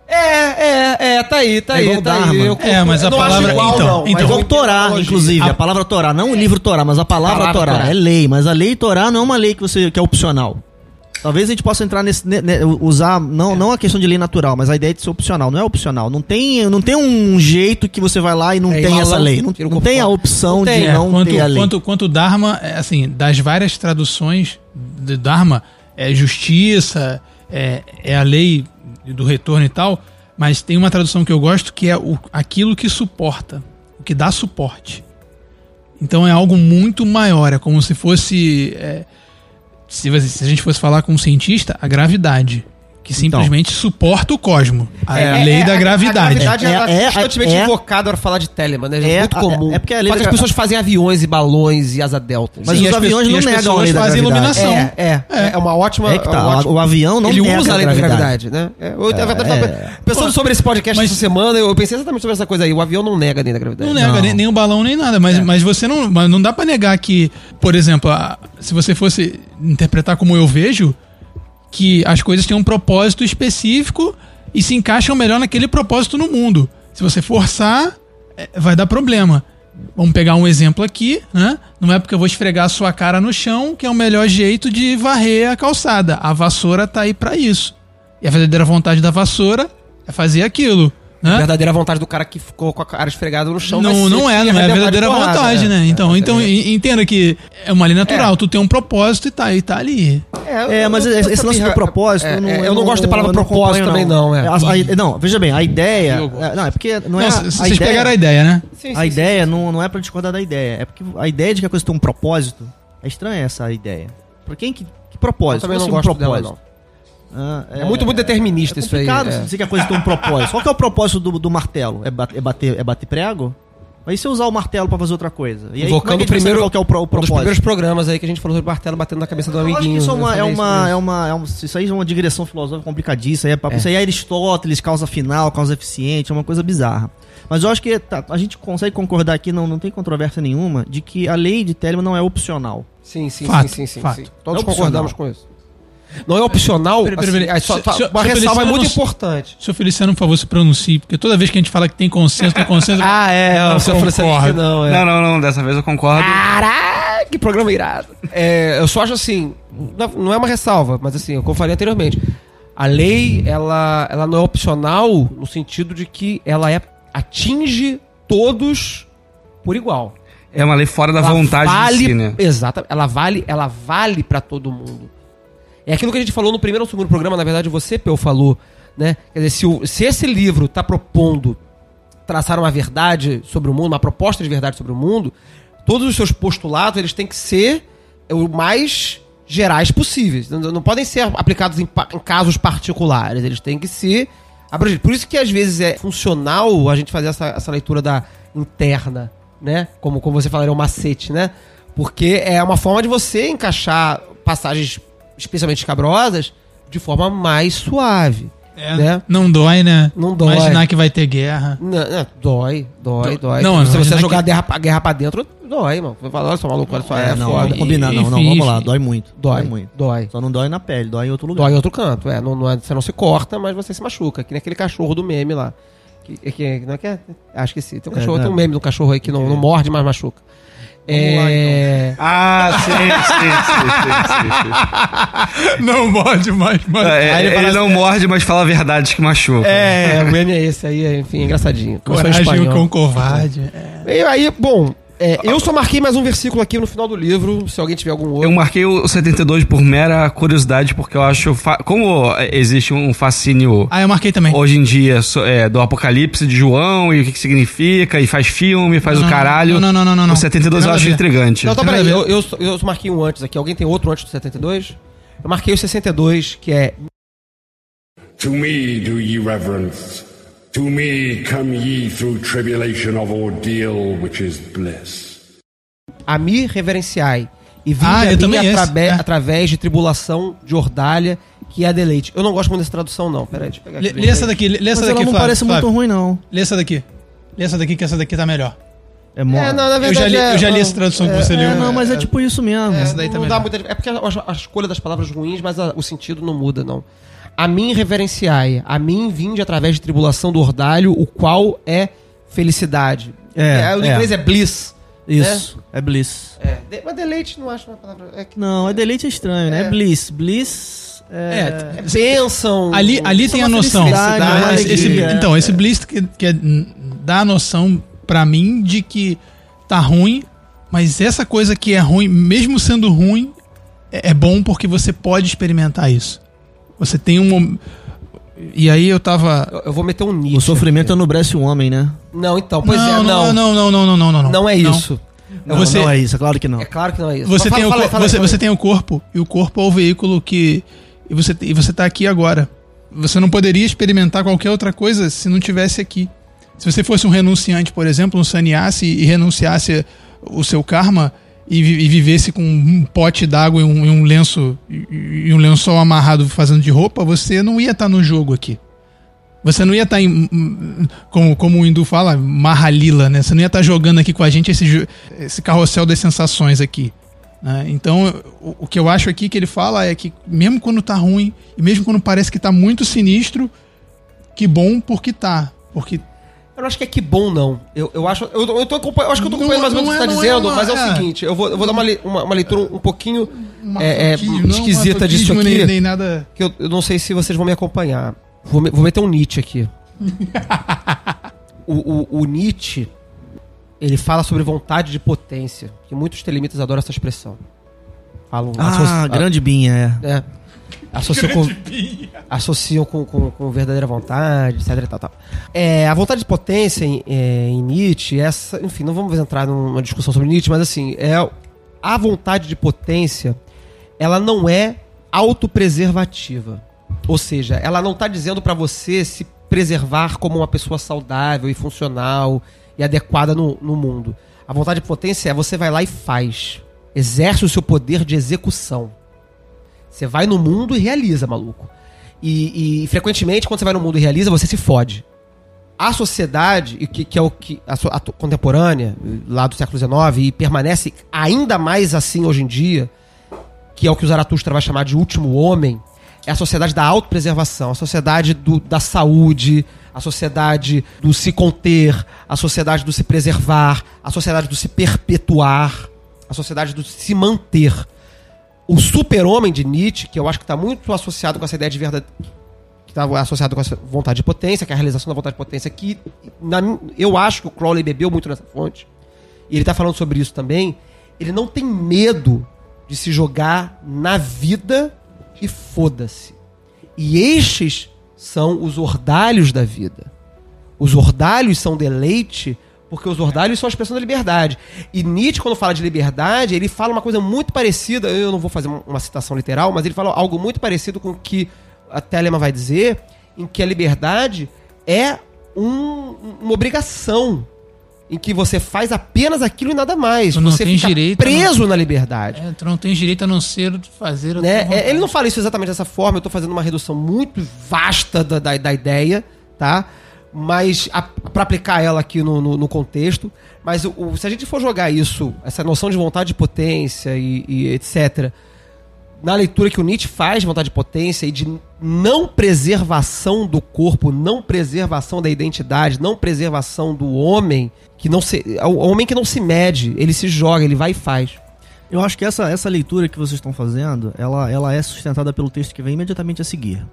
É, é, é, tá aí, tá É aí, tá aí. Eu É, mas a palavra- igual, então, não, então. É igual Torá, inclusive. A- A palavra Torá, não o livro Torá, mas a palavra, Palavra Torá. Torá. É lei, mas a lei Torá não é uma lei que, você, que é opcional. Talvez a gente possa entrar nesse. ne- ne- usar, não, não a questão de lei natural, mas a ideia de ser opcional. Não é opcional. Não tem, não tem um jeito que você vai lá e não É, tem essa lei. Não, não tem a opção Não tem, de é, não quanto, ter a lei. quanto, quanto o Dharma, é, assim, das várias traduções de Dharma, é justiça, é, é a lei do retorno e tal, mas tem uma tradução que eu gosto que é o, aquilo que suporta, o que dá suporte. Então é algo muito maior, é como se fosse. é, se, se a gente fosse falar com um cientista, a gravidade. Que simplesmente suporta o cosmo. A É, lei é, da a- gravidade. A gravidade É, ela é, é constantemente é- invocada para falar de Telemann, né? É, É, muito comum. é porque a lei da- as pessoas fazem aviões e balões e asa delta. Mas Sim, os aviões não negam a pessoas lei da fazem gravidade. iluminação. É, é, é, uma ótima. É que tá, é um ótimo- o avião não Ele nega usa a lei da gravidade. né? É, eu, verdade, É. Pensando sobre esse podcast Mas- essa semana, eu pensei exatamente sobre essa coisa aí. O avião não nega a lei da gravidade. Não nega. Nem, nem o balão nem nada, mas, mas você não, mas não dá pra negar que, por exemplo, se você fosse interpretar como eu vejo, que as coisas têm um propósito específico e se encaixam melhor naquele propósito no mundo. Se você forçar, é, vai dar problema. Vamos pegar um exemplo aqui, né? Não é porque eu vou esfregar a sua cara no chão que é o melhor jeito de varrer a calçada. A vassoura tá aí pra isso. E a verdadeira vontade da vassoura é fazer aquilo, A né? verdadeira vontade do cara que ficou com a cara esfregada no chão. Não, não é, não é a de verdadeira porrada, vontade, é. né? Então, É, então é. en- entenda que é uma lei natural, tu tem um propósito e tá, e tá ali. É, mas esse, esse lance do propósito. É, não- é, eu não gosto da palavra eu não propósito também, não. É. A- a- não, veja bem, a ideia. Eu é, não, é porque não é. Não, a- c- a vocês ideia- pegaram a ideia, né? Sim, sim, A sim, ideia não, não é pra discordar da ideia. É porque a ideia de que a coisa tem um propósito é estranha essa ideia. Pra quem que, que Eu propósito? também não assim, gosto dela, não. Ah, É muito, muito determinista é isso aí. é. dizer que a coisa tem um propósito. Qual que é o propósito do, do martelo? É bater, é, bater, é bater prego? Aí se eu usar o martelo pra fazer outra coisa? E aí, Invocando como é o primeiro. qual que é o, pro- o um dos propósito? primeiros programas aí que a gente falou sobre martelo batendo na cabeça do Eu acho que amiguinho. isso é Eu uma, é falei isso uma, é uma, é um- isso aí é uma digressão filosófica complicadíssima. Aí é, É. Isso aí é Aristóteles, causa final, causa eficiente, é uma coisa bizarra. Mas eu acho que tá, a gente consegue concordar aqui, não, não tem controvérsia nenhuma, de que a lei de Telemann não é opcional. Sim, sim, Fato, sim, sim, sim, fato. sim. Todos É concordamos com isso. Não é opcional, peraí, assim, é só- se- uma ressalva é muito importante. Seu Feliciano, por favor, se pronuncie, porque toda vez que a gente fala que tem consenso, tem consenso. Ah, é, Não o que concordo. não, é. Não, não, não, dessa vez eu concordo. Caraca, que programa irado. É, eu só acho assim, não- é uma ressalva, mas assim, como eu falei anteriormente, a lei, ela, ela não é opcional no sentido de que ela é, atinge todos por igual. É uma lei fora da Ela vontade vale, de si, né? Exato, ela vale, ela vale para todo mundo. É aquilo que a gente falou no primeiro ou segundo programa, na verdade você, Peu, falou, né? Quer dizer, se, o- se esse livro tá propondo traçar uma verdade sobre o mundo, uma proposta de verdade sobre o mundo, todos os seus postulados, eles têm que ser o mais gerais possíveis. Não, não podem ser aplicados em, em casos particulares, eles têm que ser. Por isso que às vezes é funcional a gente fazer essa, essa leitura da interna, né? Como, como você falaria, o macete, né? Porque é uma forma de você encaixar passagens especialmente escabrosas de forma mais suave. É, né? Não dói, né? Não dói. Imaginar que vai ter guerra. Não, não, dói, dói, Dó- dói. não, Se não, você é jogar que- a guerra, a guerra pra dentro, dói, mano. Você fala, olha só, maluco, olha só, é, não, foda. vamos combinar, não, não, vamos lá, dói muito. Dói, muito. dói. Só não dói na pele, dói em outro lugar. Dói em outro canto, é. Não, não é- Você não se corta, mas você se machuca. Que nem aquele cachorro do meme lá. Que, que, não é que é? Acho que sim. Tem um É, cachorro, é. tem um meme do cachorro aí que não, não morde, mas machuca. É. Ah, sim, sim, sim, sim, sim, sim. Não pode mais, mas. É, ele ele fala não morde, mas fala verdades que machucam. É, o meme é esse aí, enfim, é engraçadinho. Começou em Coragem com covarde. É. E aí, bom, é, eu só marquei mais um versículo aqui no final do livro, se alguém tiver algum outro. Eu marquei o 72 por mera curiosidade, porque eu acho. Como existe um fascínio Ah, eu marquei também. hoje em dia é, do Apocalipse de João e o que, que significa, e faz filme, faz Não, o caralho. não, não, não, não, não. O 72 eu acho intrigante. Não, então Tem peraí, eu, eu, eu marquei um antes aqui. Alguém tem outro antes do 72? Eu marquei o 62, que é To me do ye reverence. To me come ye through tribulation of ordeal, which is bliss. A me reverenciai e vinde Ah, a mim atrabe- é. através de tribulação de ordalha, que é a deleite. Eu não gosto muito dessa tradução, não. Peraí, deixa eu pegar Lê, aqui. lê essa daqui, lê Mas essa ela daqui, não Flávio, parece Flávio. muito ruim, não. Lê essa daqui. Lê essa daqui, que essa daqui tá melhor. É. É, não, na verdade, Eu já li, é- eu já li essa tradução que você leu. É, não, mas é tipo isso mesmo. É, Essa daí não, tá não dá melhor. muita, é porque acho a escolha das palavras ruins, mas a- o sentido não muda, não. A mim reverenciai, a mim vinde através de tribulação do ordalho, o qual é felicidade. É, o é. inglês é bliss. Isso, é bliss. É, de- mas deleite não acho uma palavra. É, que- Não, é deleite é estranho, né? É. É bliss. Bliss é... é bênção. Ali, ali tem a uma noção. uma esse- então, esse bliss que, que é, dá a noção pra mim de que tá ruim, mas essa coisa que é ruim, mesmo sendo ruim, é, é bom porque você pode experimentar isso. Você tem um. E aí eu tava. Eu, eu vou meter um nicho. O sofrimento enobrece o homem, né? Não, então, pois não, é, não. não, não, não, não, não, não, não. Não é isso. Não, Você- não é isso, é claro que não. É claro que não é isso. Você, Mas tem, fala- o, fala fala você, fala você tem o corpo, e o corpo é o veículo que. E você, e você tá aqui agora. você não poderia experimentar qualquer outra coisa se não tivesse aqui. Se você fosse um renunciante, por exemplo, um sannyasi e renunciasse o seu karma e, e vivesse com um pote d'água e, um, e um lenço e, um lençol amarrado fazendo de roupa, você não ia estar no jogo aqui. Você não ia estar em, como, como o hindu fala, Mahalila, né? Você não ia estar jogando aqui com a gente esse, esse carrossel das sensações aqui. né? Então, o, o que eu acho aqui que ele fala é que mesmo quando tá ruim, e mesmo quando parece que tá muito sinistro, que bom porque tá. Porque Eu não acho que é que bom, não. Eu, eu acho. Eu, eu, tô acompanhando, eu acho que eu tô Não- acompanhando mais ou menos o que você tá é- é dizendo, uma- mas é o é. seguinte, eu vou, eu vou dar uma, le- uma, uma leitura um pouquinho é, é, esquisita disso aqui. Nem, nem nada. que eu, eu não sei se vocês vão me acompanhar. Vou, me- vou meter um Nietzsche aqui. o, o, o Nietzsche, ele fala sobre vontade de potência, que muitos telemitas adoram essa expressão. Falam, Ah, grande binha, é. é, associam com, associam com, com, com verdadeira vontade, etc. E tal, tal. É, a vontade de potência em, é, em Nietzsche, essa, enfim, não vamos entrar numa discussão sobre Nietzsche, mas assim, é, a vontade de potência, ela não é autopreservativa. Ou seja, ela não está dizendo para você se preservar como uma pessoa saudável e funcional e adequada no, no mundo. A vontade de potência é você vai lá e faz. Exerce o seu poder de execução. Você vai no mundo e realiza, maluco. E, e, frequentemente, quando você vai no mundo e realiza, você se fode. A sociedade, que, que é o que a, a contemporânea, lá do século XIX, e permanece ainda mais assim hoje em dia, que é o que o Zaratustra vai chamar de último homem, é a sociedade da autopreservação, a sociedade do- da saúde, a sociedade do se conter, a sociedade do se preservar, a sociedade do se perpetuar, a sociedade do se manter o super-homem de Nietzsche, que eu acho que está muito associado com essa ideia de verdade. que está associado com essa vontade de potência, que é a realização da vontade de potência, que na eu acho que o Crowley bebeu muito nessa fonte, e ele está falando sobre isso também. Ele não tem medo de se jogar na vida e foda-se. E estes são os ordalhos da vida. Os ordalhos são deleite porque os ordalhos são a expressão da liberdade. E Nietzsche, quando fala de liberdade, ele fala uma coisa muito parecida. Eu não vou fazer uma- citação literal, mas ele fala algo muito parecido com o que a Telemann vai dizer, em que a liberdade é um- uma obrigação. Em que você faz apenas aquilo e nada mais. Tu não você tens fica direito preso na liberdade É, tu não tens direito a não ser fazer né? É, Ele não fala isso exatamente dessa forma, eu tô fazendo uma redução muito vasta da, da, da ideia, tá? Mas a, pra aplicar ela aqui no, no, no contexto. Mas o, o- se a gente for jogar isso, essa noção de vontade de potência e, e etc., na leitura que o Nietzsche faz de vontade de potência e de não preservação do corpo, não preservação da identidade, não preservação do homem, que não se, é o homem que não se mede, ele se joga, ele vai e faz. Eu acho que essa, essa leitura que vocês estão fazendo, ela, ela é sustentada pelo texto que vem imediatamente a seguir.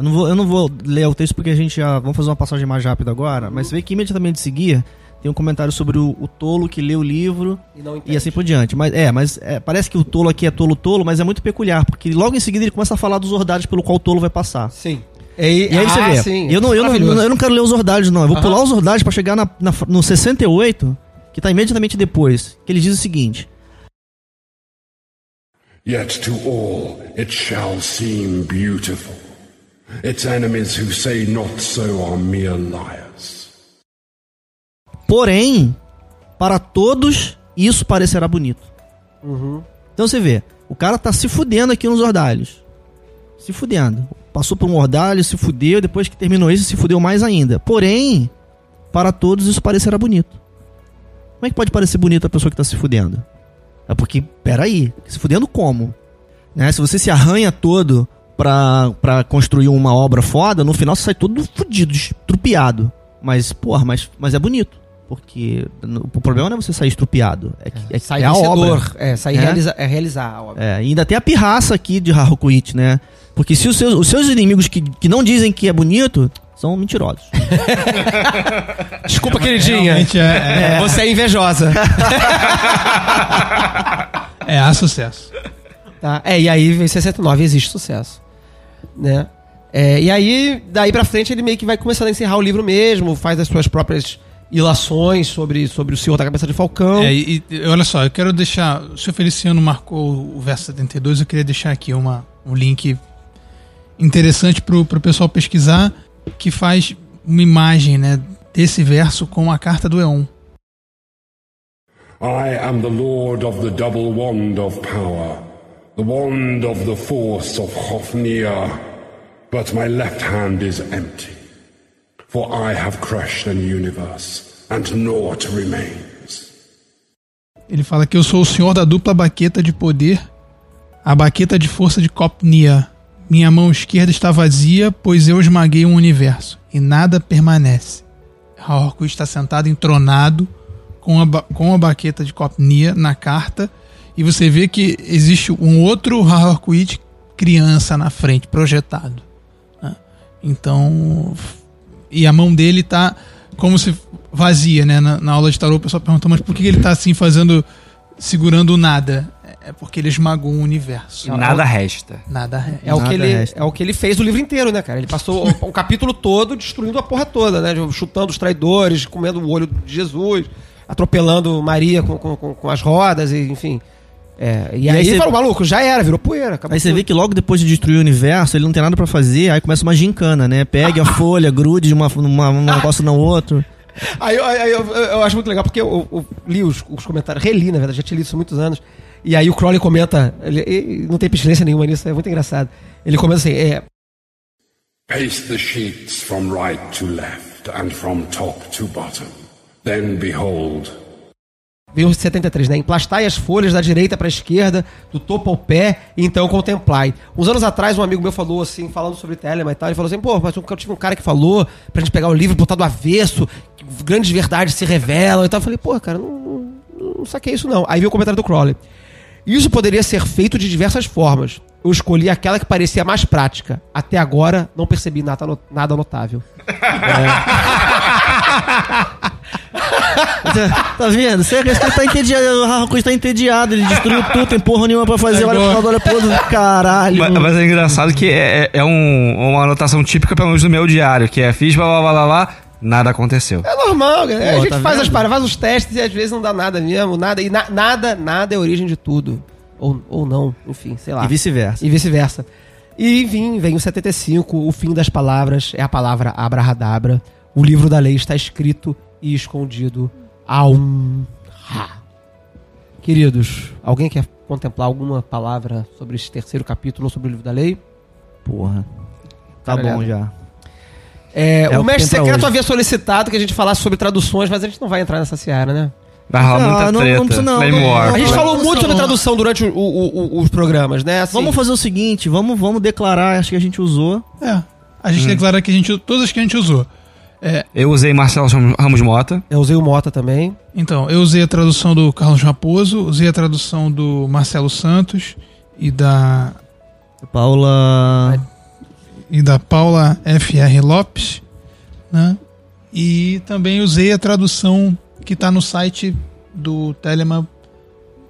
Eu não, vou, eu não vou ler o texto porque a gente já. Vamos fazer uma passagem mais rápida agora, mas você vê que imediatamente a seguir tem um comentário sobre o, o tolo que lê o livro E não e assim por diante. Mas é, mas é, parece que o tolo aqui é tolo tolo, mas é muito peculiar, porque logo em seguida ele começa a falar dos ordalhos pelo qual o tolo vai passar. Sim. E aí você vê. Ah, sim, eu, não, eu, não, eu não quero ler os ordalhos, não. Eu vou Aham. pular os ordalhos pra chegar na, na- no 68, que tá imediatamente depois. Que ele diz o seguinte: Yet to all it shall seem beautiful. Its enemies who say not so are mere liars. Porém, para todos, isso parecerá bonito. Então você vê, o cara tá se fudendo aqui nos ordalhos. Se fudendo. Passou por um ordalho, se fudeu, depois que terminou isso, se fudeu mais ainda. Porém, para todos isso parecerá bonito. Como é que pode parecer bonito a pessoa que tá se fudendo? É porque, peraí, se fudendo como? Né? Se você se arranha todo pra, pra construir uma obra foda, no final você sai todo fudido, estrupiado. Mas, porra, mas, mas é bonito. Porque no- o problema não é você sair estrupiado. É, que, é, Sair é a obra. É, sair É? realiza- é realizar a obra. É, e ainda tem a pirraça aqui de Harukuit, né? Porque se os seus, os seus inimigos que, que não dizem que é bonito, são mentirosos. Desculpa, queridinha. Realmente é, Você é invejosa. é, é a sucesso. Tá? É, e aí em 69 existe sucesso. Né? É, e aí, daí pra frente, ele meio que vai começando a encerrar o livro mesmo, faz as suas próprias ilações sobre, sobre o Senhor da Cabeça de Falcão. É, e, e olha só, eu quero deixar. O senhor Feliciano marcou o verso 72, eu queria deixar aqui uma, um link interessante pro, pro pessoal pesquisar, que faz uma imagem, né, desse verso com a carta do Eon. I am the Lord of the double wand of power, the wand of the force of Hofnir, but my left hand is empty. For I have crushed an universe, and naught remains. Ele fala que eu sou o senhor da dupla baqueta de poder, a baqueta de força de Copnia. Minha mão esquerda está vazia, pois eu esmaguei um universo, e nada permanece. Haorku está sentado entronado com a, com a baqueta de Copnia na carta, e você vê que existe um outro Haorkuit criança na frente, projetado. né? Então, e a mão dele tá como se vazia, né? Na, na aula de tarô o pessoal perguntou, mas por que ele tá assim fazendo, segurando o nada? É porque ele esmagou um universo. Nada resta. Nada É o, que ele, resta. é o que ele fez o livro inteiro, né, cara? Ele passou o, o capítulo todo destruindo a porra toda, né? Chutando os traidores, comendo o olho de Jesus, atropelando Maria com, com, com- com as rodas, e, enfim. É, e, aí, aí ele você- falou, maluco, já era, virou poeira. acabou Aí você vê que logo depois de destruir o universo, ele não tem nada pra fazer, aí começa uma gincana, né? Pegue a folha, grude de uma, uma, um negócio no outro. Aí, eu- aí eu, eu- eu acho muito legal, porque eu, eu li os, os comentários, reli, na verdade, já tinha lido isso há muitos anos. E aí o Crowley comenta, ele, ele não tem pestilência nenhuma nisso, é muito engraçado. Ele comenta assim, é, Paste the sheets from right to left, and from top to bottom. Then behold, Vem o 73, né? Emplastai as folhas da direita para a esquerda, do topo ao pé, e então contemplai. Uns anos atrás, um amigo meu falou assim, falando sobre Telema e tal, ele falou assim, pô, mas eu tive um cara que falou pra gente pegar o livro e botar do avesso, que grandes verdades se revelam e tal. Eu falei, pô, cara, não, não, não saquei isso não. Aí veio o comentário do Crowley. Isso poderia ser feito de diversas formas. Eu escolhi aquela que parecia mais prática. Até agora, não percebi nada, nada notável. Tá- Tá vendo? Você ele tá entediado, o Harcourt tá entediado, ele destruiu tudo, tem porra nenhuma pra fazer, olha pro lado, olha pro outro, caralho. Mas, mas é engraçado que é, é- é um- uma anotação típica, pelo menos do meu diário, que é fiz blá blá blá blá, blá nada aconteceu. É normal, cara. a Pô, gente tá faz vendo? as paradas, faz os testes e às vezes não dá nada mesmo, nada. E na- nada, nada é a origem de tudo. Ou, ou não, enfim, sei lá. E vice-versa. E vice-versa. E enfim, vem o 75, o fim das palavras é a palavra abrahadabra. O livro da lei está escrito e escondido a um. Queridos, alguém quer contemplar alguma palavra sobre esse terceiro capítulo ou sobre o livro da lei? Porra. Tá Caralhada. bom já. É, É o o mestre secreto hoje. havia solicitado que a gente falasse sobre traduções, mas a gente não vai entrar nessa seara, né? Vai rolar Ah, muita não- não treta. precisa não, não- War. A gente Não, falou não, muito não. sobre tradução durante o- o- o- os programas, né? Assim, Vamos fazer o seguinte, vamos, vamos declarar, acho que a gente usou. É. A gente declara que a gente todas as que a gente usou. Eu usei Marcelo Ramos Mota. Eu usei o Mota também. Então, eu usei a tradução do Carlos Raposo, usei a tradução do Marcelo Santos e da Paula. e da Paula F.R. Lopes, né? E também usei a tradução que está no site do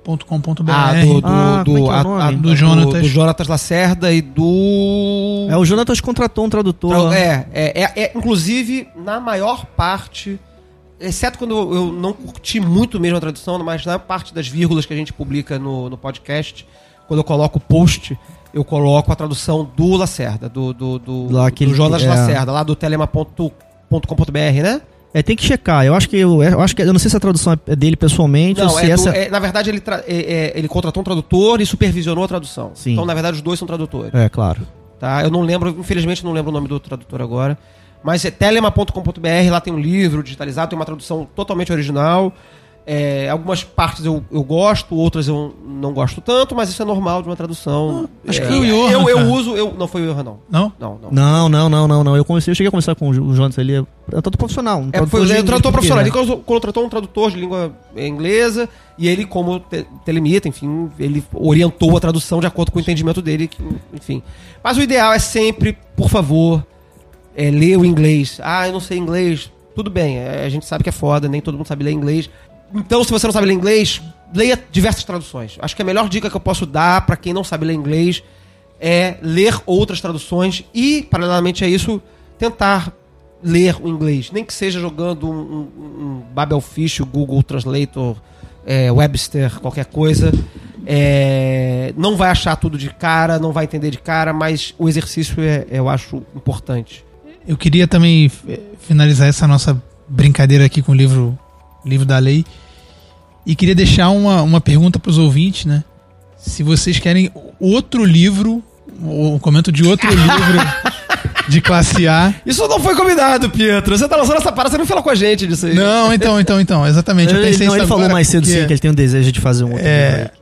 telema.com.br. Ah, do, do, Ah, do, é é a- a- Do Jonatas. do Jonatas Lacerda e do. É, o Jonatas contratou um tradutor. É, é, é, é, inclusive, na maior parte, exceto quando eu, eu não curti muito mesmo a tradução, mas na parte das vírgulas que a gente publica no, no podcast, quando eu coloco o post, eu coloco a tradução do Lacerda, do, do, do, Lá do Jonas é. Lacerda, lá do telema.com.br, né? É, tem que checar. Eu acho que eu, eu acho que eu não sei se a tradução é dele pessoalmente ou Não, se é do- essa é- na verdade ele, tra- é- é- ele contratou um tradutor e supervisionou a tradução. Sim. Então, na verdade, os dois são tradutores. É, claro. Tá? Eu não lembro, infelizmente não lembro o nome do tradutor agora. Mas é telema.com.br, lá tem um livro digitalizado, tem uma tradução totalmente original. É, algumas partes eu, eu gosto, outras eu não gosto tanto, mas isso é normal de uma tradução. acho É, que foi o Johan, Eu, eu uso, eu, não foi o Johan, não. Não? Não, não. Não, não, não, não, não. Eu comecei, eu cheguei a conversar com o Jonas, ele é, tradutor profissional. Um É, foi o tradutor profissional. Ele né? contratou um tradutor de língua inglesa e ele, como te, telemita, enfim, ele orientou a tradução de acordo com o entendimento dele, que, enfim. Mas o ideal é sempre, por favor, é, ler o inglês. Ah, eu não sei inglês. Tudo bem, é, a gente sabe que é foda, nem todo mundo sabe ler inglês. Então, se você não sabe ler inglês, leia diversas traduções. Acho que a melhor dica que eu posso dar para quem não sabe ler inglês é ler outras traduções e, paralelamente a isso, tentar ler o inglês. Nem que seja jogando um, um, um Google Translator, é, Webster, qualquer coisa. É, não vai achar tudo de cara, não vai entender de cara, mas o exercício é, eu acho importante. Eu queria também eh, finalizar essa nossa brincadeira aqui com o livro, livro da lei. E queria deixar uma, uma pergunta para os ouvintes, né? Se vocês querem outro livro, ou um comento de outro livro de classe A. Isso não foi combinado, Pietro. Você tá lançando essa parada, você não falou com a gente disso aí. Não, então, então, então, exatamente. Eu Ele, pensei não, ele falou mais cedo porque- sim que ele tem um desejo de fazer um outro É. livro.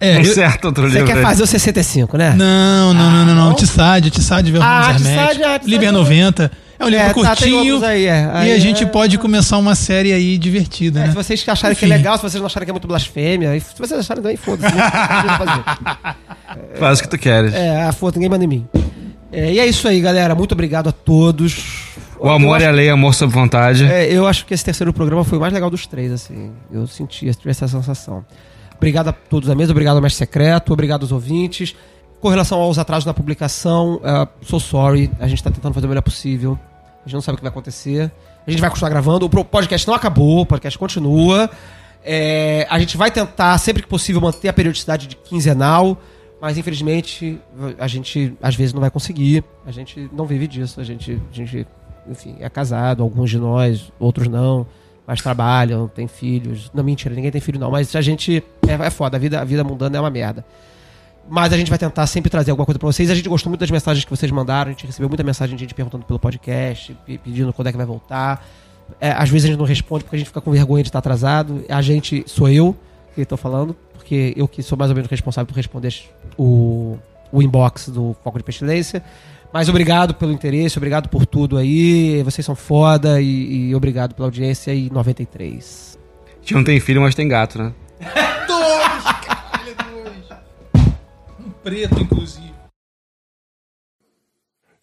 É, Um eu- certo outro Você livro. quer aí. fazer o 65, né? Não, não, não, não, não. Tissad, Tissad Vermont Ah, Hermet, Tissad, ah, Tissad Liber é- 90. É um livro É, tá, curtinho. outros aí, é. e Aí a gente é- pode começar uma série aí divertida, É, né? se vocês acharem que é Enfim. legal, se vocês não acharem que é muito blasfêmia, se vocês acharem também, foda-se. né? Faz o que tu queres. É, a foda, ninguém manda em mim. É, e é isso aí, galera. Muito obrigado a todos. O amor e a lei, amor sob vontade. é, eu acho que esse terceiro programa foi o mais legal dos três, assim. Eu senti tive essa sensação. Obrigado a todos da mesa, obrigado ao Mestre Secreto, obrigado aos ouvintes. Com relação aos atrasos na publicação, uh, so sorry. A gente tá tentando fazer o melhor possível. A gente não sabe o que vai acontecer. A gente vai continuar gravando. O podcast não acabou, o podcast continua. É, a gente vai tentar, sempre que possível, manter a periodicidade de quinzenal. Mas infelizmente a gente às vezes não vai conseguir. A gente não vive disso. A gente, a gente enfim, é casado, alguns de nós, outros não. Mas trabalham, tem filhos. Não, mentira, ninguém tem filho não. Mas a gente. É, é foda, a vida, a vida mundana é uma merda. Mas a gente vai tentar sempre trazer alguma coisa pra vocês. A gente gostou muito das mensagens que vocês mandaram. A gente recebeu muita mensagem de gente perguntando pelo podcast, pe- pedindo quando é que vai voltar. É, às vezes a gente não responde porque a gente fica com vergonha de estar atrasado. A gente, sou eu que estou falando, porque eu que sou mais ou menos responsável por responder o, o inbox do Foco de Pestilência. Mas obrigado pelo interesse, obrigado por tudo aí. Vocês são foda e, e obrigado pela audiência e 93. A gente não tem filho, mas tem gato, né? Um preto, inclusive.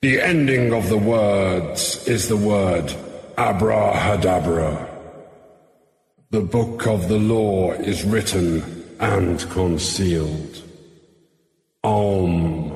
The ending of the words is the word abrahadabra. The book of the law is written and concealed. Om